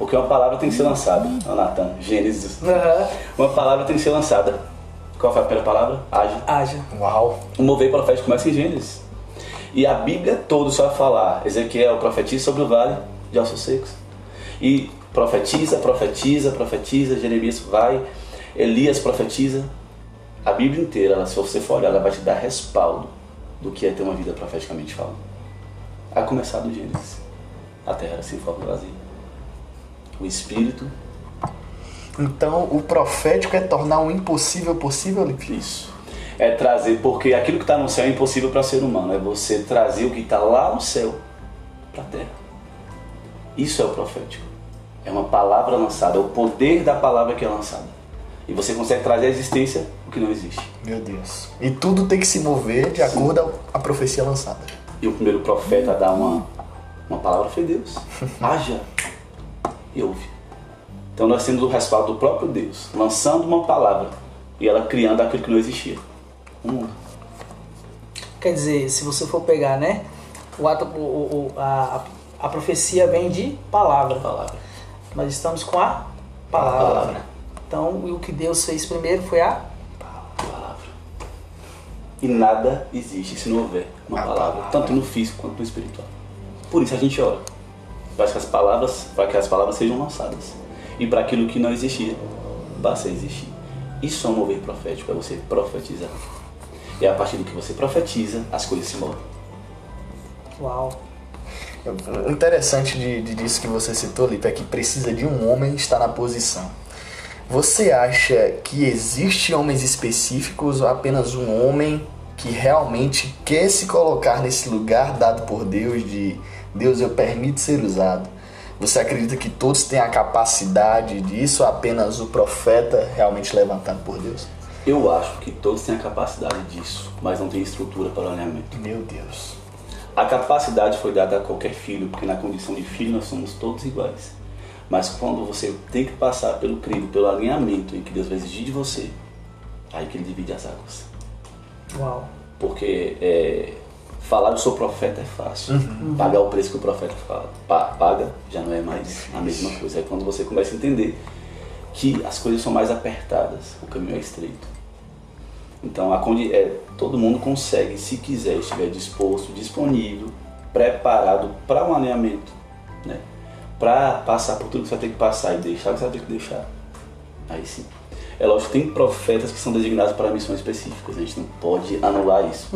Porque uma palavra tem que ser lançada. Ó, Natan, Gênesis. Aham. Uma palavra tem que ser lançada. Qual foi a primeira palavra? Age. Haja. Uau. O mover profético começa em Gênesis. E a Bíblia toda só vai falar. Ezequiel profetiza sobre o vale de ossos secos. E profetiza, profetiza, profetiza. Jeremias vai. Elias profetiza. A Bíblia inteira, ela, se você for olhar, ela vai te dar respaldo do que é ter uma vida profeticamente falando. A começar do Gênesis. A terra era sem forma vazia. O Espírito, Então, o profético é tornar o impossível possível, Lipe? Isso. É trazer, porque aquilo que está no céu é impossível para ser humano. É você trazer o que está lá no céu para a terra. Isso é o profético. É uma palavra lançada, é o poder da palavra que é lançada. E você consegue trazer à existência o que não existe. Meu Deus. E tudo tem que se mover de acordo à profecia lançada. E o primeiro profeta a dar uma, uma palavra foi Deus. <laughs> Haja e ouve. Então nós temos o respaldo do próprio Deus, lançando uma palavra e ela criando aquilo que não existia. Um mundo. Quer dizer, se você for pegar, né? O ato, o, o- a, a profecia vem de palavra. Palavra. Nós estamos com a palavra. Palavra. Então, o que Deus fez primeiro foi a palavra. E nada existe se não houver uma palavra, palavra. tanto no físico quanto no espiritual. Por isso a gente ora. Para que as palavras, para que as palavras sejam lançadas. E para aquilo que não existia, basta existir. Isso é um mover profético, é você profetizar. E a partir do que você profetiza, as coisas se movem. Uau. O interessante de, de- disso que você citou, Lipe, é que precisa de um homem estar na posição. Você acha que existe homens específicos ou apenas um homem que realmente quer se colocar nesse lugar dado por Deus de Deus eu permito ser usado? Você acredita que todos têm a capacidade disso ou apenas o profeta realmente levantado por Deus? Eu acho que todos têm a capacidade disso, mas não têm estrutura para o alinhamento. Meu Deus. A capacidade foi dada a qualquer filho, porque na condição de filho nós somos todos iguais. Mas quando você tem que passar pelo crivo, pelo alinhamento em que Deus vai exigir de você, aí que ele divide as águas. Uau. Porque é, falar eu sou profeta é fácil. Uhum. Pagar o preço que o profeta fala, pa- paga já não é mais a mesma coisa. É quando você começa a entender que as coisas são mais apertadas, o caminho é estreito. Então, é, todo mundo consegue, se quiser, estiver disposto, disponível, preparado para um alinhamento, né? para passar por tudo que você vai ter que passar e deixar o que você vai ter que deixar. Aí sim. É lógico que tem profetas que são designados para missões específicas, a gente não pode anular isso.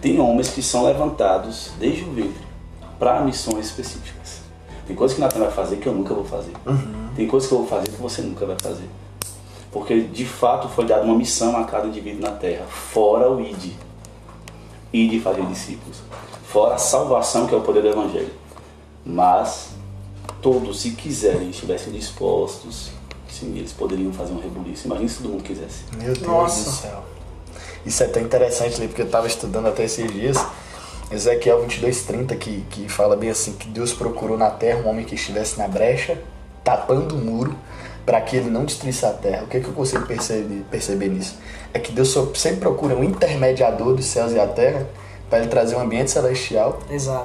Tem homens que são levantados desde o ventre para missões específicas. Tem coisas que Natan vai fazer que eu nunca vou fazer. Tem coisas que eu vou fazer que você nunca vai fazer. Porque de fato foi dada uma missão a cada indivíduo na terra, fora o ID. ID fazer discípulos. Fora a salvação, que é o poder do Evangelho. Mas todos, se quiserem, estivessem dispostos, sim, eles poderiam fazer um rebuliço. Imagina se todo mundo quisesse. Meu Deus Nossa. do céu. Isso é tão interessante, Lê, porque eu estava estudando até esses dias. Ezequiel 22:30 que, que fala bem assim que Deus procurou na terra um homem que estivesse na brecha, tapando o muro, para que ele não destruísse a terra. O que, que eu consigo perceber, perceber nisso? É que Deus sempre procura um intermediador dos céus e a terra para ele trazer um ambiente celestial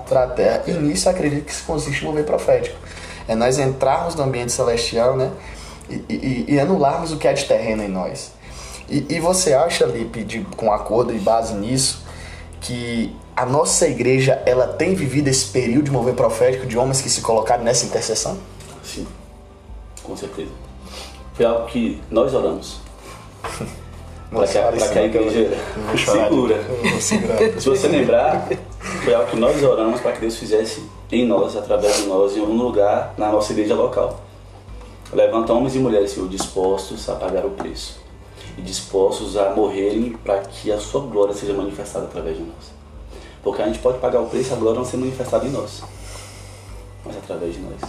para a terra. E nisso acredito que isso consiste no mover profético. É nós entrarmos no ambiente celestial, né? E, e- e anularmos o que há de terreno em nós. E, e você acha, Lipe, de, com acordo e base nisso, que a nossa igreja ela tem vivido esse período de mover profético de homens que se colocaram nessa intercessão? Sim, com certeza. Foi algo que nós oramos. <laughs> Para que, que a igreja segura. <laughs> Se você lembrar, foi algo que nós oramos para que Deus fizesse em nós, através de nós, em um lugar na nossa igreja local. Levanta homens e mulheres, Senhor, dispostos a pagar o preço e dispostos a morrerem para que a sua glória seja manifestada através de nós. Porque a gente pode pagar o preço e a glória não ser manifestada em nós, mas através de nós.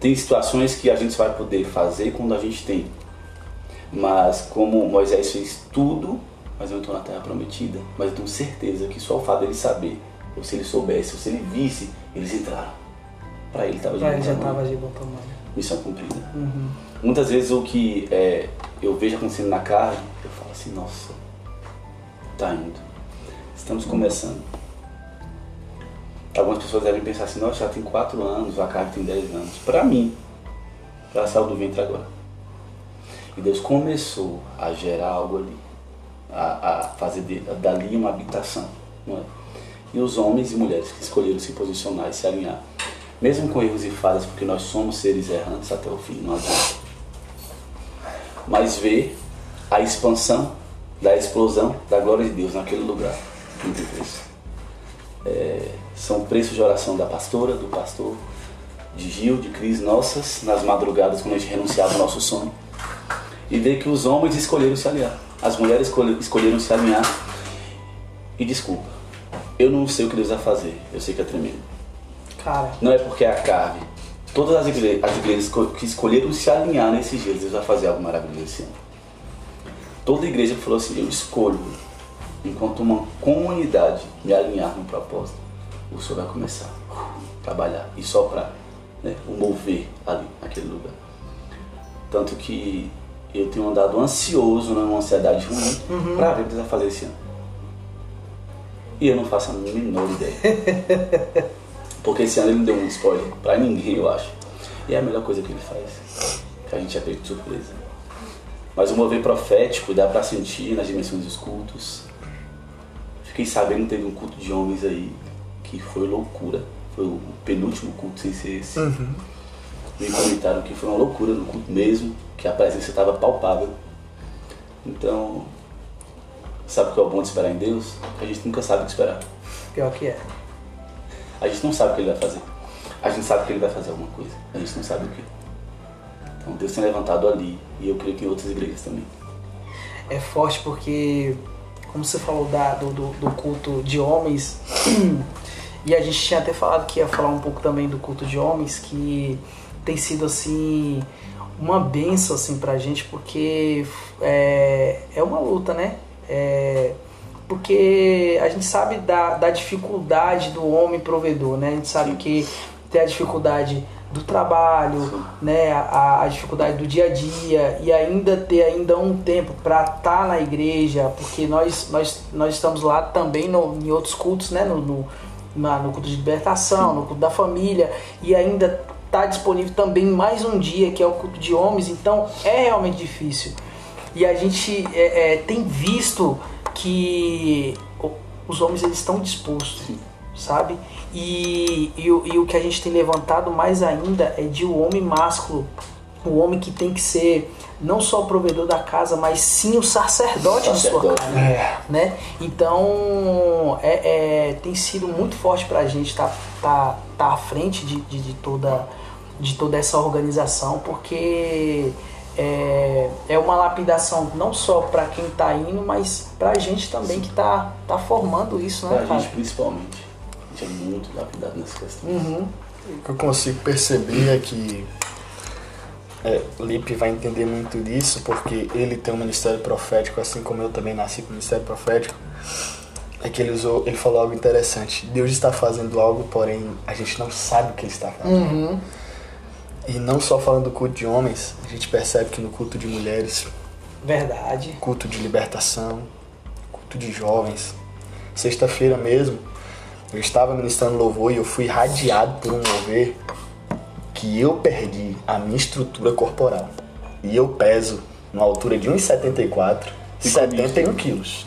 Tem situações que a gente vai poder fazer quando a gente tem. Mas como Moisés fez tudo, mas eu estou na terra prometida, mas eu tenho certeza que só o fato dele saber, ou se ele soubesse, ou se ele visse, eles entraram. Para ele estava de bom tamanho. Missão cumprida. Muitas vezes o que é, eu vejo acontecendo na carne, eu falo assim, nossa, tá indo. Estamos começando. Algumas pessoas devem pensar assim, nossa, já tem 4 anos, a carne tem 10 anos. Para mim, ela saiu do ventre agora. E Deus começou a gerar algo ali, a, a fazer de- dali uma habitação. É? E os homens e mulheres que escolheram se posicionar e se alinhar, mesmo com erros e falhas, porque nós somos seres errantes até o fim, não. Mas ver a expansão da explosão da glória de Deus naquele lugar, preço. É, são preços de oração da pastora, do pastor, de Gil, de Cris, nossas, nas madrugadas, quando a gente renunciava ao nosso sono. E ver que os homens escolheram se alinhar, as mulheres escolhe- escolheram se alinhar. E desculpa, eu não sei o que Deus vai fazer, eu sei que é tremendo. Cara, Não é porque é a carne. Todas as igrejas, as igrejas que escolheram se alinhar nesses dias, Deus vai fazer algo maravilhoso esse ano. Toda igreja falou assim, eu escolho, enquanto uma comunidade, me alinhar no propósito, o Senhor vai começar a trabalhar e soprar, né, o mover ali, naquele lugar. Tanto que eu tenho andado ansioso, numa ansiedade ruim, para ver o que vai fazer esse ano. E eu não faço a menor ideia. <laughs> Porque esse ano ele não deu um spoiler pra ninguém, eu acho. E é a melhor coisa que ele faz. Que a gente é pego de surpresa. Mas o mover profético dá pra sentir nas dimensões dos cultos. Fiquei sabendo que teve um culto de homens aí que foi loucura. Foi o penúltimo culto sem ser esse. Me comentaram que foi uma loucura no culto mesmo, que a presença estava palpável. Então, sabe o que é o bom de esperar em Deus? Que a gente nunca sabe o que esperar. pior que é. A gente não sabe o que ele vai fazer. A gente sabe que ele vai fazer alguma coisa. A gente não sabe o que. Então Deus tem levantado ali. E eu creio que em outras igrejas também. É forte porque, como você falou da, do, do, culto de homens, <clears throat> e a gente tinha até falado que ia falar um pouco também do culto de homens, que tem sido assim uma benção assim pra gente, porque é, é uma luta, né? É, porque a gente sabe da, da dificuldade do homem provedor, né? A gente sabe Sim. que tem a dificuldade do trabalho, né, a, a, dificuldade do dia a dia e ainda ter ainda um tempo para estar tá na igreja, porque nós, nós, nós estamos lá também no, em outros cultos, né, no, no, na, no culto de libertação, no culto da família e ainda está disponível também mais um dia que é o culto de homens, então é realmente difícil e a gente é, é, tem visto que os homens eles estão dispostos, sabe? E, e, e, o que a gente tem levantado mais ainda é de o um homem másculo, o homem que tem que ser não só o provedor da casa, mas sim o sacerdote, de sua casa. É. Né? Então é, é, tem sido muito forte para a gente estar tá, tá, tá à frente de, de, de, toda, de toda essa organização, porque é, é uma lapidação não só para quem está indo, mas para a gente também que está tá formando isso, né? Para a gente principalmente gente é muito lapidado nessa questão. Uhum. O que eu consigo perceber é que é, Lipe vai entender muito disso porque ele tem um ministério profético, assim como eu também nasci com um ministério profético. É que ele usou, ele falou algo interessante. Deus está fazendo algo, porém a gente não sabe o que ele está fazendo. Uhum. E não só falando do culto de homens, a gente percebe que no culto de mulheres, verdade, culto de libertação, culto de jovens, sexta-feira mesmo, eu estava ministrando louvor e eu fui radiado por um mover que eu perdi a minha estrutura corporal. E eu peso numa altura de 1,74, 71 quilos.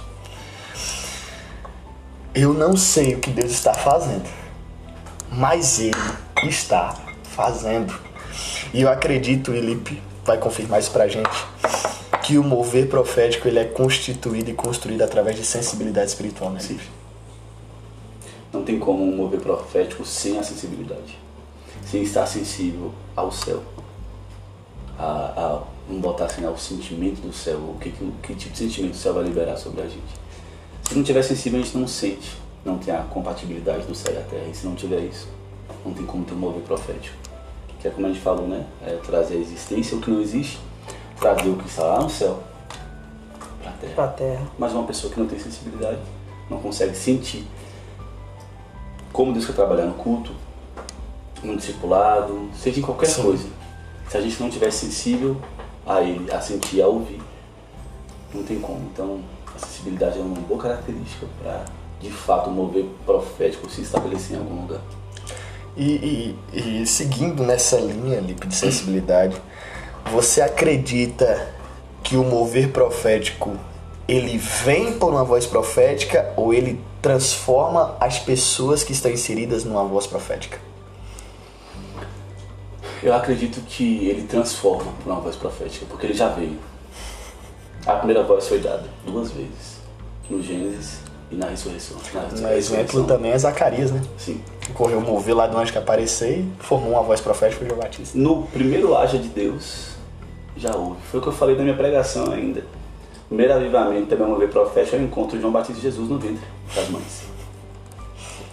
Eu não sei o que Deus está fazendo, mas Ele está fazendo. E eu acredito, Felipe vai confirmar isso pra gente, que o mover profético ele é constituído e construído através de sensibilidade espiritual, né, Felipe? Não tem como um mover profético sem a sensibilidade, sem estar sensível ao céu, a, a vamos botar assim, ao sentimento do céu, o que, que, que tipo de sentimento o céu vai liberar sobre a gente. Se não tiver sensível, a gente não sente, não tem a compatibilidade do céu e da terra. E se não tiver isso, não tem como ter um mover profético. Que é como a gente falou, né? É trazer a existência o que não existe, trazer o que está lá no céu para a terra. terra. Mas uma pessoa que não tem sensibilidade não consegue sentir como Deus quer trabalhar no culto, no discipulado, seja em qualquer Sim. coisa. Se a gente não tiver sensível a Ele, a sentir, a ouvir, não tem como. Então, a sensibilidade é uma boa característica para, de fato, mover profético se estabelecer em algum lugar. E, e, e seguindo nessa linha, Lipe, de sensibilidade, você acredita que o mover profético ele vem por uma voz profética ou ele transforma as pessoas que estão inseridas numa voz profética? Eu acredito que ele transforma por uma voz profética, porque ele já veio. A primeira voz foi dada duas vezes, no Gênesis e na ressurreição. Na exemplo também é Zacarias, né? Sim. Correu mover lá do anjo que apareceu e formou uma voz profética para João Batista. No primeiro haja de Deus, já houve. Foi o que eu falei na minha pregação ainda primeiro avivamento, também uma vez profético, é o encontro de João Batista de Jesus no ventre das mães.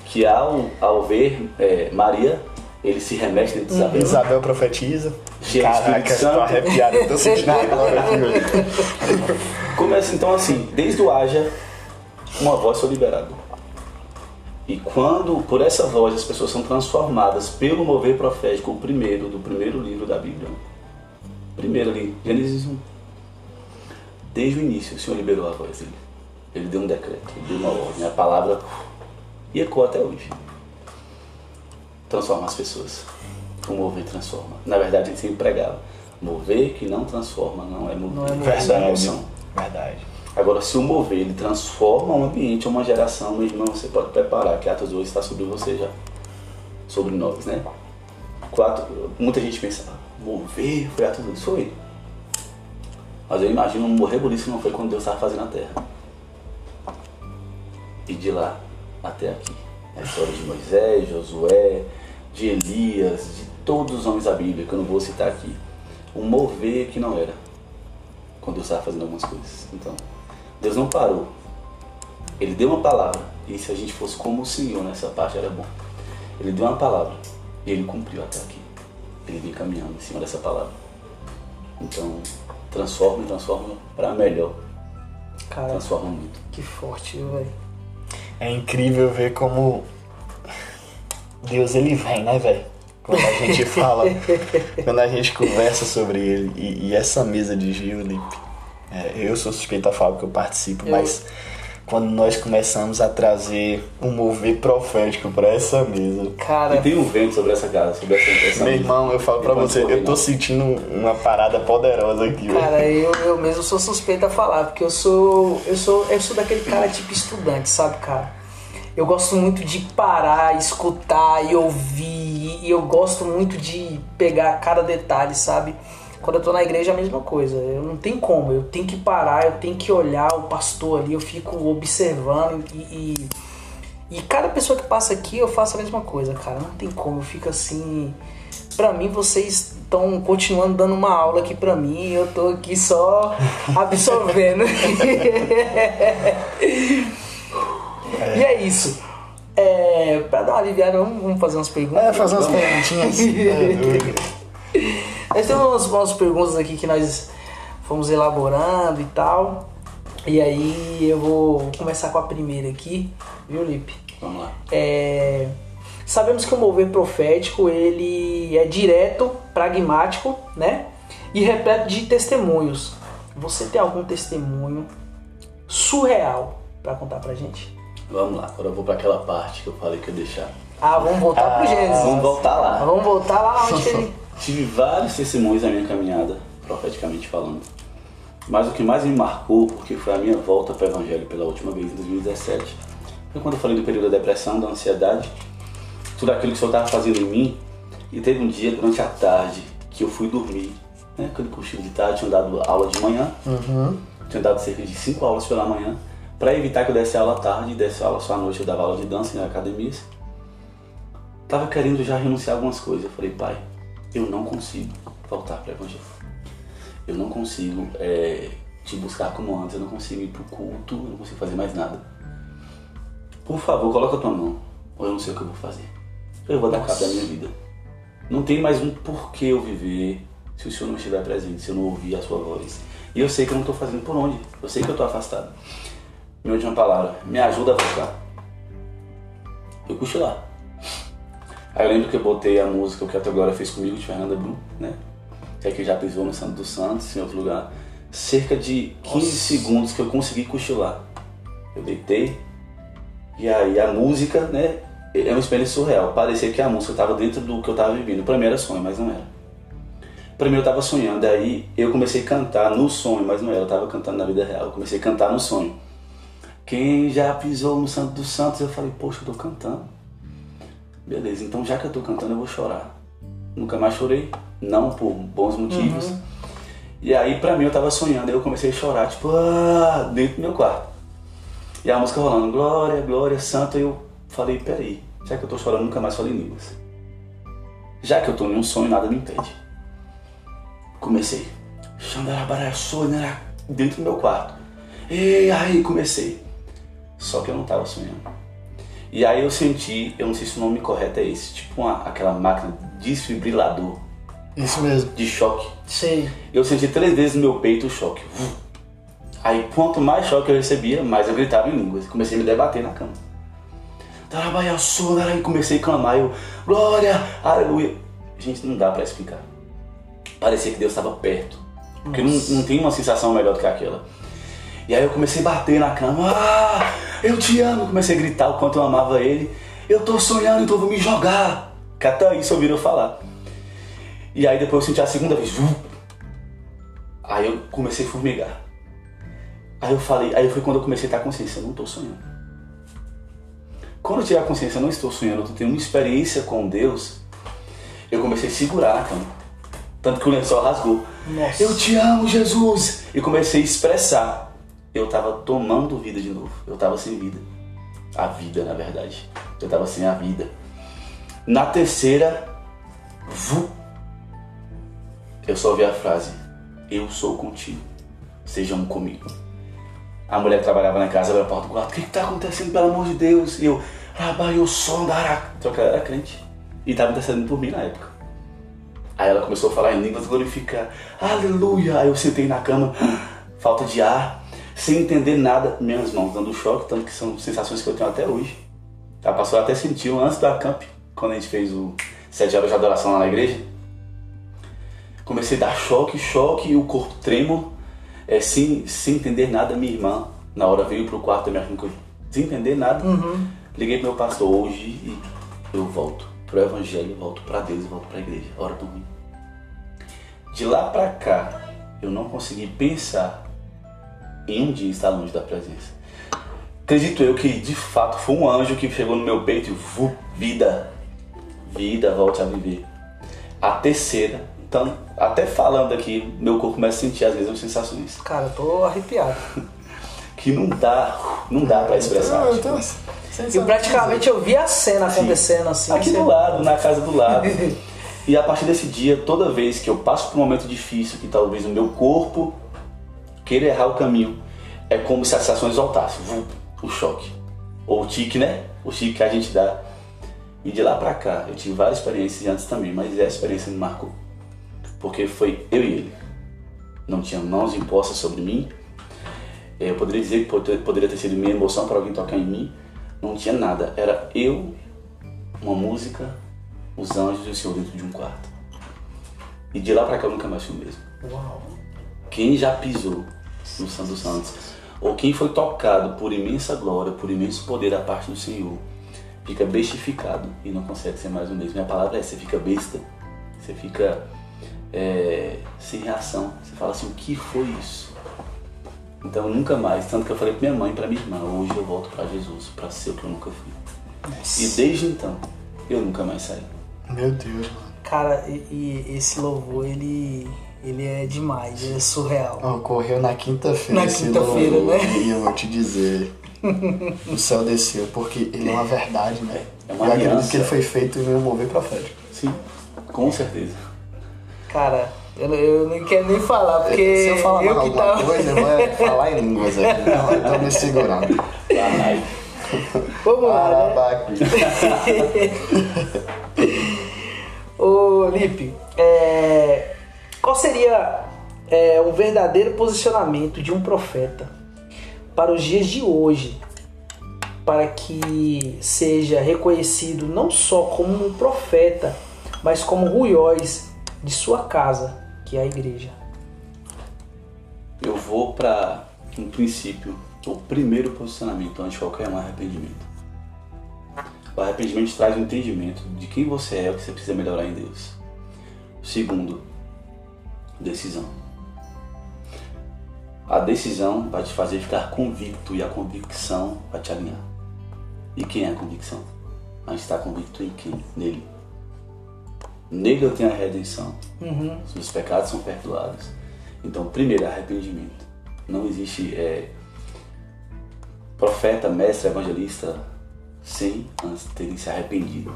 Que ao, ao ver é, Maria, ele se remete dentro de Isabel. Isabel profetiza. Cheio Caraca, tô arrepiado, tô sentindo agora Começa então assim, desde o haja, uma voz foi liberada. E quando, por essa voz, as pessoas são transformadas pelo mover profético, o primeiro, do primeiro livro da Bíblia. Primeiro ali, Gênesis 1 Desde o início, o Senhor liberou a voz dele. Ele deu um decreto, ele deu uma ordem. A palavra e ecoa até hoje. Transforma as pessoas. O mover transforma. Na verdade, a gente sempre pregava. Mover que não transforma não é mover. Não é mover. Verdade. Emoção. Verdade. Agora, se o mover ele transforma um ambiente, uma geração, meu irmão, você pode preparar que Atos 2 está sobre você já. Sobre nós, né? Quatro, muita gente pensa, mover foi Atos 2. Foi. Mas eu imagino morrer isso não foi quando Deus estava fazendo a terra. E de lá até aqui. A história de Moisés, Josué, de Elias, de todos os homens da Bíblia, que eu não vou citar aqui. Um mover que não era. Quando Deus estava fazendo algumas coisas. Então, Deus não parou. Ele deu uma palavra. E se a gente fosse como o Senhor nessa parte era bom. Ele deu uma palavra. E ele cumpriu até aqui. Ele vem caminhando em cima dessa palavra. Então, transforma, transforma para melhor. Cara, Transforma muito. que forte, viu, velho? É incrível ver como Deus ele vem, né, velho? Quando a gente fala, <laughs> quando a gente conversa sobre ele e, e essa mesa de Gil, é, eu sou suspeito a falar porque eu participo, Eu- mas quando nós começamos a trazer um mover profético pra essa mesa, Cara, E tem um vento sobre essa casa, sobre essa, essa meu mesa. irmão, eu falo pra Pode você, correr, eu tô não. sentindo uma parada poderosa aqui, velho. Cara, eu, eu mesmo sou suspeito a falar, porque eu sou, eu sou. Eu sou daquele cara tipo estudante, sabe, cara? Eu gosto muito de parar, escutar e ouvir. E eu gosto muito de pegar cada detalhe, sabe? Quando eu tô na igreja é a mesma coisa. Eu não tem como. Eu tenho que parar, eu tenho que olhar o pastor ali, eu fico observando e. e e cada pessoa que passa aqui eu faço a mesma coisa, cara. Não tem como. Eu fico assim. Pra mim, vocês estão continuando dando uma aula aqui pra mim. Eu tô aqui só <laughs> absorvendo. E é isso. É, pra dar uma aliviada, vamos, vamos fazer umas perguntas. É, fazer umas perguntinhas. <laughs> É. Nós temos umas, umas perguntas aqui que nós fomos elaborando e tal. E aí eu vou começar com a primeira aqui, viu, Lipe? Vamos lá. É, sabemos que o mover profético ele é direto, pragmático, né? E repleto de testemunhos. Você tem algum testemunho surreal pra contar pra gente? Vamos lá, agora eu vou para aquela parte que eu falei que eu ia deixar. Ah, vamos voltar pro Gênesis. Vamos voltar lá. Vamos voltar lá onde <laughs> ele. Tive vários testemunhos na minha caminhada, profeticamente falando. Mas o que mais me marcou, porque foi a minha volta para o Evangelho pela última vez em 2017, foi quando eu falei do período da depressão, da ansiedade, tudo aquilo que o Senhor estava fazendo em mim. E teve um dia durante a tarde que eu fui dormir, né? Aquele cochilo de tarde, tinha dado aula de manhã, tinha dado cerca de 5 aulas pela manhã, para evitar que eu desse aula à tarde e desse aula só à noite, eu dava aula de dança em academias. Tava querendo já renunciar a algumas coisas. Eu falei, pai, eu não consigo voltar para o Evangelho. Eu não consigo é, te buscar como antes, eu não consigo ir pro culto, eu não consigo fazer mais nada. Por favor, coloca a tua mão, ou eu não sei o que eu vou fazer. Eu vou dar cabo da minha vida. Não tem mais um porquê eu viver se o Senhor não estiver presente, se eu não ouvir a sua voz. E eu sei que eu não estou fazendo por onde, eu sei que eu estou afastado. Minha última palavra, me ajuda a voltar. Eu cochilar. Aí eu lembro que eu botei a música O que a tua glória fez comigo, de Fernanda Brum, né? Que é que já pisou no Santo dos Santos, em outro lugar. Cerca de 15 segundos que eu consegui cochilar. Eu deitei, e aí a música, né? É uma experiência surreal. Parecia que a música estava dentro do que eu estava vivendo. Pra mim era sonho, mas não era. Pra mim eu estava sonhando, aí eu comecei a cantar no sonho, mas não era. Eu estava cantando na vida real. Eu comecei a cantar no sonho. Quem já pisou no Santo dos Santos, eu falei, poxa, eu tô cantando. Beleza, então já que eu tô cantando, eu vou chorar. Nunca mais chorei, não por bons motivos. E aí, pra mim, eu tava sonhando, aí eu comecei a chorar, tipo, ah, dentro do meu quarto. E a música rolando, glória, glória, santo, e eu falei, peraí, já que eu tô chorando, nunca mais falei línguas. Já que eu tô em um sonho, nada me impede. Comecei. Né, dentro do meu quarto. E aí comecei. Só que eu não tava sonhando. E aí eu senti, eu não sei se o nome correto é esse, tipo uma, aquela máquina desfibrilador Isso mesmo. de choque. Sei. Eu senti três vezes no meu peito o choque. Aí quanto mais choque eu recebia, mais eu gritava em línguas. Comecei a me debater na cama. Aí comecei a clamar, eu, glória, aleluia. Gente, não dá pra explicar. Parecia que Deus estava perto. Porque não, não tem uma sensação melhor do que aquela. E aí eu comecei a bater na cama, ah, eu te amo. Comecei a gritar o quanto eu amava ele. Eu tô sonhando, então eu vou me jogar. Que até isso ouviram eu falar. E aí depois eu senti a segunda vez. "Vu". Aí eu comecei a formigar. Aí eu falei, aí foi quando eu comecei a ter a consciência, eu não tô sonhando. Quando eu tive a consciência, eu não estou sonhando, eu tô tendo uma experiência com Deus, eu comecei a segurar cama. Tanto que o lençol rasgou. Nossa. Eu te amo, Jesus! E comecei a expressar. Eu tava tomando vida de novo. Eu tava sem vida. A vida, na verdade. Eu tava sem a vida. Na terceira, vu, eu só ouvi a frase: Eu sou contigo. Seja um comigo. A mulher que trabalhava na casa abriu a porta do quarto. O que que tá acontecendo, pelo amor de Deus? E eu, Rabai, eu sou Só que ela era crente. E tava intercedendo por mim na época. Aí ela começou a falar em línguas, glorificar, aleluia. Aí eu sentei na cama, <gasps> falta de ar, sem entender nada, minhas mãos dando choque, tanto que são sensações que eu tenho até hoje. A pastora até sentiu antes da camp, quando a gente fez o sete horas de adoração lá na igreja. Comecei a dar choque, choque e o corpo tremo, é, sem, sem entender nada. Minha irmã, na hora, veio pro quarto da minha irmã, sem entender nada. Uhum. Liguei pro meu pastor hoje e eu volto pro evangelho, volto para Deus, volto para a igreja. Hora do ruim. De lá para cá, eu não consegui pensar em um dia estar longe da presença. Acredito eu que de fato foi um anjo que chegou no meu peito e vu, vida, vida, volte a viver. A terceira, então, até falando aqui, meu corpo começa a sentir as mesmas sensações. Cara, eu tô arrepiado. <laughs> Que não dá, não dá para expressar. Eu tipo, tô- E praticamente eu vi a cena acontecendo assim. Aqui do lado, na casa do lado. <laughs> E a partir desse dia, toda vez que eu passo por um momento difícil, que talvez o meu corpo queira errar o caminho, é como se a sensação exaltasse, vum, o choque. Ou o tique, né? O tique que a gente dá. E de lá pra cá, eu tive várias experiências antes também, mas essa experiência me marcou. Porque foi eu e ele. Não tinha mãos impostas sobre mim. Eh, Eu poderia dizer que pode- poderia ter sido minha emoção para alguém tocar em mim. Não tinha nada. Era eu, uma música, os anjos e o Senhor dentro de um quarto. E de lá pra cá eu nunca mais fui o mesmo. Uau. Quem já pisou no Santo dos Santos, ou quem foi tocado por imensa glória, por imenso poder da parte do Senhor, fica bestificado e não consegue ser mais o mesmo. Minha palavra é: você fica besta, você fica é, sem reação. Você fala assim: o que foi isso? Então nunca mais. Tanto que eu falei pra minha mãe e pra minha irmã: hoje eu volto pra Jesus, pra ser o que eu nunca fui. E desde então, eu nunca mais saí. Meu Deus, mano. Cara, e, e esse louvor, ele, ele é demais, ele é surreal. Ocorreu na quinta-feira. Na quinta-feira, né? E eu vou te dizer. O céu desceu, porque ele é uma verdade, né? É uma eu acredito que ele foi feito em meu mover profético. Sim, com certeza. Cara, eu, eu não quero nem falar, porque Se eu falar eu que alguma tava. coisa, eu vou falar em línguas aqui. Então, eu tô me segurando. Vamos lá, né? <laughs> Ô, Lipe, é, qual seria é, um verdadeiro posicionamento de um profeta para os dias de hoje, para que seja reconhecido não só como um profeta, mas como ruióis de sua casa, que é a igreja? Eu vou para um princípio, o primeiro posicionamento antes de qualquer um arrependimento. O arrependimento traz o entendimento de quem você é, o que você precisa melhorar em Deus. Segundo, decisão. A decisão vai te fazer ficar convicto e a convicção vai te alinhar. E quem é a convicção? A gente está convicto em quem? Nele. Nele eu tenho a redenção. Uhum. Os meus pecados são perdoados. Então, primeiro, arrependimento. Não existe é, profeta, mestre, evangelista sem antes terem se arrependido.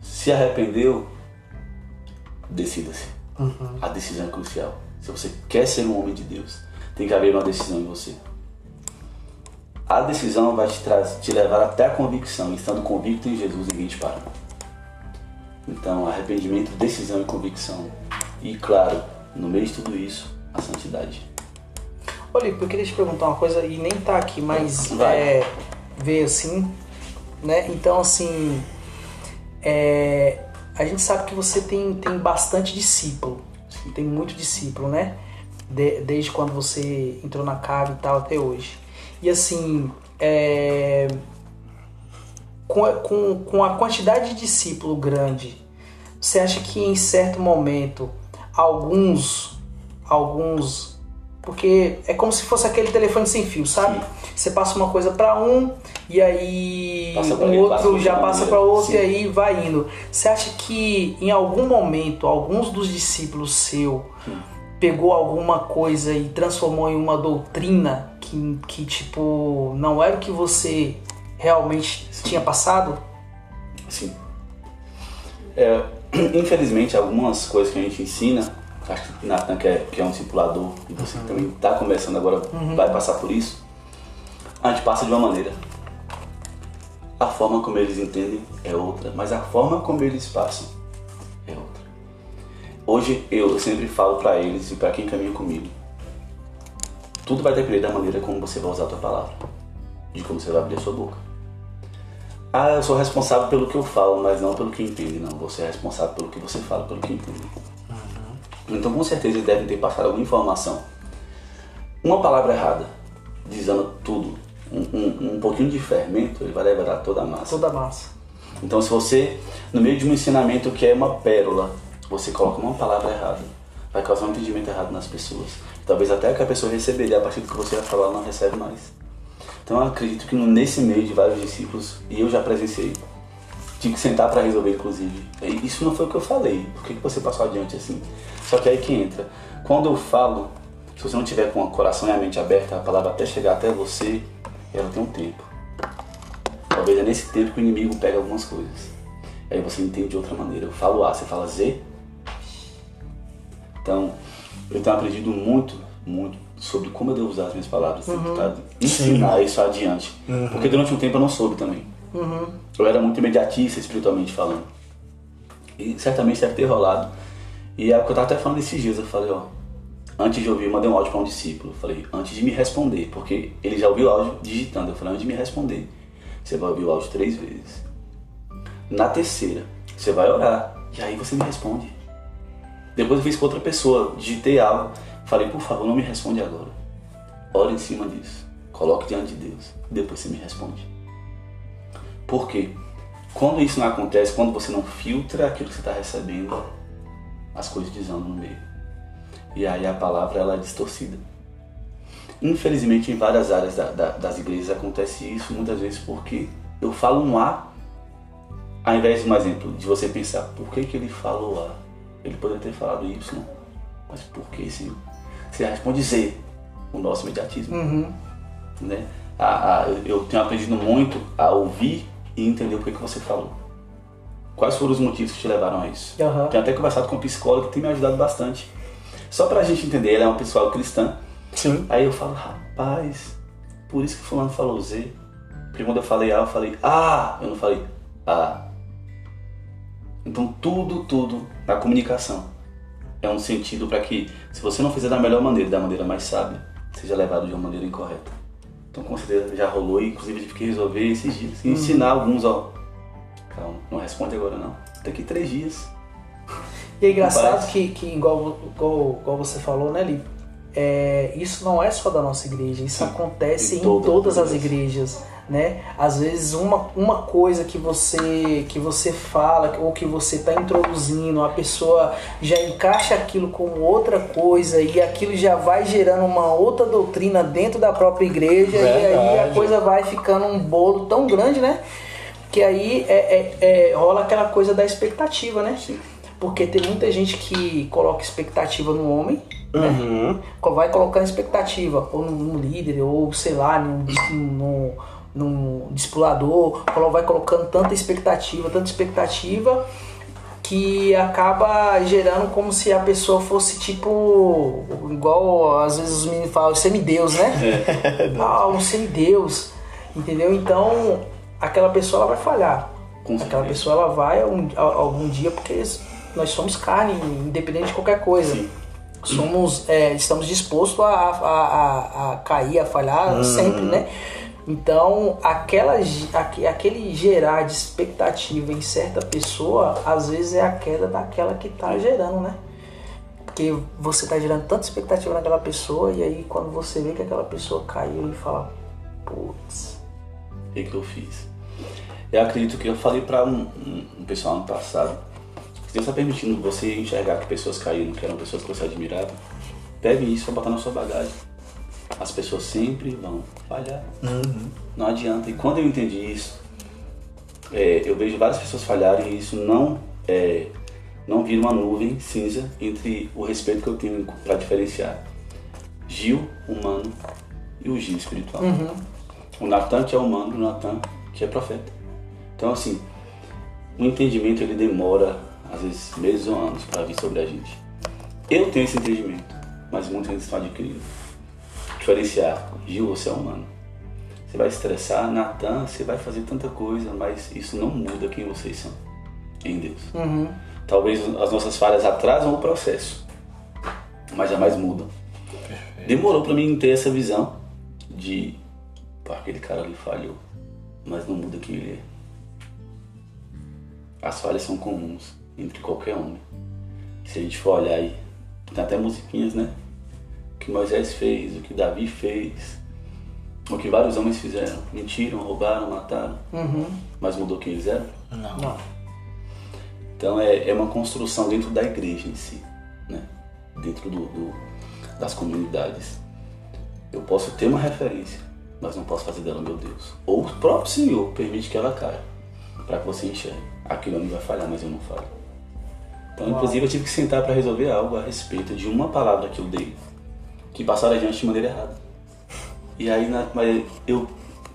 Se arrependeu, decida-se. A decisão é crucial. Se você quer ser um homem de Deus, tem que haver uma decisão em você. A decisão vai te, te levar até a convicção. E estando convicto em Jesus, ninguém te para. Então, arrependimento, decisão e convicção. E, claro, no meio de tudo isso, a santidade. Lipe, eu queria te perguntar uma coisa, e nem tá aqui, mas é, veio assim, né? Então, assim, é, a gente sabe que você tem, tem bastante discípulo, tem muito discípulo, né? De- desde quando você entrou na cave e tal até hoje. E assim, é, com, com, com a quantidade de discípulo grande, você acha que em certo momento alguns, alguns, porque é como se fosse aquele telefone sem fio, sabe? Sim. Você passa uma coisa para um e aí Passa pra um passa outro de já passa para outro Sim. e aí vai indo. Você acha que em algum momento alguns dos discípulos seu pegou alguma coisa e transformou em uma doutrina que, que tipo não era o que você realmente tinha passado? Sim. É, <clears throat> infelizmente, algumas coisas que a gente ensina, acho que Nathan, que é, que é um discipulador, e você que também está começando agora, vai passar por isso, a gente passa de uma maneira. A forma como eles entendem é outra, mas a forma como eles passam é outra. hoje eu sempre falo para eles e para quem caminha comigo, tudo vai depender da maneira como você vai usar a tua palavra, de como você vai abrir a sua boca. Ah, eu sou responsável pelo que eu falo, mas não pelo que entende, não. Você é responsável pelo que você fala, pelo que entende. Então, com certeza, eles devem ter passado alguma informação. Uma palavra errada, dizendo tudo, um, um, um pouquinho de fermento, ele vai levar toda a massa. Toda a massa. Então, se você, no meio de um ensinamento que é uma pérola, você coloca uma palavra errada, vai causar um entendimento errado nas pessoas. Talvez até que a pessoa receberia, a partir do que você vai falar, ela não recebe mais. Então eu acredito que nesse meio de vários discípulos, e eu já presenciei, tive que sentar para resolver, inclusive. Isso não foi o que eu falei. Por que, que você passou adiante assim? Só que aí que entra. Quando eu falo, se você não tiver com o coração e a mente aberta, a palavra até chegar até você, ela tem um tempo. Talvez é nesse tempo que o inimigo pega algumas coisas. Aí você entende de outra maneira. Eu falo A, você fala Z. Então, eu tenho aprendido muito, muito sobre como eu devo usar as minhas palavras, uhum. tentar ensinar Sim. isso adiante. Uhum. Porque durante um tempo eu não soube também. Uhum. Eu era muito imediatista espiritualmente falando. E certamente deve ter rolado. E é o que eu tava até falando esses dias, eu falei, ó, antes de ouvir, eu mandei um áudio para um discípulo. Eu falei, antes de me responder, porque ele já ouviu o áudio digitando. Eu falei, antes de me responder, você vai ouvir o áudio três vezes. Na terceira, você vai orar. E aí você me responde. Depois eu fiz com outra pessoa, digitei algo. Falei, por favor, não me responde agora. Ore em cima disso. Coloque diante de Deus. Depois você me responde. Por quê? Quando isso não acontece, quando você não filtra aquilo que você está recebendo, as coisas desandam no meio. E aí a palavra ela é distorcida. Infelizmente, em várias áreas da, da, das igrejas acontece isso, muitas vezes porque eu falo um A, ao invés de um exemplo, de você pensar, por que, que ele falou A? Ele poderia ter falado Y. Mas por que, Senhor? Você responde Z, o nosso imediatismo. Uhum. Né? A, a, eu tenho aprendido muito a ouvir e entender o que, que você falou. Quais foram os motivos que te levaram a isso? Uhum. Tenho até conversado com um psicólogo que tem me ajudado bastante. Só pra gente entender, ele é uma pessoa cristã. Sim. Aí eu falo, rapaz, por isso que fulano falou Z. Porque quando eu falei A, eu falei Ah, eu não falei A. Então tudo, tudo na comunicação é um sentido para que, se você não fizer da melhor maneira, da maneira mais sábia, seja levado de uma maneira incorreta. Então, com certeza já rolou e, inclusive, tive que resolver esses dias. E uhum. ensinar alguns, ó. Calma, não responde agora não. Daqui três dias. E é engraçado que, que igual, igual, igual você falou, né, Lipe? É, isso não é só da nossa igreja, isso Sim, acontece em, em todas as igrejas né? Às vezes uma, uma coisa que você que você fala ou que você está introduzindo, a pessoa já encaixa aquilo como outra coisa e aquilo já vai gerando uma outra doutrina dentro da própria igreja Verdade. e aí a coisa vai ficando um bolo tão grande, né? Que aí é, é, é rola aquela coisa da expectativa, né? Sim. Porque tem muita gente que coloca expectativa no homem, né? Uhum. Vai colocando expectativa, ou no, no líder, ou sei lá, no, no, num dispulador, vai colocando tanta expectativa, tanta expectativa que acaba gerando como se a pessoa fosse tipo igual às vezes os meninos falam semideus, né? É. <laughs> ah, um semideus, entendeu? Então aquela pessoa ela vai falhar. Com aquela pessoa ela vai um, algum dia porque nós somos carne, independente de qualquer coisa. Sim. Somos, é, estamos dispostos a, a, a, a, cair, a falhar uhum. sempre, né? Então, aquela, aquele gerar de expectativa em certa pessoa, às vezes é a queda daquela que está gerando, né? Porque você está gerando tanta expectativa naquela pessoa e aí quando você vê que aquela pessoa caiu e fala, putz. O que, eu fiz? Eu acredito que eu falei para um, um, um, pessoal ano passado, se Deus está permitindo você enxergar que pessoas caíram, que eram pessoas que você admirava, pegue isso para botar na sua bagagem as pessoas sempre vão falhar. Uhum. Não adianta. E quando eu entendi isso, é, eu vejo várias pessoas falharem e isso não é, não vira uma nuvem cinza entre o respeito que eu tenho para diferenciar Gil humano e o Gil espiritual. Uhum. O Natan que é humano, o Natan que é profeta. Então assim, o entendimento ele demora às vezes meses ou anos para vir sobre a gente. Eu tenho esse entendimento, mas muitos ainda estão adquirindo diferenciar. Gil, você é humano. Você vai estressar, Natan, você vai fazer tanta coisa, mas isso não muda quem vocês são em Deus. Uhum. Talvez as nossas falhas atrasam o processo, mas jamais mudam. Demorou para mim ter essa visão de aquele cara ali falhou, mas não muda quem ele é. As falhas são comuns entre qualquer homem. Se a gente for olhar aí, tem até musiquinhas, né? O que Moisés fez, o que Davi fez, o que vários homens fizeram. Mentiram, roubaram, mataram. Uhum. Mas mudou quem eles eram? Não. Não. Então é, é uma construção dentro da igreja em si, né? Dentro do, do- das comunidades. Eu posso ter uma referência, mas não posso fazer dela meu Deus. Ou o próprio Senhor permite que ela caia, para que você enxergue. Aquele homem vai falhar, mas eu não falho. Então, inclusive, eu tive que sentar para resolver algo a respeito de uma palavra que eu dei, que passaram adiante de maneira errada. E aí, na, mas eu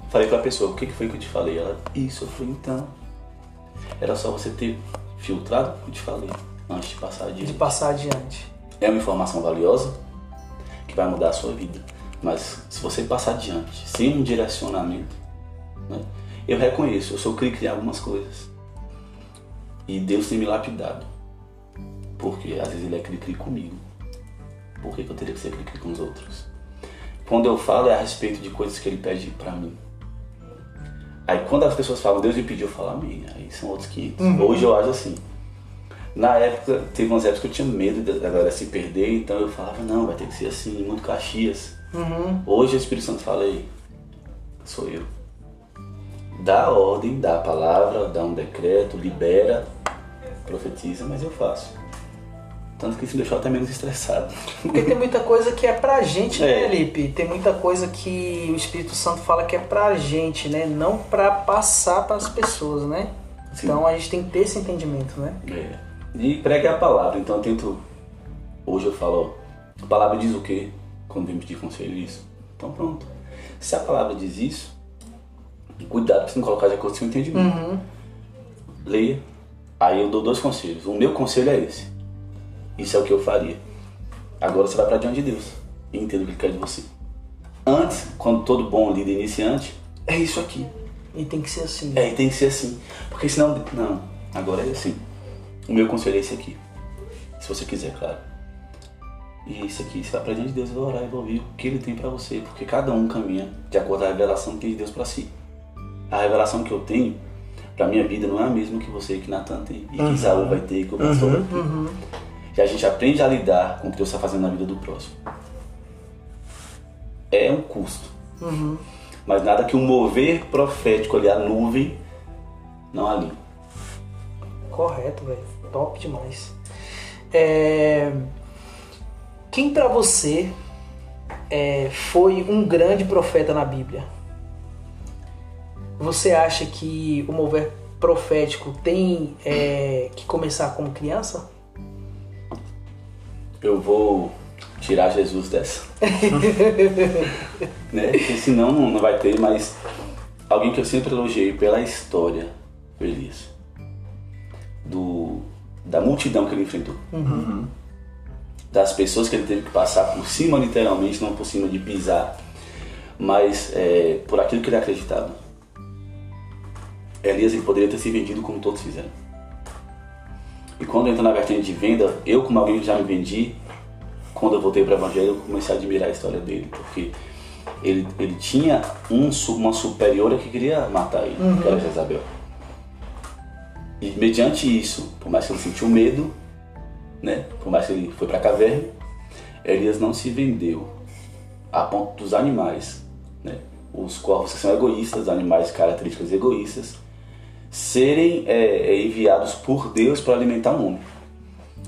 falei para a pessoa, o que que foi que eu te falei? Ela, isso, eu falei, então, era só você ter filtrado o que eu te falei antes de passar De adiante. passar adiante. É uma informação valiosa que vai mudar a sua vida. Mas se você passar adiante, sem um direcionamento, né? eu reconheço, eu sou cri-cri em algumas coisas. E Deus tem me lapidado. Porque às vezes Ele é cri-cri comigo. Por que, que eu teria que ser cri-cri com os outros? Quando eu falo é a respeito de coisas que Ele pede pra mim. Aí quando as pessoas falam, Deus me pediu, eu falo amém. Aí são outros 500. Hoje eu acho assim. Na época, teve umas épocas que eu tinha medo da galera se perder, então eu falava, não, vai ter que ser assim, muito Caxias. Uhum. Hoje o Espírito Santo fala aí, sou eu. Dá a ordem, dá a palavra, dá um decreto, libera, profetiza, mas eu faço. Tanto que isso me deixou até menos estressado. <laughs> Porque tem muita coisa que é pra gente, né, É. Lipe? Tem muita coisa que o Espírito Santo fala que é pra gente, né? Não pra passar pras pessoas, né? Sim. Então a gente tem que ter esse entendimento, né? É. E prega a palavra, então eu tento. Hoje eu falo, ó, a palavra diz o quê? Quando vem pedir conselho isso. Então pronto. Se a palavra diz isso, cuidado pra você não colocar de acordo com o seu entendimento. Uhum. Leia. Aí eu dou dois conselhos. O meu conselho é esse. Isso é o que eu faria. Agora você vai pra diante de Deus e entenda o que ele quer de você. Antes, quando todo bom líder iniciante, é isso aqui. E tem que ser assim. É, e tem que ser assim. Porque senão. Não, agora é assim. O meu conselho é esse aqui. Se você quiser, claro. E isso aqui, você vai pra diante de Deus e vai orar e vai ouvir o que ele tem pra você. Porque cada um caminha de acordo com a revelação que tem de Deus pra si. A revelação que eu tenho pra minha vida não é a mesma que você, que Natan tem. E que Isaú vai ter, que o pastor vai ter. E a gente aprende a lidar com o que Deus está fazendo na vida do próximo. É um custo. Mas nada que um mover profético ali, a nuvem, não alinha. Correto, velho. Top demais. É... Quem pra você é, foi um grande profeta na Bíblia? Você acha que o mover profético tem é, que começar como criança? Eu vou tirar Jesus dessa. <laughs> né? Porque senão não, não vai ter, mas alguém que eu sempre elogiei pela história, foi Elias. Do, da multidão que ele enfrentou. Das pessoas que ele teve que passar por cima, literalmente, não por cima de pisar, mas é, por aquilo que ele acreditava. Elias ele poderia ter se vendido como todos fizeram. E quando entra na vertente de venda, eu como alguém que já me vendi, quando eu voltei para o Evangelho, eu comecei a admirar a história dele, porque ele, ele tinha um, uma superiora que queria matar ele, que era Jezabel. E mediante isso, por mais que ele sentiu medo, né, por mais que ele foi para a caverna, Elias não se vendeu a ponto dos animais, né, os corvos que são egoístas, animais características egoístas, serem é, é, enviados por Deus para alimentar um homem.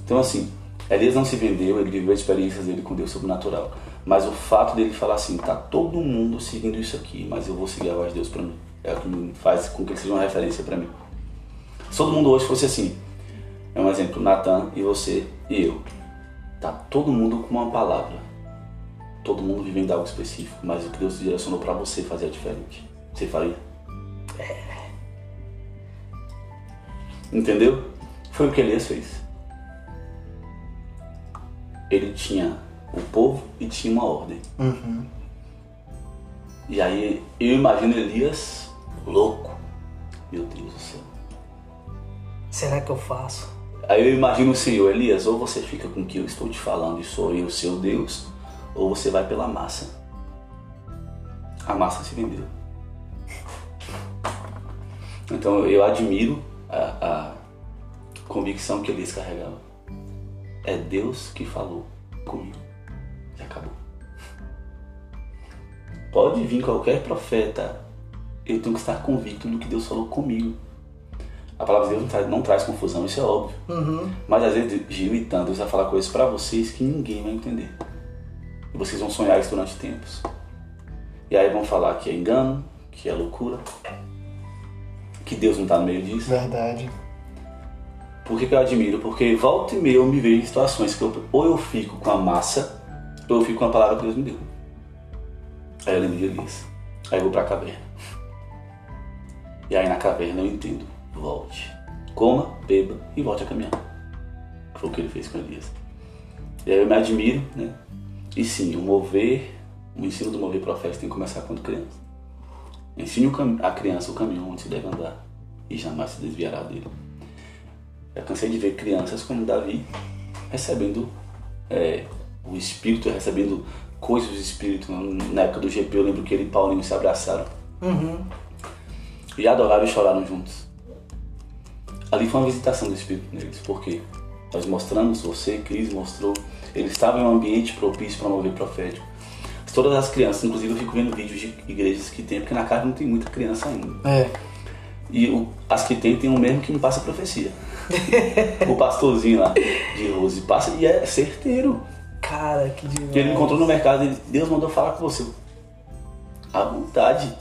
Então, assim, Elias não se vendeu, ele viveu experiências dele com Deus sobrenatural. Mas o fato dele falar assim, tá todo mundo seguindo isso aqui, mas eu vou seguir a voz de Deus para mim. É o que faz com que ele seja uma referência para mim. Se todo mundo hoje fosse assim, é um exemplo, Natan e você e eu. Tá todo mundo com uma palavra. Todo mundo vivendo algo específico, mas o que Deus direcionou para você fazer é diferente. Você faria? Entendeu? Foi o que Elias fez. Ele tinha o povo e tinha uma ordem. E aí eu imagino Elias louco. Meu Deus do céu. Será que eu faço? Aí eu imagino o Senhor, Elias, ou você fica com o que eu estou te falando e sou eu, seu Deus, ou você vai pela massa. A massa se vendeu. Então eu admiro a, a convicção que Elias carregava. É Deus que falou comigo. E acabou. Pode vir qualquer profeta, eu tenho que estar convicto do que Deus falou comigo. A palavra de Deus não traz, não traz confusão, isso é óbvio. Uhum. Mas às vezes Gil e Deus vai falar coisas para vocês que ninguém vai entender. E vocês vão sonhar isso durante tempos. E aí vão falar que é engano, que é loucura, que Deus não está no meio disso. Verdade. Por que, que eu admiro? Porque volta e meia eu me vejo em situações que eu, ou eu fico com a massa, ou eu fico com a palavra que Deus me deu. Aí eu lembro de Elias. Aí eu vou pra caverna. E aí na caverna eu entendo. Volte. Coma, beba e volte a caminhar. Foi o que ele fez com Elias. E aí eu me admiro, né? E sim, o mover, o ensino do mover profético tem que começar quando criança. Ensine a criança o caminho onde se deve andar e jamais se desviará dele. Eu cansei de ver crianças como Davi recebendo é, o Espírito, recebendo coisas do Espírito. Na época do GP eu lembro que ele e Paulinho se abraçaram Uhum. e adoraram e choraram juntos. Ali foi uma visitação do Espírito neles, porque nós mostramos, você, Cris, mostrou, eles estavam em um ambiente propício para mover profético. Todas as crianças, inclusive eu fico vendo vídeos de igrejas que tem, porque na casa não tem muita criança ainda. É. E o- as que tem, tem um mesmo que me passa profecia. <laughs> o pastorzinho lá de Rose passa e é certeiro. Cara, que demais. Ele encontrou no mercado e Deus mandou falar com você. À vontade.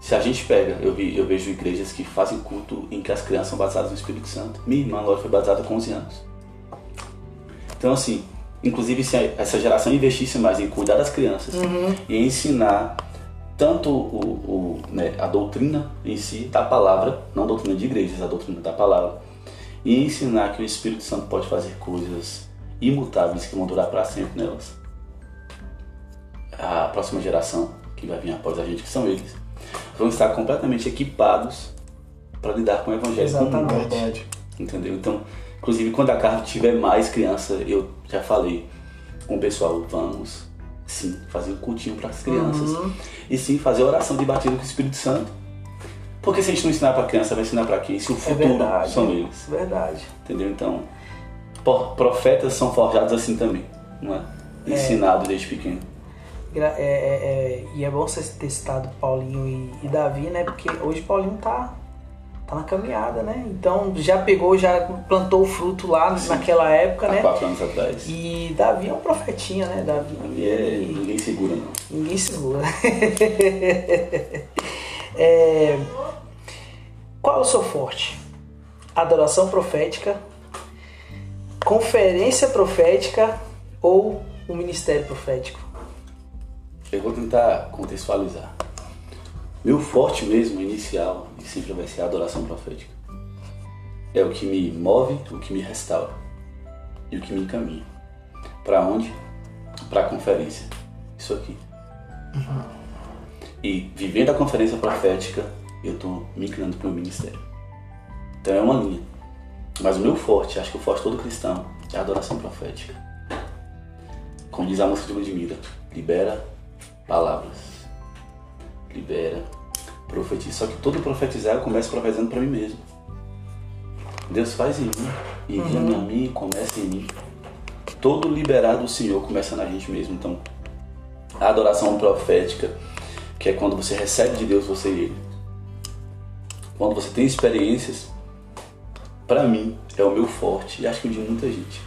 Se a gente pega, eu, vi, eu vejo igrejas que fazem culto em que as crianças são batizadas no Espírito Santo. Minha irmã agora foi batizada com 11 anos. Então assim, inclusive se essa geração investisse mais em cuidar das crianças e ensinar tanto o, o, né, a doutrina em si da palavra, não a doutrina de igrejas, a doutrina da palavra, e ensinar que o Espírito Santo pode fazer coisas imutáveis que vão durar para sempre nelas. A próxima geração que vai vir após a gente, que são eles, vão estar completamente equipados para lidar com o evangelho. Exatamente. Verdade. Entendeu? Então, inclusive quando a casa tiver mais criança, eu já falei com o pessoal, vamos sim fazer um cultinho para as crianças Uhum. e sim fazer oração de batismo com o Espírito Santo. Porque se a gente não ensinar para criança, vai ensinar para quem? Se o É futuro verdade. são eles. Verdade. Entendeu? Então, profetas são forjados assim também, não é? Ensinados desde pequeno. É- é- é- e é bom você ter citado Paulinho e, e Davi, né? Porque hoje Paulinho tá, tá na caminhada, né? Então já pegou, já plantou o fruto lá naquela época, Há né? quatro anos atrás. E Davi é um profetinha, né? Davi E é, ninguém segura, não. ninguém segura. <laughs> É, qual é o seu forte? Adoração profética, conferência profética ou o ministério profético? Eu vou tentar contextualizar. Meu forte mesmo, inicial, e sempre vai ser a adoração profética. É o que me move, o que me restaura e o que me encaminha. Para onde? Para a conferência. Isso aqui. E vivendo a conferência profética, eu estou me inclinando para o ministério. Então é uma linha. Mas o meu forte, acho que o forte todo cristão, é a adoração profética. Como diz a música de Ludmilla, libera palavras. Libera, profetiza. Só que todo profetizar eu começo profetizando para mim mesmo. Deus faz em mim, envia a mim, começa em mim. Todo liberado do Senhor começa na gente mesmo. Então, a adoração profética, que é quando você recebe de Deus você e Ele. Quando você tem experiências, para mim, é o meu forte e acho que o de muita gente.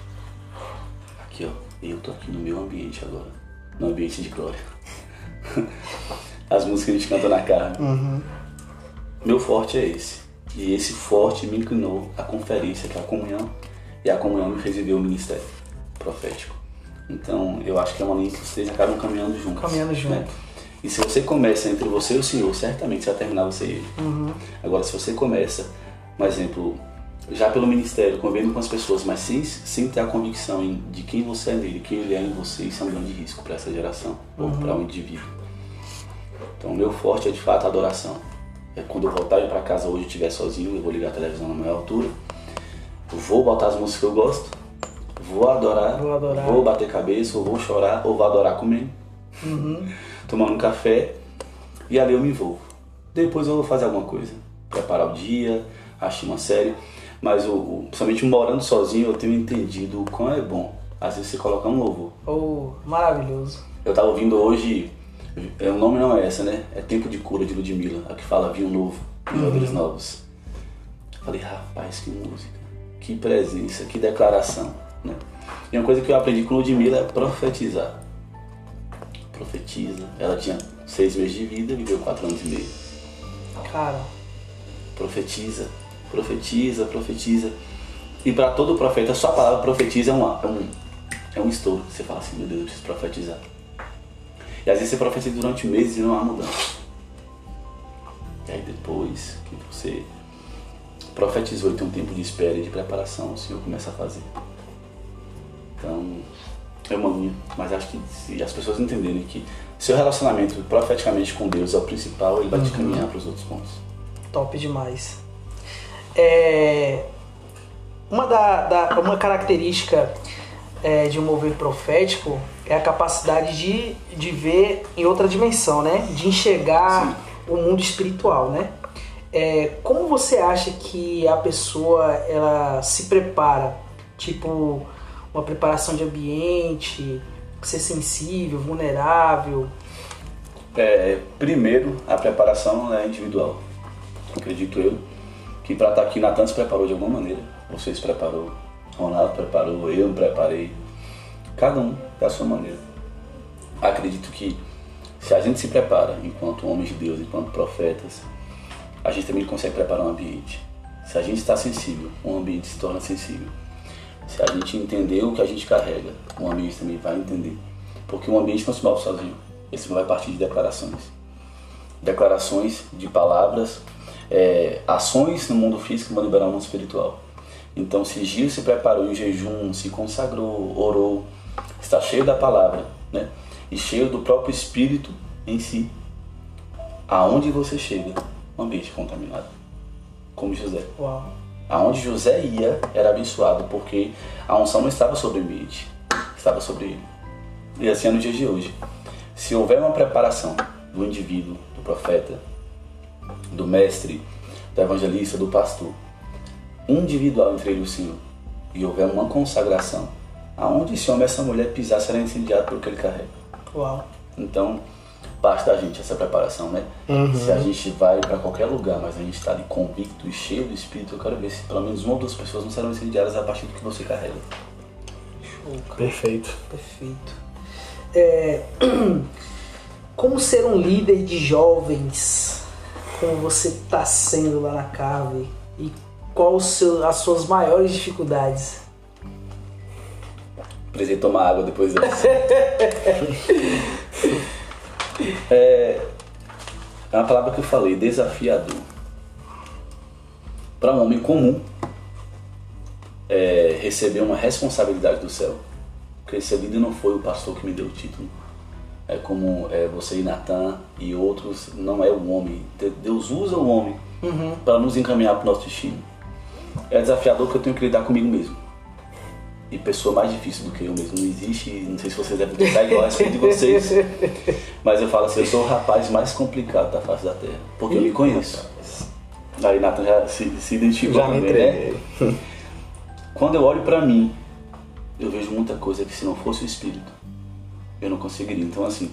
Aqui, ó, eu tô aqui no meu ambiente agora, no ambiente de glória. <laughs> As músicas que a gente canta na carne. Meu forte é esse. E esse forte me inclinou à conferência, que é a comunhão, e a comunhão me fez viver o ministério profético. Então, eu acho que é uma linha que vocês acabam caminhando juntos. Caminhando junto. né? E se você começa entre você e o Senhor, certamente você vai terminar você e ele. Agora, se você começa, por exemplo, já pelo ministério, convivendo com as pessoas, mas sem, sem ter a convicção de quem você é nele, quem ele é em você, isso é um grande risco para essa geração, ou para um indivíduo. Então, o meu forte é de fato a adoração. É quando eu voltar para casa hoje e estiver sozinho, eu vou ligar a televisão na maior altura vou botar as músicas que eu gosto, vou adorar, Vou adorar. vou bater cabeça, ou vou chorar, ou vou adorar comendo, <laughs> tomando um café, e ali eu me envolvo. Depois eu vou fazer alguma coisa, preparar o dia, assistir uma série, mas o, o, principalmente morando sozinho eu tenho entendido o quão é bom. Às vezes você colocar um louvor. Oh, maravilhoso. Eu tava ouvindo hoje, é, o nome não é essa, né? É Tempo de Cura de Ludmilla, a que fala Vinho Novo, Jogadores Novos. Falei, rapaz, que música, que presença, que declaração, né? E uma coisa que eu aprendi com Ludmilla é profetizar. Profetiza. Ela tinha seis meses de vida, viveu quatro anos e meio. Cara, Profetiza, profetiza, profetiza. E para todo profeta, só a palavra profetiza é, uma, é um, é um estouro. Você fala assim, meu Deus, eu preciso profetizar. E às vezes você profetiza durante meses e não há mudança. E aí depois que você profetizou e tem um tempo de espera e de preparação, o Senhor começa a fazer. Então, é uma minha, mas acho que se as pessoas entenderem que seu relacionamento profeticamente com Deus é o principal, ele vai te caminhar para os outros pontos. top demais. É, uma, da, da- uma característica é, de um mover profético é a capacidade de, de ver em outra dimensão, né? De enxergar o mundo espiritual, né? É, como você acha que a pessoa ela se prepara? Tipo, uma preparação de ambiente, ser sensível, vulnerável. É, primeiro, a preparação é individual. Acredito eu que para estar aqui, Natan se preparou de alguma maneira. Você se preparou, Ronaldo preparou, eu preparei. Cada um da sua maneira. Acredito que se a gente se prepara enquanto homens de Deus, enquanto profetas, a gente também consegue preparar um ambiente. Se a gente está sensível, um ambiente se torna sensível. Se a gente entender o que a gente carrega, o ambiente também vai entender. Porque o ambiente não se move sozinho. Esse vai partir de declarações. Declarações de palavras, é, ações no mundo físico vão liberar o mundo espiritual. Então, se Gil se preparou em jejum, se consagrou, orou, está cheio da palavra, né? E cheio do próprio Espírito em si. Aonde você chega, um ambiente contaminado. Como José. Uau. Aonde José ia era abençoado, porque a unção não estava sobre o ambiente, estava sobre ele. E assim é no dia de hoje. Se houver uma preparação do indivíduo, do profeta, do mestre, do evangelista, do pastor, individual entre ele e o Senhor, e houver uma consagração, aonde esse homem e essa mulher pisar será incendiado pelo que ele carrega. Uau. Então, basta a gente essa preparação, né? Se a gente vai para qualquer lugar, mas a gente está ali convicto e cheio do Espírito, eu quero ver se pelo menos uma ou duas pessoas não serão incendiadas a partir do que você carrega. Show, cara. Perfeito. Perfeito. É, <clears throat> como ser um líder de jovens? Como você está sendo lá na Cave? E quais as suas maiores dificuldades? Precisei tomar água depois dessa. <laughs> é, é uma palavra que eu falei, desafiador. Para um homem comum, é, receber uma responsabilidade do céu. Porque esse líder não foi o pastor que me deu o título. É como é, você e Natan e outros, não é o homem. De- Deus usa o homem para nos encaminhar para o nosso destino. É desafiador porque eu tenho que lidar comigo mesmo. E pessoa mais difícil do que eu mesmo. Não existe, não sei se vocês devem pensar igual a respeito de vocês. Mas eu falo assim, eu sou o rapaz mais complicado da face da terra. Porque eu me conheço. Aí Nathan já se, se identificou Já me também, né? Quando eu olho pra mim, eu vejo muita coisa que se não fosse o Espírito, eu não conseguiria. Então assim,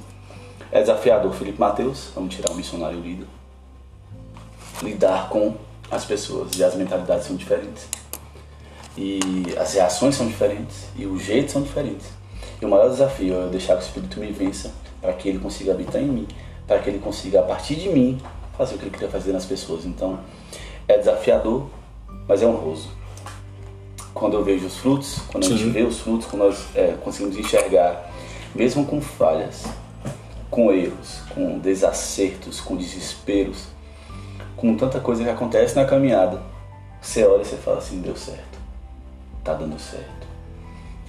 é desafiador. Felipe Mateus, vamos tirar o missionário líder. Lidar com as pessoas e as mentalidades são diferentes. E as reações são diferentes e os jeitos são diferentes. E o maior desafio é eu deixar que o Espírito me vença para que ele consiga habitar em mim, para que ele consiga, a partir de mim, fazer o que ele queria fazer nas pessoas. Então, é desafiador, mas é honroso. Quando eu vejo os frutos, quando a gente Sim. vê os frutos, quando nós é, conseguimos enxergar, mesmo com falhas, com erros, com desacertos, com desesperos, com tanta coisa que acontece na caminhada, você olha e você fala assim, deu certo, tá dando certo.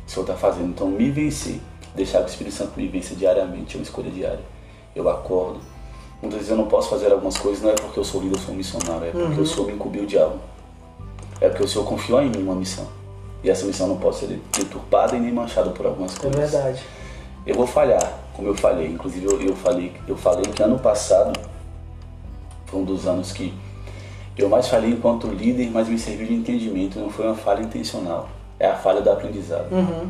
O Senhor tá fazendo, então me vencer, deixar que o Espírito Santo me vença diariamente, é uma escolha diária. Eu acordo, muitas vezes eu não posso fazer algumas coisas, não é porque eu sou líder, eu sou missionário, é porque o Senhor me incumbiu de algo. É porque o Senhor confiou em mim uma missão. E essa missão não pode ser deturpada e nem manchada por algumas É coisas. verdade. Eu vou falhar, como eu falei. Inclusive eu, eu falei, eu falei que ano passado foi um dos anos que eu mais falhei enquanto líder, mas me serviu de entendimento. Não foi uma falha intencional. É a falha do aprendizado. Uhum.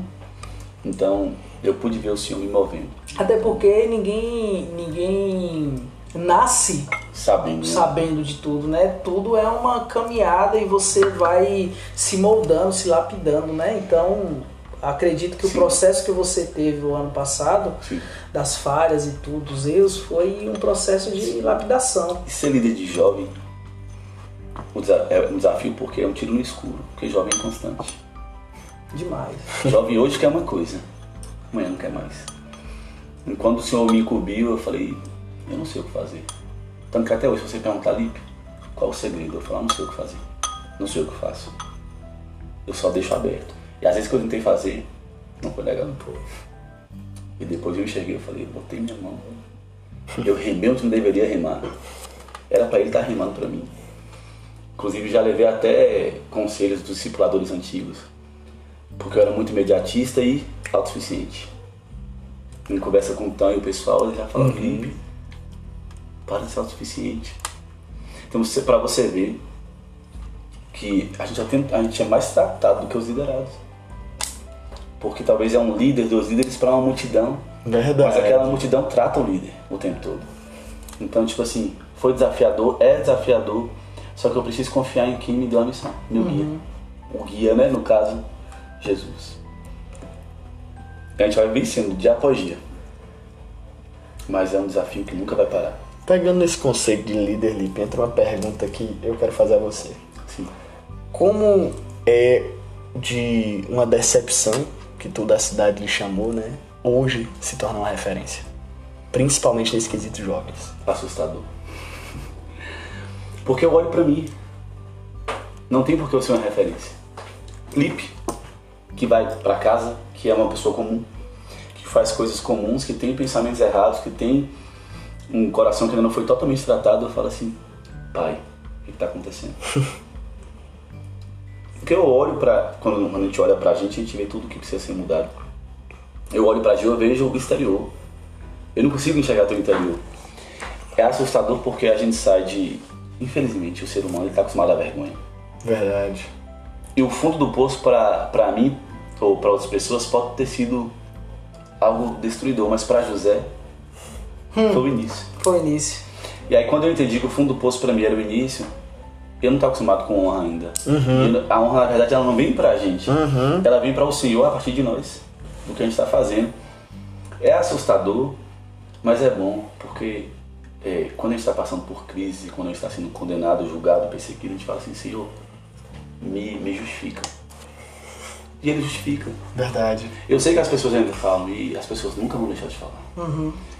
Então eu pude ver o Senhor me movendo, Até porque ninguém, ninguém nasce sabendo. né? sabendo de tudo, né? Tudo é uma caminhada e você vai se moldando, se lapidando, né? Então, acredito que o Sim. processo que você teve o ano passado, Sim. das falhas e tudo, dos erros, foi um processo de lapidação. E ser líder de jovem o é um desafio porque é um tiro no escuro, porque jovem é constante. Demais. Jovem hoje quer uma coisa, amanhã não quer mais. E quando o Senhor me incumbiu, eu falei, eu não sei o que fazer. Tanto que até hoje, se você perguntar, Lipe, qual o segredo? Eu falo, não sei o que fazer. Não sei o que faço. Eu só deixo aberto. E às vezes que eu tentei fazer, não foi legal. E depois eu enxerguei, eu falei, botei minha mão. Eu remei onde não deveria remar. Era para ele estar remando para mim. Inclusive já levei até conselhos dos discipuladores antigos. Porque eu era muito imediatista e autossuficiente. Em conversa com o Tan e o pessoal, ele já falava, Felipe, para de ser autossuficiente. Então pra você ver que a gente, já tem, a gente é mais tratado do que os liderados. Porque talvez é um líder, dois líderes para uma multidão. Verdade. Mas aquela multidão trata o líder o tempo todo. Então, tipo assim, foi desafiador, é desafiador, só que eu preciso confiar em quem me deu a missão, meu guia. O guia, né, no caso, Jesus. A gente vai vencendo dia após dia. Mas é um desafio que nunca vai parar. Pegando nesse conceito de líder Lipe, entra uma pergunta que eu quero fazer a você. Sim. Como é de uma decepção que toda a cidade lhe chamou, né? Hoje se torna uma referência. Principalmente nesse quesito jovens. assustador. Porque eu olho pra mim. Não tem por que eu ser uma referência. Lipe, que vai pra casa, que é uma pessoa comum, que faz coisas comuns, que tem pensamentos errados, que tem um coração que ainda não foi totalmente tratado, eu falo assim, pai, o que que tá acontecendo? <laughs> Porque eu olho pra. Quando quando a gente olha pra gente, a gente vê tudo que precisa ser mudado. Eu olho pra Gil, eu vejo o exterior. Eu não consigo enxergar teu interior. É assustador porque a gente sai de. Infelizmente, o ser humano está acostumado à vergonha. Verdade. E o fundo do poço, pra pra mim, ou pra outras pessoas, pode ter sido algo destruidor, mas pra José, foi o início. Foi o início. E aí, quando eu entendi que o fundo do poço pra mim era o início, eu não estava acostumado com honra ainda. E a honra, na verdade, ela não vem pra gente. Ela vem para o Senhor a partir de nós, do que a gente está fazendo. É assustador, mas é bom, porque é, quando a gente está passando por crise, quando a gente está sendo condenado, julgado, perseguido, a gente fala assim, Senhor, me, me justifica. E ele justifica. Verdade. Eu sei que as pessoas ainda falam, e as pessoas nunca vão deixar de falar.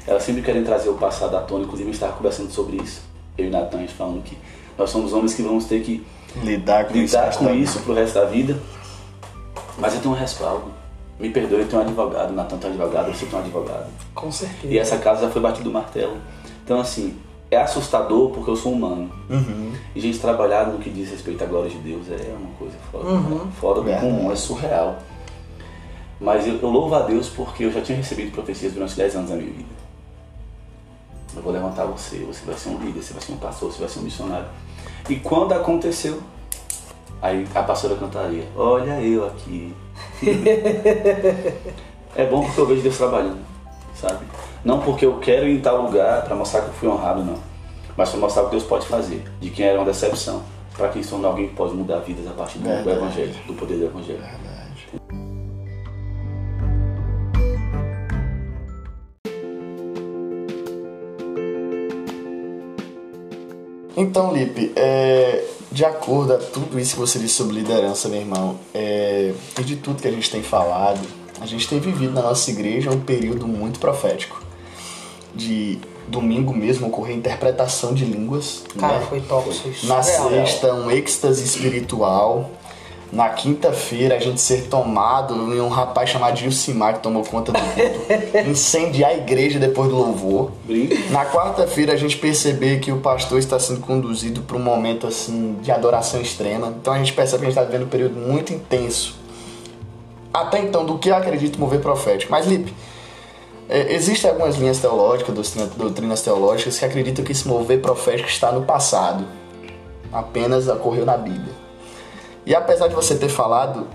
Elas sempre querem trazer o passado à tona, inclusive a gente estava conversando sobre isso. Eu e Natan, a gente falando que nós somos homens que vamos ter que Lidar com isso. lidar mas com isso pro resto da vida. Mas eu tenho um respaldo. Me perdoe, eu tenho um advogado, Natan tem um advogado, você tem um advogado. Com certeza. E essa casa já foi batido o martelo. Então, assim, é assustador porque eu sou humano. Uhum. E, gente, trabalhar no que diz respeito à glória de Deus é uma coisa fora, Uhum. fora do comum, é surreal. Mas eu, eu louvo a Deus porque eu já tinha recebido profecias durante 10 anos da minha vida. Eu vou levantar você, você vai ser um líder, você vai ser um pastor, você vai ser um missionário. E quando aconteceu, aí a pastora cantaria, olha eu aqui. <laughs> é bom porque eu vejo Deus trabalhando, sabe? Não porque eu quero ir em tal lugar para mostrar que eu fui honrado, não. Mas para mostrar o que Deus pode fazer, de quem era uma decepção, para quem se torna alguém que pode mudar vidas a partir do, do. Evangelho, do poder do Evangelho. Verdade. Então, Lipe, é, de acordo a tudo isso que você disse sobre liderança, meu irmão, é, e de tudo que a gente tem falado, a gente tem vivido na nossa igreja um período muito profético. De domingo mesmo ocorrer interpretação de línguas. Cara, né? foi top. Foi Na sexta, um êxtase espiritual. Na quinta-feira a gente ser tomado e um rapaz chamado Gilcimar que tomou conta do culto, <laughs> incendiar a igreja depois do louvor. Na quarta-feira a gente perceber que o pastor está sendo conduzido para um momento assim de adoração extrema. Então a gente percebe que a gente está vivendo um período muito intenso. Até então, do que eu acredito mover profético. Mas, Lipe, é, existem algumas linhas teológicas, doutrina- doutrinas teológicas, que acreditam que esse mover profético está no passado. Apenas ocorreu na Bíblia. E apesar de você ter falado,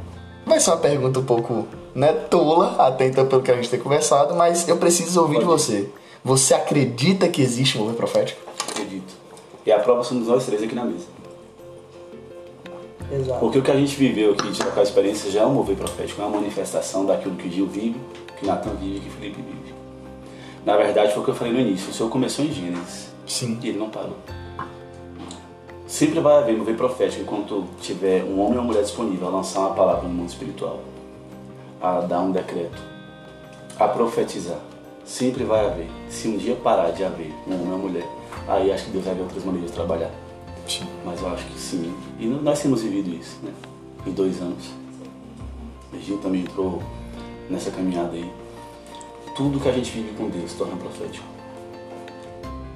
vai ser uma pergunta um pouco né, tola, até então pelo que a gente tem conversado, mas eu preciso ouvir de você. Você acredita que existe um mover profético? Acredito. E a prova somos nós três aqui na mesa. Exato. Porque o que a gente viveu aqui de trocar experiência já é um mover profético, é uma manifestação daquilo que Gil vive, que Natan vive, que Felipe vive. Na verdade, foi o que eu falei no início. O Senhor começou em Gênesis Sim. e ele não parou. Sempre vai haver mover profético enquanto tiver um homem ou mulher disponível a lançar uma palavra no mundo espiritual, a dar um decreto, a profetizar. Sempre vai haver. Se um dia parar de haver um homem ou mulher, aí acho que Deus vai ver outras maneiras de trabalhar. Sim. Mas eu acho que sim. E nós temos vivido isso, né? Em dois anos. A Gil também entrou nessa caminhada aí. Tudo que a gente vive com Deus se torna profético.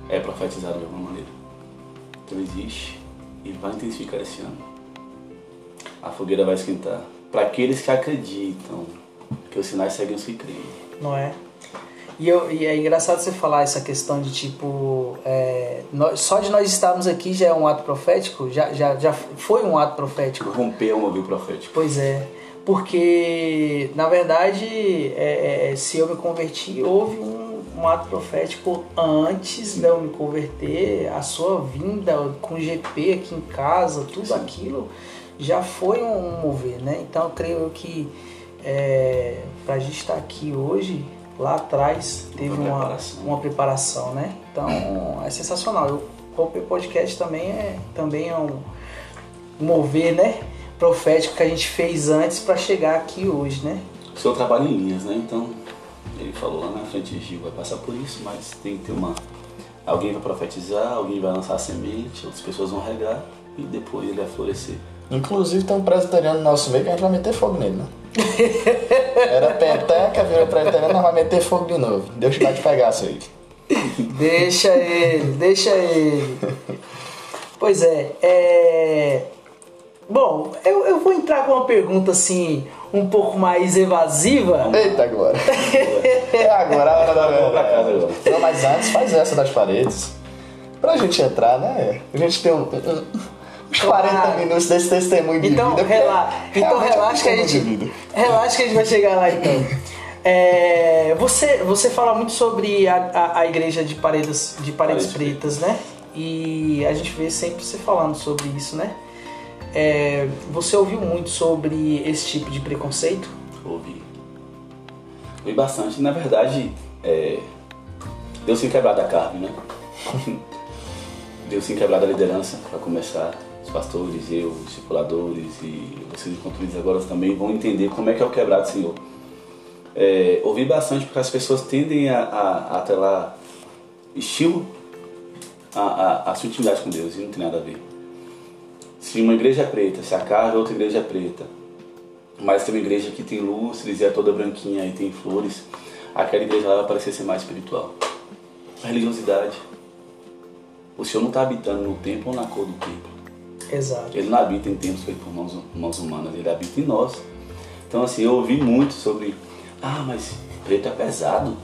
É profetizado de alguma maneira. Então existe e vai intensificar esse ano. A fogueira vai esquentar. Para aqueles que acreditam que os sinais seguem os que creem. Não é? E, eu, e é engraçado você falar essa questão de tipo. é, nós- só de nós estarmos aqui já é um ato profético? Já, já, já foi um ato profético? Romper o mover profético. Pois é. Porque, na verdade, é, é, se eu me converti, houve um, um ato profético antes de eu me converter. A sua vinda com GP aqui em casa, tudo Sim. aquilo já foi um mover, né? Então, eu creio que é, para a gente estar aqui hoje, lá atrás, teve Uma uma, preparação. uma preparação, né? Então, é sensacional. Eu, o Podcast também é, também é um mover, né? Profético que a gente fez antes para chegar aqui hoje, né? O senhor trabalha em linhas, né? Então, ele falou lá na frente, Gil vai passar por isso, mas tem que ter uma. Alguém vai profetizar, alguém vai lançar a semente, outras pessoas vão regar e depois ele vai florescer. Inclusive tem um presbiteriano no nosso meio que a gente vai meter fogo nele, né? <laughs> Era peteca, virou presbiteriano, nós vamos meter fogo de novo. Deus vai te pegar isso <laughs> aí. Deixa ele, deixa ele. Pois é, é... Bom, eu, eu vou entrar com uma pergunta assim, um pouco mais evasiva. Eita agora. <laughs> É agora a hora da. Não, mas antes faz essa das paredes. Pra gente entrar, né? A gente tem um, um- uns 40 Claro. minutos desse testemunho de Então, vida. rela... então é relaxa que a gente. Relaxa que a gente vai chegar lá então. <laughs> É, você, você fala muito sobre a, a, a igreja de paredes, de paredes Paredes pretas, né? E a gente vê sempre você falando sobre isso, né? É, você ouviu muito sobre esse tipo de preconceito? Ouvi. Ouvi bastante. Na verdade, é... Deus tem quebrado a carne, né? <laughs> Deus tem quebrado a liderança, para começar. Os pastores, eu, os discipuladores e vocês líderes agora também vão entender como é que é o quebrado, Senhor. É, ouvi bastante porque as pessoas tendem a, a, a atrelar estilo a, a, a sua intimidade com Deus e não tem nada a ver. Se uma igreja é preta, se a casa outra igreja é preta, mas tem uma igreja que tem lustres e é toda branquinha e tem flores, aquela igreja lá vai parecer ser mais espiritual. A religiosidade. O Senhor não está habitando no templo ou na cor do templo. Exato. Ele não habita em templos feitos por mãos, mãos humanas, ele habita em nós. Então, assim, eu ouvi muito sobre, ah, mas preto é pesado.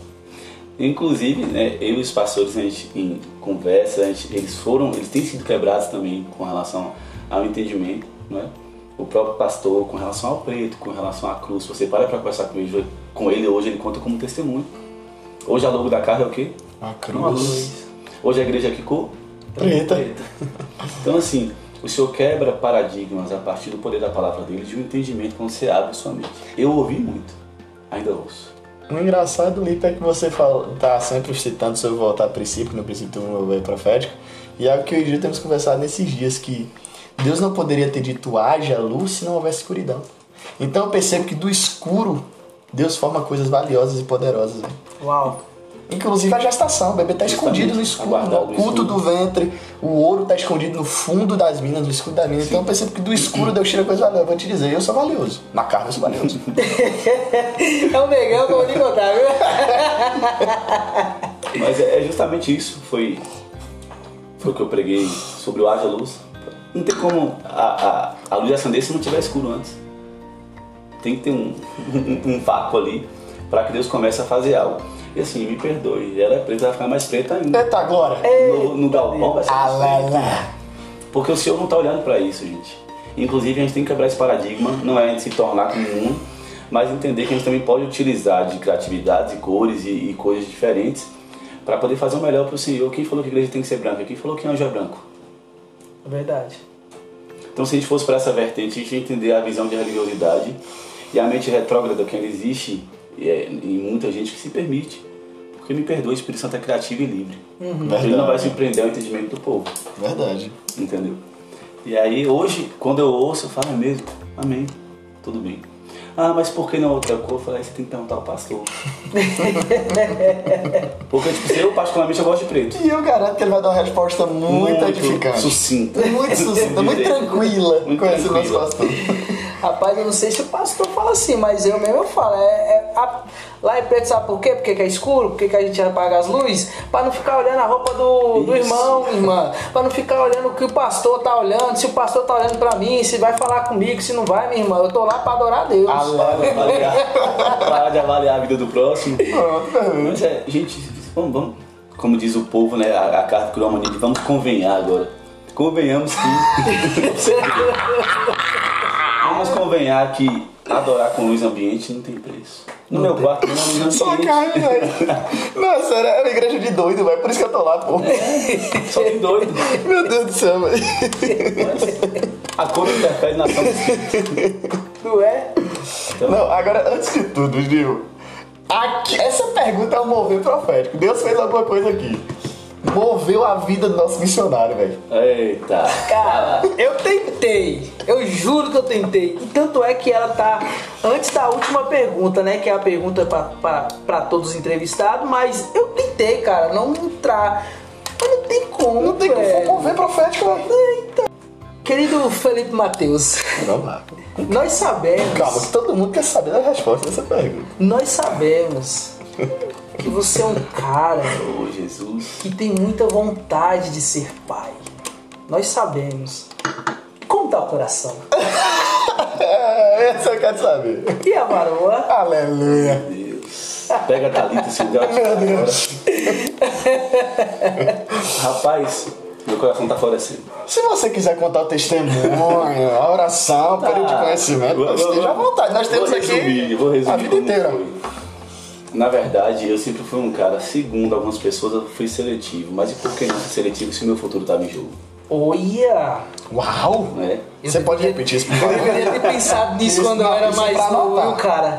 Inclusive, né, eu e os pastores, a gente, em conversa, a gente, eles foram, eles têm sido quebrados também com relação ao entendimento, né? O próprio pastor com relação ao preto, com relação à cruz, você para para conversar com ele, com ele hoje, ele conta como testemunho. Hoje a logo da casa é o quê? A Uma cruz. luz. Hoje a igreja aqui cor? Preta. Então assim, o Senhor quebra paradigmas a partir do poder da palavra dele, de um entendimento quando você abre sua mente. Eu ouvi muito, ainda ouço. O engraçado, Lipe, é que você fala, tá sempre citando sobre voltar ao princípio, no princípio do mover profético, e é algo que eu e o Gil temos conversado nesses dias, que Deus não poderia ter dito haja luz se não houvesse escuridão. Então eu percebo que do escuro, Deus forma coisas valiosas e poderosas. né? Uau. Inclusive a gestação, o bebê tá escondido no escuro, no oculto escuro. do ventre, o ouro tá escondido no fundo das minas, no escudo da mina. Então eu percebo que do escuro Deus tira coisa valiosa. Eu vou te dizer, eu sou valioso. Na carne eu sou valioso. <laughs> <laughs> É o negão que eu vou lhe contar, viu? Mas é é justamente isso. Foi, foi o que eu preguei sobre o haja luz. Não tem como a, a, a luz acender se não tiver escuro antes. Tem que ter um, <laughs> um, um vácuo ali para que Deus comece a fazer algo. E assim, me perdoe, ela é preta, vai ficar mais preta ainda. Eita glória! No, no galpão vai ser mais preta. Porque o Senhor não está olhando para isso, gente. Inclusive, a gente tem que quebrar esse paradigma, não é a gente se tornar como um, mas entender que a gente também pode utilizar de criatividades e cores e, e coisas diferentes para poder fazer o melhor para o Senhor. Quem falou que a igreja tem que ser branca? Quem falou que anjo é branco? É verdade. Então, se a gente fosse para essa vertente, a gente ia entender a visão de religiosidade e a mente retrógrada que ainda existe é, em muita gente que se permite. Porque me perdoa, o Espírito Santo é criativo e livre. Ele não vai surpreender o entendimento do povo. Verdade. Entendeu? E aí hoje, quando eu ouço, eu falo, é mesmo? Amém. Tudo bem. Ah, mas por que não outra cor? Eu falei, aí você tem que perguntar ao pastor. <laughs> Porque, tipo, eu particularmente eu gosto de preto. E eu garanto que ele vai dar uma resposta muito, edificante. sucinta. Muito sucinta, <laughs> muito tranquila Muito com esse nosso tranquila. pastor. <laughs> Rapaz, eu não sei se o pastor fala assim, mas eu mesmo eu falo. É, é- a- lá em preto, sabe por quê? Porque que é escuro? Porque que a gente apaga as luzes? Pra não ficar olhando a roupa do, do irmão, irmã. Pra não ficar olhando o que o pastor tá olhando, se o pastor tá olhando pra mim, se vai falar comigo, se não vai, minha irmã. Eu tô lá pra adorar a Deus. Para de avaliar, para de avaliar a vida do próximo. Mas é, gente, vamos, vamos, como diz o povo, né? A, a carta mania de vamos convenhar agora. Convenhamos que. <laughs> vamos convenhar que adorar com luz ambiente não tem preço. No meu quarto não é luz Só ambiente. carne, velho. Não, é sério, é uma igreja de doido, velho. Por isso que eu tô lá, pô. Só tem doido. Meu Deus do céu, velho. A cor interfere na ação. Não é? Não, agora, antes de tudo, Gil. Aqui, essa pergunta é um mover profético. Deus fez alguma coisa aqui. Moveu a vida do nosso missionário, velho. Eita. Cara, eu tentei. Eu juro que eu tentei. E tanto é que ela tá antes da última pergunta, né? Que é a pergunta pra todos os entrevistados. Mas eu tentei, cara, não entrar. Mas não tem como. Não tem como velho. mover profético, velho. Querido Felipe Matheus, Vamos lá. nós sabemos. Calma, todo mundo quer saber a resposta dessa pergunta. Nós sabemos que você é um cara Ô, Jesus. que tem muita vontade de ser pai. Nós sabemos. Como tá o coração? <laughs> Essa eu quero saber. E a varoa? Aleluia. Deus. Pega a Thalita, se deu Meu Deus. Rapaz, meu coração tá florescendo. Se você quiser contar o testemunho, a oração, o período de conhecimento, esteja à vontade. Nós temos vou aqui resumir, vou resumir a vida inteira. foi. Na verdade, eu sempre fui um cara, segundo algumas pessoas, eu fui seletivo. Mas e por que não ser seletivo se o meu futuro estava em jogo? Olha! Uau! Né? Você pode repetir isso, por Eu favor? deveria ter pensado nisso Isso, quando eu era é mais novo, cara.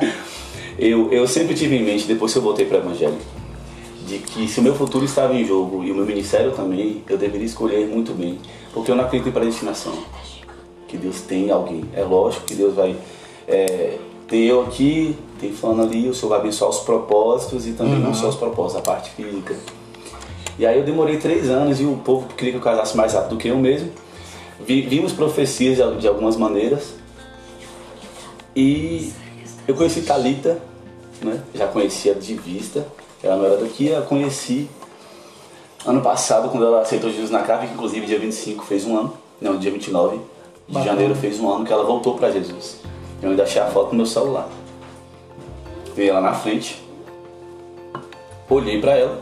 Eu, eu sempre tive em mente, depois que eu voltei para o Evangelho, de que se o meu futuro estava em jogo e o meu ministério também, eu deveria escolher muito bem. Porque eu não acredito em predestinação. Que Deus tem alguém. É lógico que Deus vai é, ter eu aqui, tem falando ali, o Senhor vai abençoar os propósitos e também não só os propósitos, a parte física. E aí eu demorei três anos e o povo queria que eu casasse mais rápido do que eu mesmo. Vi- vimos profecias de, algumas maneiras. E eu conheci Talita, né? Já conhecia de vista. Ela não era daqui, eu a conheci ano passado, quando ela aceitou Jesus na cave, que inclusive dia 25 fez um ano. Não, dia 29 de Bacana. janeiro fez um ano que ela voltou para Jesus. Eu ainda achei a foto no meu celular. Vi ela na frente. Olhei para ela.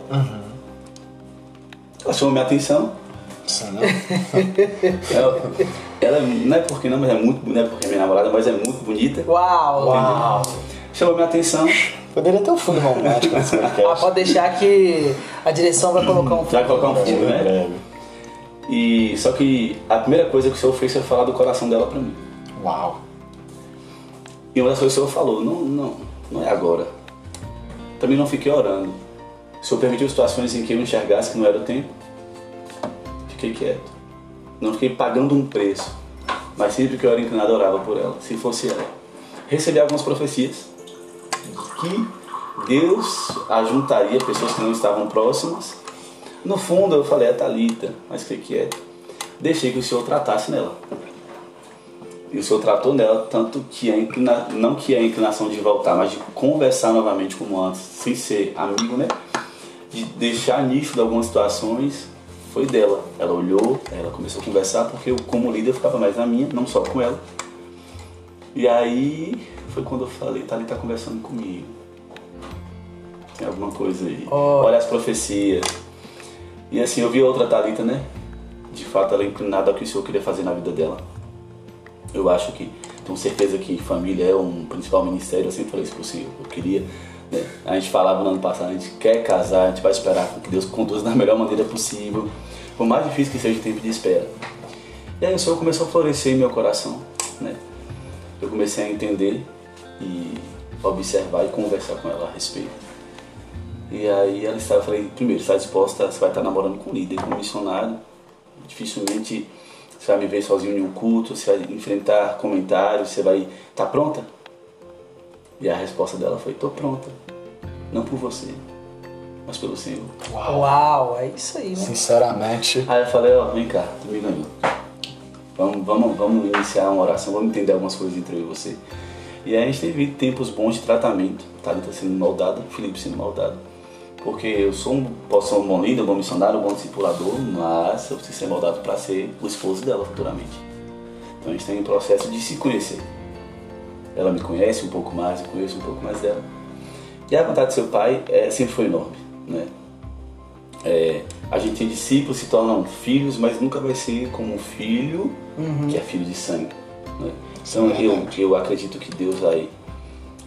Ela chamou minha atenção. Não. <laughs> Ela, ela não é porque não, mas é muito não é porque é minha namorada, mas é muito bonita. Uau! Uau! Chamou minha atenção. Poderia ter um fundo romântico nesse Ah, pode deixar que a direção vai colocar um Vai colocar um fundo, né? breve. E só que a primeira coisa que o Senhor fez foi falar do coração dela pra mim. Uau! E uma das coisas que o Senhor falou, não, não, não é agora. Também não fiquei orando. O Senhor permitiu situações em que eu enxergasse que não era o tempo. Fiquei quieto. Não fiquei pagando um preço. Mas sempre que eu era inclinado, orava por ela, se fosse ela. Recebi algumas profecias que Deus ajuntaria pessoas que não estavam próximas. No fundo eu falei, é Thalita, mas o que, que é? Deixei que o Senhor tratasse nela. E o Senhor tratou nela, tanto que a inclina... não que a inclinação de voltar, mas de conversar novamente como antes, sem ser amigo, né? De deixar nítido algumas situações, foi dela. Ela olhou, ela começou a conversar, porque eu, como líder, ficava mais na minha, não só com ela. E aí foi quando eu falei, tá ali tá conversando comigo. Tem alguma coisa aí. Oh. Olha as profecias. E assim, eu vi outra Thalita, né? De fato, ela é inclinada ao que o Senhor queria fazer na vida dela. Eu acho que, tenho certeza que família é um principal ministério, eu sempre falei isso Senhor. Eu queria, né? A gente falava no ano passado, a gente quer casar, a gente vai esperar que Deus conduza da melhor maneira possível, por mais difícil que seja o tempo de espera. E aí o Senhor começou a florescer em meu coração, né? Eu comecei a entender e observar e conversar com ela a respeito. E aí ela estava, eu falei, primeiro, está disposta, você vai estar namorando com um líder, com um missionário, dificilmente você vai me ver sozinho em um culto, você vai enfrentar comentários, você vai tá pronta? E a resposta dela foi, estou pronta. Não por você, mas pelo Senhor. Uau, Uau é isso aí, né? Sinceramente. Aí eu falei, ó, vem cá, tu me ganhou. Vamos, vamos, vamos iniciar uma oração, vamos entender algumas coisas entre eu e você. E aí a gente teve tempos bons de tratamento. Thalita sendo moldada, Felipe sendo moldado. Porque eu sou um, posso ser um bom líder, um bom missionário, um bom discipulador, mas eu preciso ser moldado para ser o esposo dela futuramente. Então a gente tem um processo de se conhecer. Ela me conhece um pouco mais, eu conheço um pouco mais dela. E a vontade do seu pai é, sempre foi enorme. Né? É, a gente tem discípulos, se tornam filhos, mas nunca vai ser como um filho Uhum. que é filho de sangue. Né? Então eu, eu acredito que Deus vai.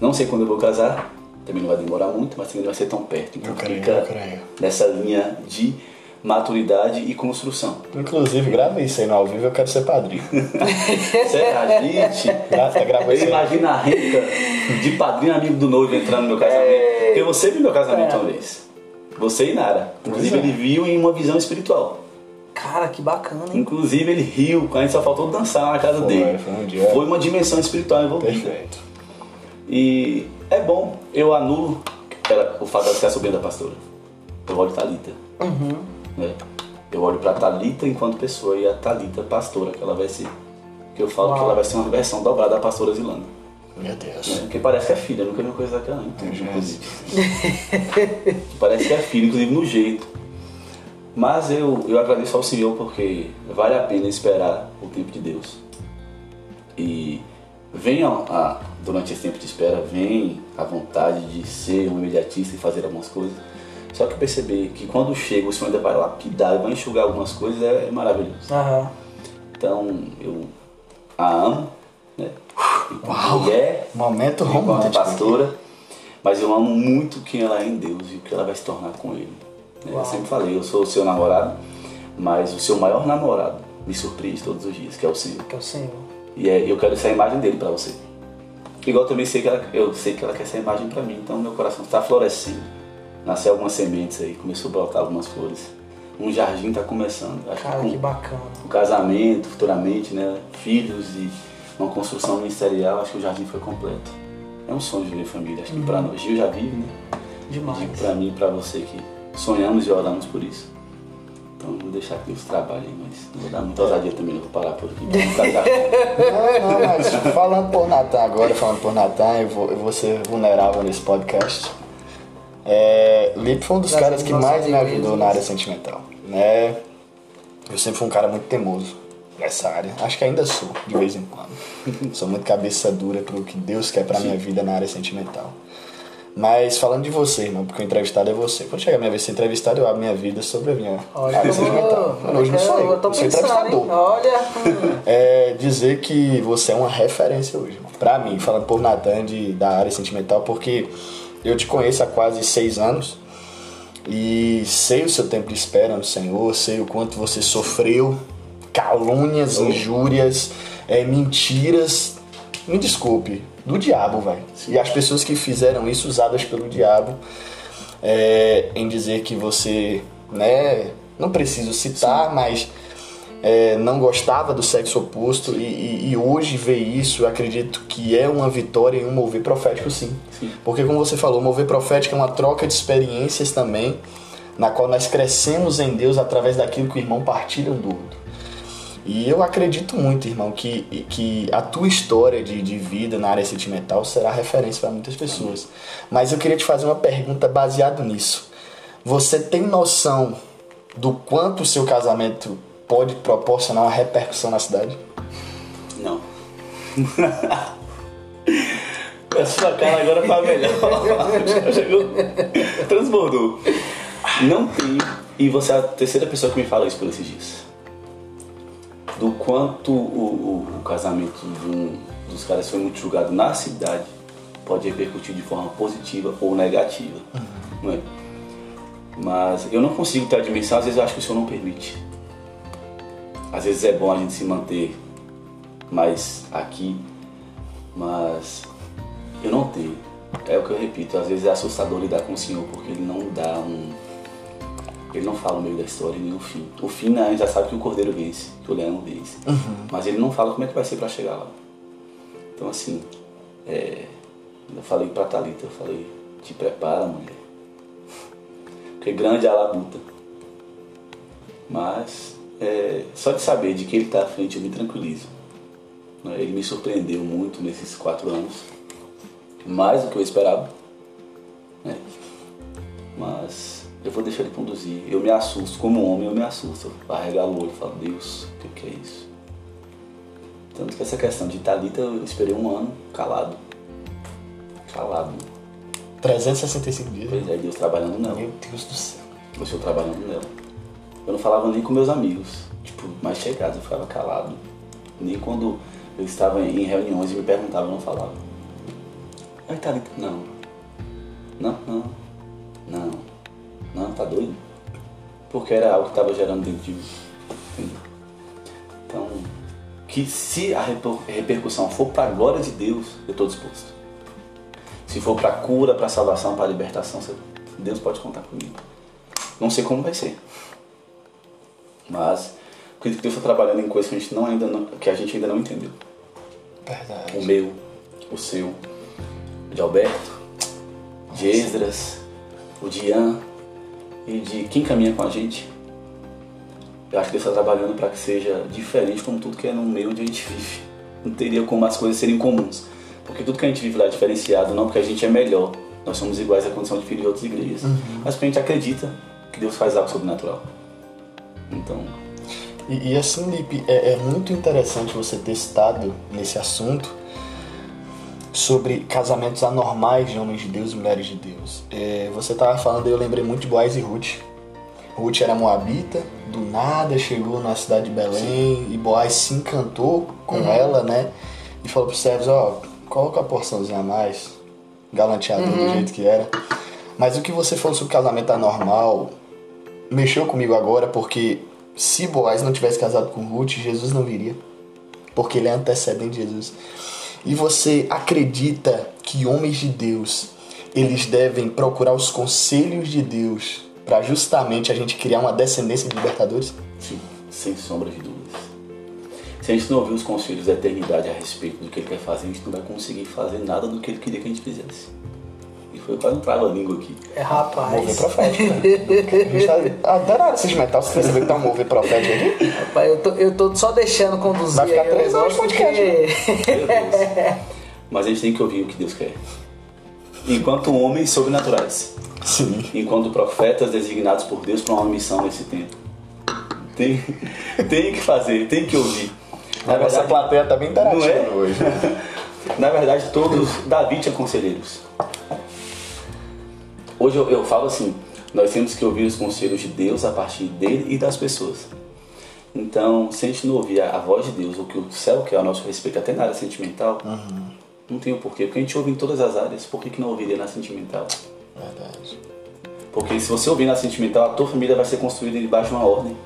Não sei quando eu vou casar, também não vai demorar muito, mas também não vai ser tão perto. Então Eu creio, fica eu creio. nessa linha de maturidade e construção. Inclusive, grava isso aí no ao vivo, eu quero ser padrinho. <laughs> Será, gente? Tá gravando isso aí. Imagina a rica de padrinho amigo do noivo entrando no meu casamento. Porque você viu meu casamento É. uma vez. Você e Nara. Inclusive, é. ele viu em uma visão espiritual. Cara, que bacana, hein? Inclusive, ele riu, a gente só faltou dançar na casa Foi, dele. foi um dia- Foi uma dimensão espiritual envolvida. Perfeito. E é bom, eu anulo ela- o fato de ela ser a sobrinha da pastora. Eu olho Thalita. Uhum. Né? Eu olho pra Thalita enquanto pessoa e a Thalita pastora que ela vai ser. Que eu falo Uau. que ela vai ser uma versão dobrada da pastora Zilanda. Meu Deus. Né? Porque parece que é filha, eu nunca vi uma coisa daquela. Meu Inclusive. <laughs> parece que é filha, inclusive no jeito. Mas eu, eu agradeço ao Senhor porque vale a pena esperar o tempo de Deus. E venha a, durante esse tempo de espera, vem a vontade de ser um imediatista e fazer algumas coisas. Só que perceber que quando chega o Senhor ainda vai lapidar vai enxugar algumas coisas é, é maravilhoso. Aham. Então eu a amo, né? Enquanto mulher, Momento enquanto romântico. pastora, mas eu amo muito quem ela é em Deus e o que ela vai se tornar com Ele. né? Eu Uau. sempre falei, eu sou o seu namorado, mas o seu maior namorado me surpreende todos os dias, que é o Senhor. Que é o Senhor. E é, eu quero essa imagem dele pra você. Igual eu também sei que ela, eu sei que ela quer essa imagem pra mim, então meu coração está florescendo. Nasceu algumas sementes aí, começou a brotar algumas flores. Um jardim está começando. Acho Cara, que que com bacana. o casamento, futuramente, né? Filhos e uma construção ministerial, acho que o jardim foi completo. É um sonho de viver família. Acho que pra nós, Gil já vive, né? Demais. Digo pra mim e pra você que sonhamos e oramos por isso. Então vou deixar que Deus trabalhe, mas não vou dar muita ousadia também, não vou parar por aqui. pra <laughs> não. Não, não, mas falando por Natan agora, falando por Natan, eu vou, eu vou ser vulnerável nesse podcast. É, Lipe foi um dos caras que mais me ajudou na área sentimental, né? Eu sempre fui um cara muito teimoso nessa área. Acho que ainda sou, de vez em quando. sou muito cabeça dura pro que Deus quer pra minha vida na área sentimental. Mas falando de você, irmão, porque o entrevistado é você. Quando chegar a minha vez de ser entrevistado, eu abro minha vida sobre a minha Olha, eu vou- hoje não sou eu, eu tô eu sou pensando, entrevistador hein? Olha. <laughs> é dizer que você é uma referência hoje, irmão. Pra mim, falando por Natan de, da área sentimental, porque eu te conheço há quase seis anos e sei o seu tempo de espera no Senhor, sei o quanto você sofreu calúnias, injúrias, é, mentiras. Me desculpe, do diabo, vai. E as pessoas que fizeram isso usadas pelo diabo é, em dizer que você, né, não preciso citar, mas é, não gostava do sexo oposto e, e, e, hoje ver isso, eu acredito que é uma vitória em um mover profético, sim. sim. Porque, como você falou, mover profético é uma troca de experiências também, na qual nós crescemos em Deus através daquilo que o irmão partilha um do outro. E eu acredito muito, irmão, que, que a tua história de, de vida na área sentimental será referência para muitas pessoas. Mas eu queria te fazer uma pergunta baseado nisso. Você tem noção do quanto o seu casamento pode proporcionar uma repercussão na cidade? Não. <laughs> a sua cara agora tá melhor. Transbordou. Não tem. E você é a terceira pessoa que me fala isso por esses dias. Do quanto o, o, o casamento de um dos caras foi muito julgado na cidade pode repercutir de forma positiva ou negativa. Uhum. Não é? Mas eu não consigo ter a dimensão, às vezes eu acho que o Senhor não permite. Às vezes é bom a gente se manter mais aqui, mas eu não tenho. É o que eu repito, às vezes é assustador lidar com o Senhor, porque Ele não dá um. Ele não fala o meio da história nem o fim. O fim né, a gente já sabe que o cordeiro vence, que o leão vence. Uhum. Mas ele não fala como é que vai ser para chegar lá. Então assim, é, eu falei pra Thalita, eu falei, te prepara mulher. <laughs> Porque grande é a labuta. Mas é, só de saber de que ele está à frente eu me tranquilizo. Né? Ele me surpreendeu muito nesses quatro anos, mais do que eu esperava. Né? Mas eu vou deixar ele conduzir. Eu me assusto, como homem eu me assusto. Eu arregalo o olho e falo, Deus, o que é isso? Tanto que essa questão de Thalita eu esperei um ano calado. Calado. 365 dias. Pois é, Deus trabalhando nela. Meu Deus do céu. O Senhor trabalhando nela. Eu não falava nem com meus amigos, tipo, mais chegados, eu ficava calado. Nem quando eu estava em reuniões e me perguntavam, eu não falava. Aí ali, não. Não, não. Não. Não, tá doido? Porque era algo que estava gerando dentro de mim. Então, que se a repercussão for para a glória de Deus, eu estou disposto. Se for para cura, para salvação, para libertação, Deus pode contar comigo. Não sei como vai ser. Mas acredito que Deus está trabalhando em coisas que a gente, não ainda não, que a gente ainda não entendeu. Verdade. O meu, o seu, o de Alberto, de Esdras, o de Ian e de quem caminha com a gente. Eu acho que Deus está trabalhando para que seja diferente como tudo que é no meio onde a gente vive. Não teria como as coisas serem comuns. Porque tudo que a gente vive lá é diferenciado, não porque a gente é melhor. Nós somos iguais à condição de filho de outras igrejas. Uhum. Mas porque a gente acredita que Deus faz algo sobrenatural. Então. E, e assim, Lipe, é, é muito interessante você ter estado nesse assunto sobre casamentos anormais de homens de Deus e mulheres de Deus. É, você estava falando, eu lembrei muito de Boaz e Ruth. Ruth era moabita, do nada chegou na cidade de Belém Sim. e Boaz se encantou com uhum. ela, né? E falou para os servos, ó, coloca a porçãozinha a mais, galanteador uhum. do jeito que era. Mas o que você falou sobre casamento anormal mexeu comigo agora, porque se Boaz não tivesse casado com Ruth, Jesus não viria. Porque ele é antecedente de Jesus. E você acredita que homens de Deus, eles devem procurar os conselhos de Deus para justamente a gente criar uma descendência de libertadores? Sim, sem sombra de dúvidas. Se a gente não ouvir os conselhos da eternidade a respeito do que ele quer fazer, a gente não vai conseguir fazer nada do que ele queria que a gente fizesse. Foi quase um trava a língua aqui. É rapaz. Mover profético, né? <laughs> tá adorando esses metal, você percebeu que tá um mover profético aqui? Rapaz, eu tô, eu tô só deixando conduzir. Vai ficar três horas de podcast. Porque... Mas a gente tem que ouvir o que Deus quer. Enquanto homens sobrenaturais. Sim. Enquanto profetas designados por Deus para uma missão nesse tempo. Tem, tem que fazer, tem que ouvir. Na verdade, Essa plateia tá bem interativa é? hoje. <laughs> Na verdade, todos. Davi tinha conselheiros. Hoje eu, eu falo assim: nós temos que ouvir os conselhos de Deus a partir dele e das pessoas. Então, se a gente não ouvir a, a voz de Deus, o que o céu quer ao nosso respeito, até na área sentimental, uhum. não tem o um porquê. Porque a gente ouve em todas as áreas, por que, que não ouviria na sentimental? Verdade. Porque se você ouvir na sentimental, a tua família vai ser construída debaixo de uma ordem.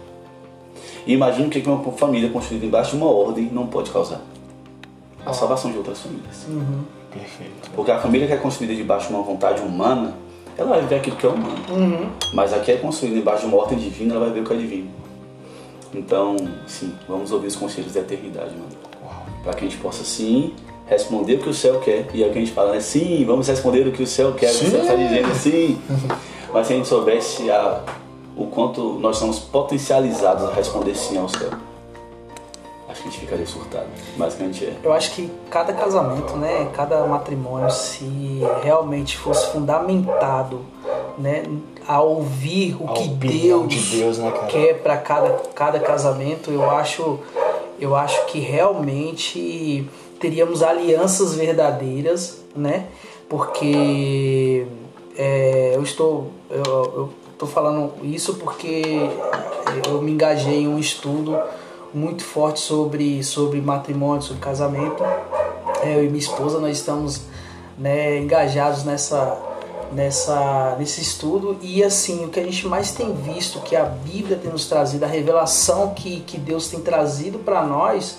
E imagina o que uma família construída embaixo de uma ordem não pode causar. A salvação de outras famílias. Uhum. Perfeito. Porque a família que é construída debaixo de uma vontade humana, ela vai ver aquilo que é humano. Uhum. Mas aqui é construída embaixo de uma ordem divina, ela vai ver o que é divino. Então, sim, vamos ouvir os conselhos da eternidade, mano. Para que a gente possa, sim, responder o que o céu quer. E é o que a gente fala, né? Sim, vamos responder o que o céu quer. O céu está dizendo sim. <laughs> Mas se a gente soubesse a, o quanto nós somos potencializados a responder sim ao céu, que a gente ficaria surtado. Basicamente é. Eu acho que cada casamento, né, cada matrimônio, se realmente fosse fundamentado, né, a ouvir o A que Deus, de Deus, né, quer para cada, cada casamento, eu acho, eu acho que realmente teríamos alianças verdadeiras, né? Porque é, eu estou eu, eu estou falando isso porque eu me engajei em um estudo muito forte sobre sobre matrimônio, sobre casamento. É, eu e minha esposa nós estamos né, engajados nessa nessa nesse estudo e assim o que a gente mais tem visto que a Bíblia tem nos trazido a revelação que, que Deus tem trazido para nós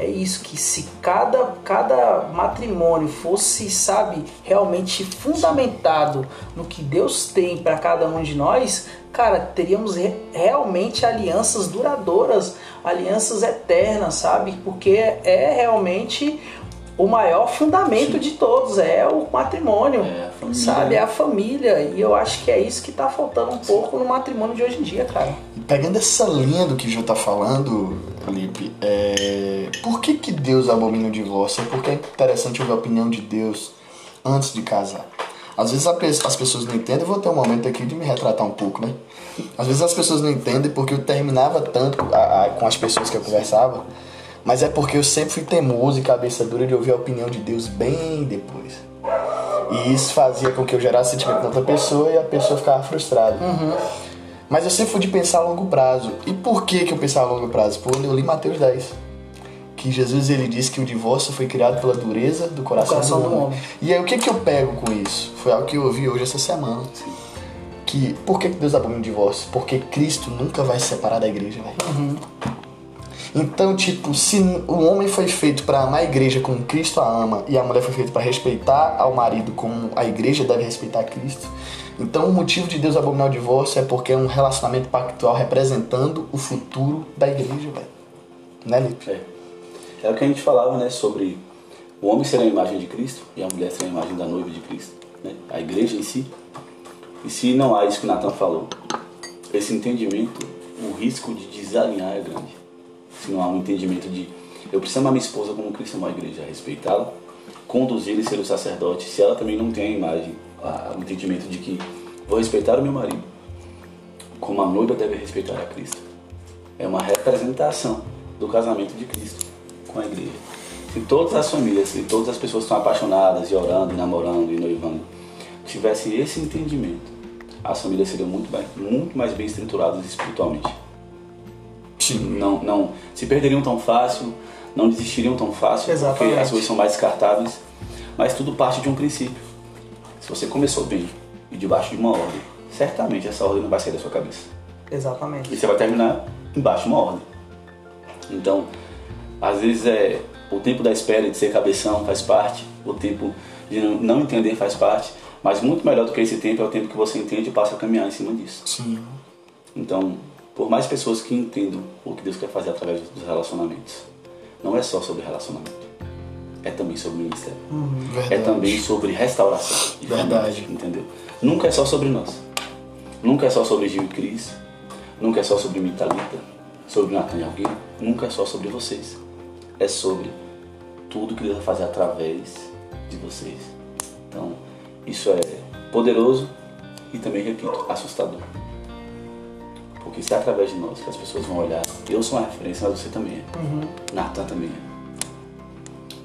é isso que se cada cada matrimônio fosse sabe realmente fundamentado no que Deus tem para cada um de nós cara teríamos re- realmente alianças duradouras alianças eternas sabe? Porque é realmente o maior fundamento de todos é o matrimônio, É a sabe? É a família. E eu acho que é isso que tá faltando um pouco no matrimônio de hoje em dia, cara. E Pegando essa linha do que o João tá falando, Felipe, é... por que, que Deus abomina o divórcio? Porque é interessante ouvir a opinião de Deus antes de casar. Às vezes as pessoas não entendem, eu vou ter um momento aqui de me retratar um pouco, né? Às vezes as pessoas não entendem porque eu terminava tanto com as pessoas que eu conversava, mas é porque eu sempre fui teimoso e cabeça dura de ouvir a opinião de Deus bem depois. E isso fazia com que eu gerasse sentimento na outra pessoa e a pessoa ficava frustrada. Mas eu sempre fui de pensar a longo prazo. E por que, que eu pensava a longo prazo? Quando eu li Mateus 10. Que Jesus ele disse que o divórcio foi criado pela dureza do coração, coração do, do homem. homem. E aí o que, que eu pego com isso? Foi algo que eu ouvi hoje essa semana. Que por que, que Deus abomina o divórcio? Porque Cristo nunca vai se separar da igreja, velho. Então, tipo, se o homem foi feito para amar a igreja como Cristo a ama e a mulher foi feita para respeitar ao marido como a igreja deve respeitar Cristo, então o motivo de Deus abominar o divórcio é porque é um relacionamento pactual representando o futuro da igreja, velho. Né, Lipe? É. É o que a gente falava, né, sobre o homem ser a imagem de Cristo e a mulher ser a imagem da noiva de Cristo, né? A igreja em si. E se não há isso que Natan falou, esse entendimento, o risco de desalinhar é grande. Se não há um entendimento de eu preciso amar minha esposa como Cristo amou a igreja, respeitá-la, conduzir e ser o sacerdote, se ela também não tem a imagem, o entendimento de que vou respeitar o meu marido, como a noiva deve respeitar a Cristo. É uma representação do casamento de Cristo com a igreja. Se todas as famílias, se todas as pessoas que estão apaixonadas e orando, e namorando e noivando, tivessem esse entendimento, as famílias seriam muito mais, muito mais bem estruturadas espiritualmente. Sim. Não, não se perderiam tão fácil, não desistiriam tão fácil, Exatamente. porque as coisas são mais descartáveis. Mas tudo parte de um princípio. Se você começou bem e debaixo de uma ordem, certamente essa ordem não vai sair da sua cabeça. E Exatamente. você vai terminar embaixo de uma ordem. Então, às vezes é o tempo da espera e de ser cabeção faz parte, o tempo de não entender faz parte, mas muito melhor do que esse tempo é o tempo que você entende e passa a caminhar em cima disso. Sim. Então, por mais pessoas que entendam o que Deus quer fazer através dos relacionamentos, não é só sobre relacionamento, é também sobre ministério. Verdade. É também sobre restauração. de Verdade. família, entendeu? Nunca é só sobre nós. Nunca é só sobre Gil e Cris. Nunca é só sobre mim, Thalita, sobre Natan e alguém. Nunca é só sobre vocês. É sobre tudo que Deus vai fazer através de vocês. Então, isso é poderoso e também, repito, assustador. Porque se é através de nós que as pessoas vão olhar, eu sou uma referência, mas você também é. Natan também é.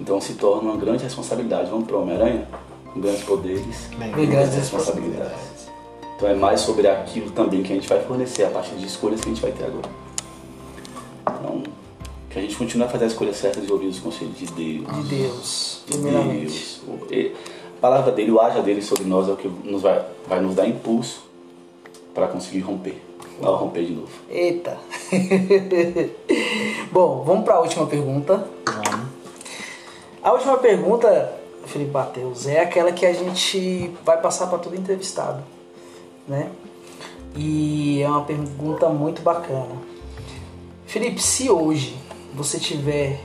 Então se torna uma grande responsabilidade. Vamos para o Homem-Aranha? Com grandes poderes Bem, E grandes responsabilidades. Então é mais sobre aquilo também que a gente vai fornecer a partir de escolhas que a gente vai ter agora. Então, que a gente continue a fazer a escolha certa de ouvir os conselhos de Deus. De Deus, De primeiramente. Deus. E- A palavra dele, o haja dele sobre nós é o que nos vai, vai nos dar impulso para conseguir romper. Ao romper de novo. Eita. <laughs> Bom, vamos para a última pergunta. Vamos. A última pergunta, Felipe Mateus, é aquela que a gente vai passar para todo entrevistado, né? E é uma pergunta muito bacana. Felipe, se hoje você tiver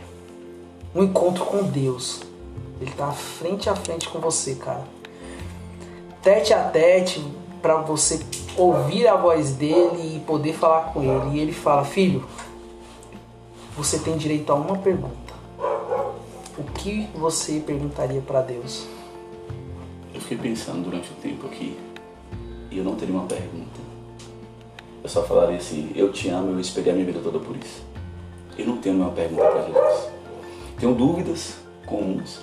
um encontro com Deus, ele tá frente a frente com você, cara. Tete a tete, para você ouvir a voz dele e poder falar com ele. E ele fala: Filho, você tem direito a uma pergunta. O que você perguntaria para Deus? Eu fiquei pensando durante o tempo aqui e eu não teria uma pergunta. Eu só falaria assim: Eu te amo, eu esperei a minha vida toda por isso. Eu não tenho nenhuma pergunta para Jesus. Tenho dúvidas comuns,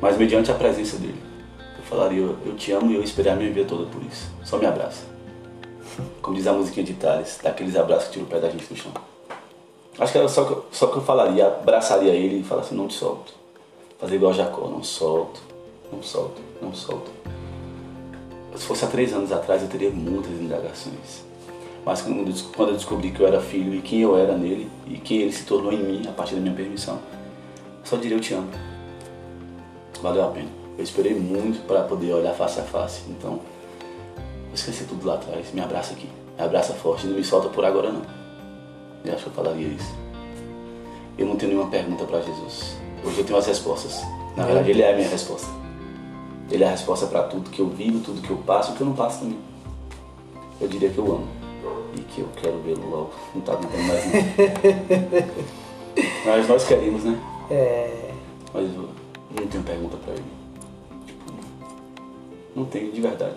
mas mediante a presença dele, eu falaria: Eu te amo e eu esperei a minha vida toda por isso. Só me abraça. Como diz a musiquinha de Thales, daqueles abraços que tira o pé da gente do chão. Acho que era só que, só que eu falaria, abraçaria ele e falasse: assim, Não te solto. Fazer igual Jacó: Não solto, não solto, não solto. Se fosse há três anos atrás, eu teria muitas indagações. Mas quando eu descobri que eu era filho e quem eu era nele e quem ele se tornou em mim a partir da minha permissão, só diria eu te amo. Valeu a pena. Eu esperei muito para poder olhar face a face. Então, esqueci tudo lá atrás. Me abraça aqui. Me abraça forte. Não me solta por agora não. Eu acho que eu falaria isso. Eu não tenho nenhuma pergunta para Jesus. Hoje eu tenho as respostas. Na verdade, ele é a minha resposta. Ele é a resposta para tudo que eu vivo, tudo que eu passo e que eu não passo também. Eu diria que eu amo e que eu quero vê-lo logo. Não tá aguentando mais <laughs> não. Mas nós queremos, né? É. Mas eu não tenho pergunta pra ele. Tipo, não tenho de verdade.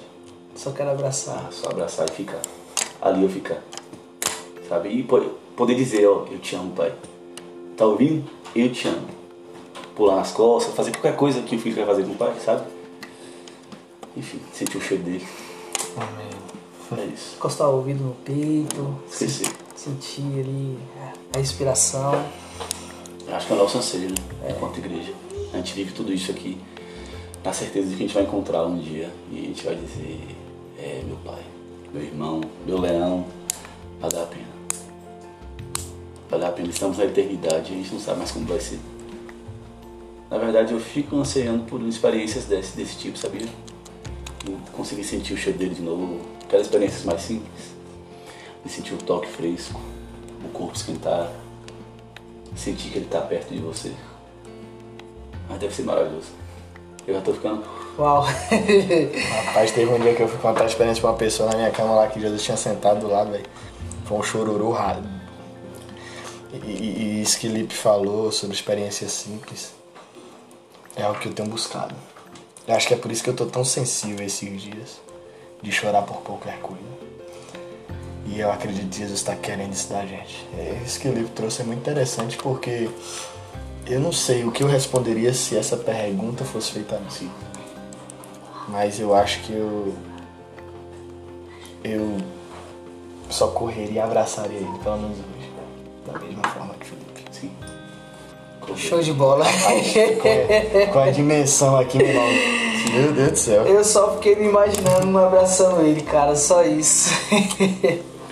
Só quero abraçar. Ah, só abraçar e ficar. Ali eu ficar. Sabe? E poder dizer, ó, eu te amo, pai. Tá ouvindo? Eu te amo. Pular nas costas, fazer qualquer coisa que o filho quer fazer com o pai, sabe? Enfim, sentir o cheiro dele. Amém. É isso. Encostar o ouvido no peito. Esquecer. Sentir ali a respiração. Acho que é o nosso anseio, né? É. Enquanto igreja. A gente vive tudo isso aqui na certeza de que a gente vai encontrar um dia e a gente vai dizer, é meu pai, meu irmão, meu leão, vale a pena. Vale a pena, estamos na eternidade a gente não sabe mais como vai ser. Na verdade eu fico ansiando por experiências desse, desse tipo, sabia? conseguir sentir o cheiro dele de novo, aquelas experiências mais simples. De sentir o toque fresco, o corpo esquentar, sentir que ele está perto de você. Mas deve ser maravilhoso. Eu já tô ficando. Uau! Rapaz, teve um dia que eu fui contar a experiência pra uma pessoa na minha cama lá que Jesus tinha sentado do lado, velho. Foi um chororô raro. E, isso que Lipe falou sobre experiências simples é o que eu tenho buscado. Eu acho que é por isso que eu tô tão sensível esses dias. De chorar por qualquer coisa. E eu acredito que Jesus está querendo isso da gente. É isso que o livro trouxe é muito interessante porque eu não sei o que eu responderia se essa pergunta fosse feita a mim. Mas eu acho que eu. Eu só correria e abraçaria ele, pelo menos hoje. Da mesma forma que Felipe. Sim. Show de bola. com, com a dimensão aqui, meu irmão. Meu Deus do céu. Eu só fiquei me imaginando abraçando ele, cara, só isso.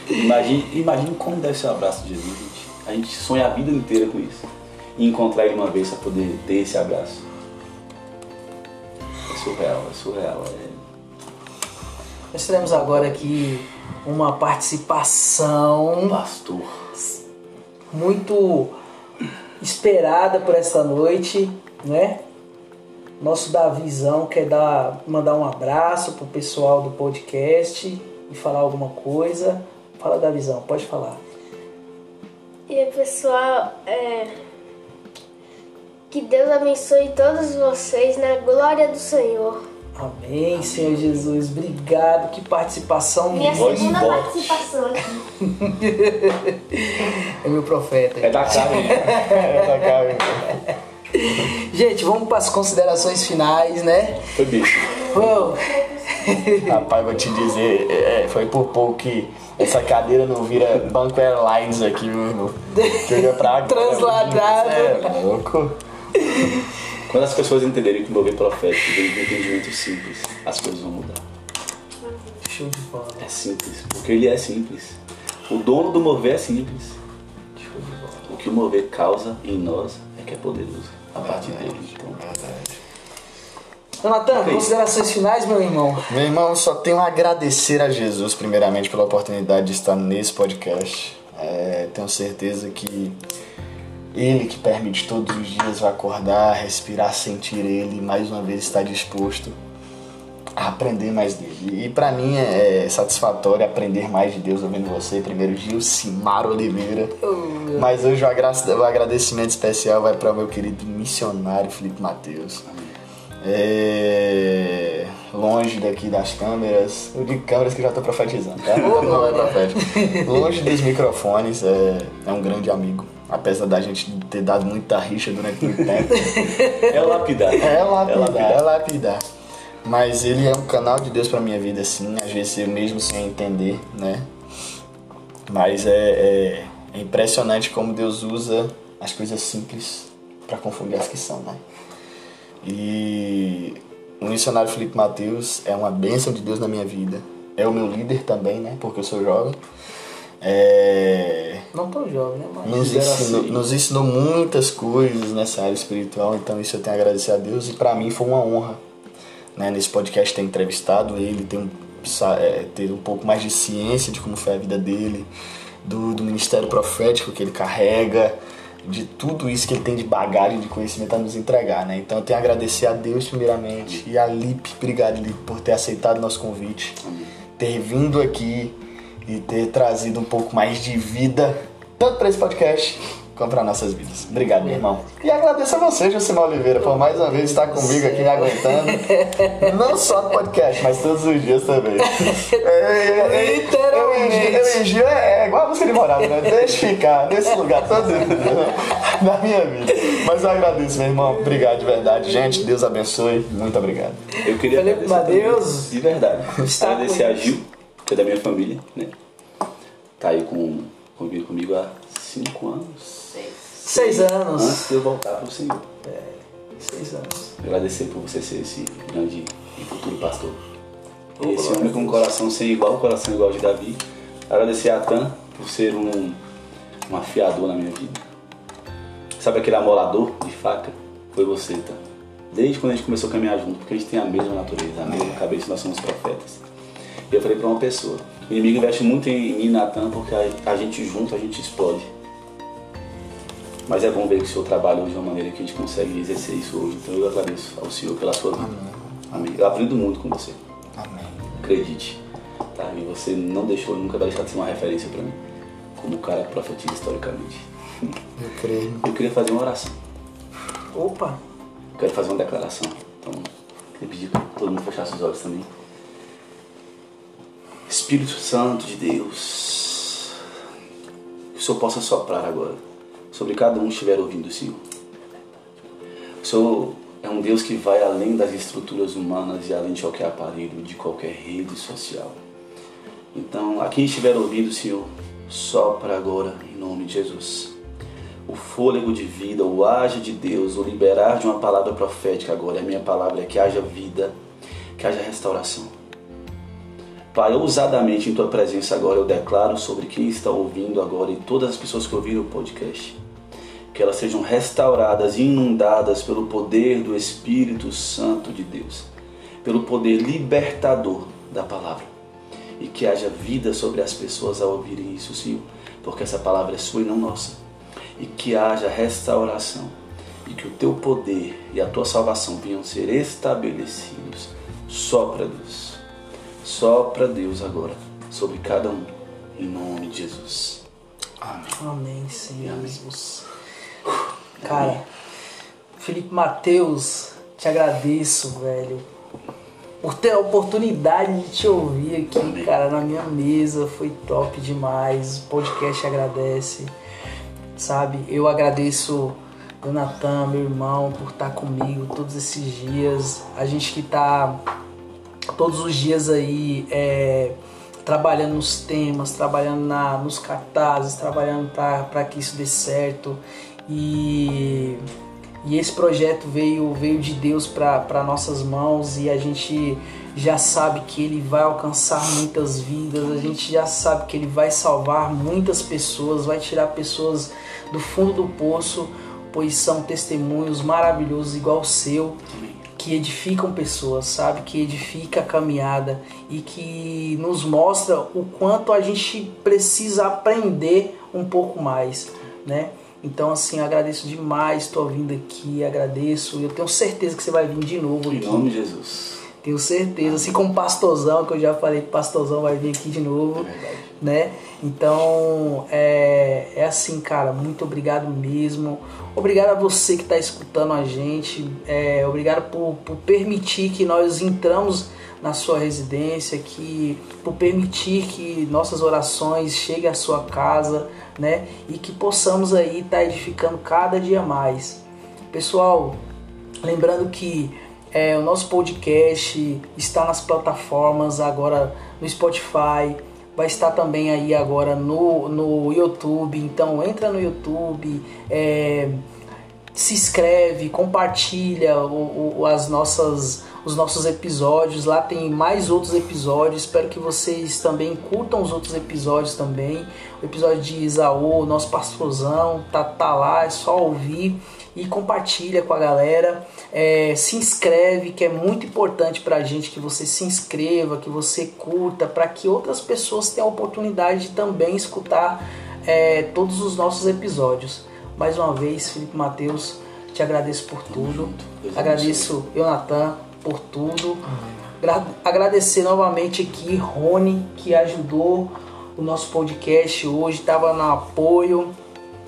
imagine, imagine como deve ser o abraço de Jesus, gente. A gente sonha a vida inteira com isso. E encontrar ele uma vez para poder ter esse abraço. É surreal, é surreal. É... Nós teremos agora aqui uma participação. Pastor. Muito esperada por esta noite, né? Nosso Davizão quer dar, mandar um abraço pro pessoal do podcast e falar alguma coisa. Fala, Davizão, pode falar. E aí, pessoal, é... que Deus abençoe todos vocês na glória do Senhor. Amém, Senhor Jesus. Obrigado. Que participação Minha segunda participação aqui. <laughs> é meu profeta. É da carne. é da carne. Gente, vamos para as considerações finais, né? Foi bicho. Vamos. Rapaz, vou te dizer, é, foi por pouco que essa cadeira não vira Banco Airlines aqui, meu irmão. <laughs> Pra Transladado. É louco. <laughs> Quando as pessoas entenderem que o mover profético vem de um entendimento simples, as coisas vão mudar. Show de bola. É simples, porque ele é simples. O dono do mover é simples. Show de bola. O que o mover causa em nós é que é poderoso. A partir dele. Então, Verdade. Jonathan, considerações finais, meu irmão. Meu irmão, só tenho a agradecer a Jesus, primeiramente, pela oportunidade de estar nesse podcast. É, É, tenho certeza que Ele que permite todos os dias acordar, respirar, sentir Ele mais uma vez estar disposto a aprender mais dele. E para mim é satisfatório aprender mais de Deus ouvindo você. Primeiro Gil Simar Oliveira. Mas hoje o agra- o agradecimento especial vai para o meu querido missionário Felipe Mateus. É, longe daqui das câmeras, eu digo câmeras que já estou profetizando, tá? Não, glória. profético. Longe dos microfones, é, é um grande amigo. Apesar da gente ter dado muita rixa durante muito tempo. <laughs> É o lapidar. É lapidar, lapidar. é lapidar. Mas ele é um canal de Deus pra minha vida, assim, às vezes eu mesmo sem entender, né? Mas é, é- é impressionante como Deus usa as coisas simples pra confundir as que são, né? E o missionário Felipe Mateus é uma bênção de Deus na minha vida. É o meu líder também, né? Porque eu sou jovem. É, Não tão jovem, né? Mas nos ensinou, assim. nos ensinou muitas coisas nessa área espiritual, então isso eu tenho a agradecer a Deus e para mim foi uma honra né, nesse podcast ter entrevistado ele, ter um, é, ter um pouco mais de ciência de como foi a vida dele, do, do ministério profético que ele carrega, de tudo isso que ele tem de bagagem, de conhecimento a nos entregar. Né? Então eu tenho a agradecer a Deus primeiramente e a Lipe, obrigado Lipe por ter aceitado nosso convite, ter vindo aqui e ter trazido um pouco mais de vida, tanto para esse podcast como para nossas vidas. Obrigado, meu irmão. E agradeço a você, Josimar Oliveira, por mais uma vez estar comigo aqui me aguentando. Não só no podcast, mas todos os dias também. É, é, é, Literalmente. Eu engi é, é igual a música de morada, né? Deixa ficar nesse lugar todo na minha vida. Mas eu agradeço, meu irmão. Obrigado de verdade. Gente, Deus abençoe. Muito obrigado. Eu queria Felipe agradecer Mateus, de verdade. está agradecer com- a Gil, que é da minha família, né? Tá aí com, convive comigo há cinco anos. seis anos. Antes de eu voltar pro Senhor. Seis anos. Agradecer por você ser esse grande e futuro pastor. Esse homem com um coração sem igual, um coração igual de Davi. Agradecer a Tan por ser um, um afiador na minha vida. Sabe aquele amolador de faca? Foi você, Tan. Desde quando a gente começou a caminhar junto, porque a gente tem a mesma natureza, a mesma cabeça, nós somos profetas. E eu falei pra uma pessoa, o inimigo investe muito em mim e na Tan porque a, gente junto, a gente explode. Mas é bom ver que o Senhor trabalha de uma maneira que a gente consegue exercer isso hoje. Então eu agradeço ao Senhor pela sua vida. Amém. Eu aprendo muito com você. Amém. Acredite. Tá? E você não deixou, nunca vai deixar de ser uma referência para mim. Como o cara que profetiza historicamente. Eu creio. Eu queria fazer uma oração. Opa. Eu quero fazer uma declaração. Então, eu pedir para todo mundo fechasse os olhos também. Espírito Santo de Deus, que o Senhor possa soprar agora sobre cada um que estiver ouvindo o Senhor. O Senhor é um Deus que vai além das estruturas humanas e além de qualquer aparelho, de qualquer rede social. Então, a quem estiver ouvindo, Senhor, sopra agora em nome de Jesus. O fôlego de vida, o age de Deus, o liberar de uma palavra profética agora. A minha palavra é que haja vida, que haja restauração. Pai, ousadamente em tua presença agora eu declaro sobre quem está ouvindo agora e todas as pessoas que ouviram o podcast, que elas sejam restauradas e inundadas pelo poder do Espírito Santo de Deus, pelo poder libertador da palavra. E que haja vida sobre as pessoas ao ouvirem isso, Senhor, porque essa palavra é sua e não nossa. E que haja restauração, e que o teu poder e a tua salvação venham ser estabelecidos. Sopra, Deus. Sopra, Deus, agora sobre cada um, em nome de Jesus. Amém, Senhor Amém. Jesus. Cara, Felipe Mateus, te agradeço, velho, por ter a oportunidade de te ouvir aqui, Amém. cara, na minha mesa. Foi top demais. O podcast agradece, sabe? Eu agradeço o Natan, meu irmão, por estar comigo todos esses dias. A gente que tá todos os dias aí é, trabalhando nos temas, trabalhando na, nos cartazes, trabalhando para que isso dê certo. E, e esse projeto veio, veio de Deus para nossas mãos e a gente já sabe que ele vai alcançar muitas vidas, a gente já sabe que ele vai salvar muitas pessoas, vai tirar pessoas do fundo do poço, pois são testemunhos maravilhosos igual o seu. Que edificam pessoas, sabe? Que edifica a caminhada e que nos mostra o quanto a gente precisa aprender um pouco mais, né? Então, assim, agradeço demais tua vinda aqui, agradeço. Eu tenho certeza que você vai vir de novo Em aqui. nome de Jesus. Tenho certeza. Assim como o Pastorzão, que eu já falei que o Pastorzão vai vir aqui de novo, É verdade. Né? Então, é, é assim, cara, muito obrigado mesmo. Obrigado a você que está escutando a gente. É, obrigado por, por permitir que nós entramos na sua residência, que por permitir que nossas orações cheguem à sua casa, né? E que possamos aí estar edificando cada dia mais. Pessoal, lembrando que é, o nosso podcast está nas plataformas agora no Spotify, vai estar também aí agora no, no YouTube. Então entra no YouTube, é, se inscreve, compartilha o, o- as nossas, os nossos episódios. Lá tem mais outros episódios. Espero que vocês também curtam os outros episódios também. O episódio de Isaú, nosso pastorzão, tá, tá lá, é só ouvir e compartilha com a galera. É, se inscreve, que é muito importante pra gente que você se inscreva, que você curta, para que outras pessoas tenham a oportunidade de também escutar é, todos os nossos episódios. Mais uma vez, Felipe Mateus, te agradeço por tudo. Agradeço Jonathan por tudo. Gra- Agradecer novamente aqui Rony, que ajudou o nosso podcast hoje, estava no apoio.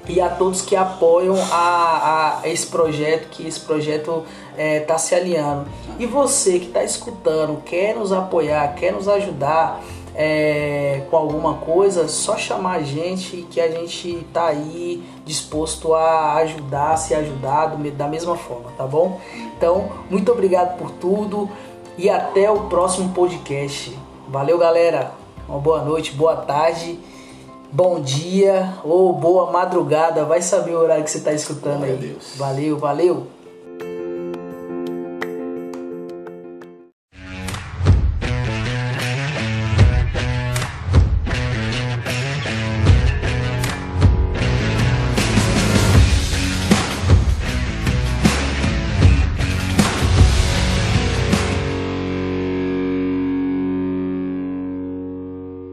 E a todos que apoiam a, a esse projeto, que esse projeto está se alinhando. E você que está escutando, quer nos apoiar, quer nos ajudar é, com alguma coisa, só chamar a gente que a gente tá aí disposto a ajudar, se ajudar do da mesma forma, tá bom? Então, muito obrigado por tudo e até o próximo podcast. Valeu, galera. Uma boa noite, boa tarde, bom dia ou boa madrugada. Vai saber o horário que você está escutando Glória aí. Valeu, valeu.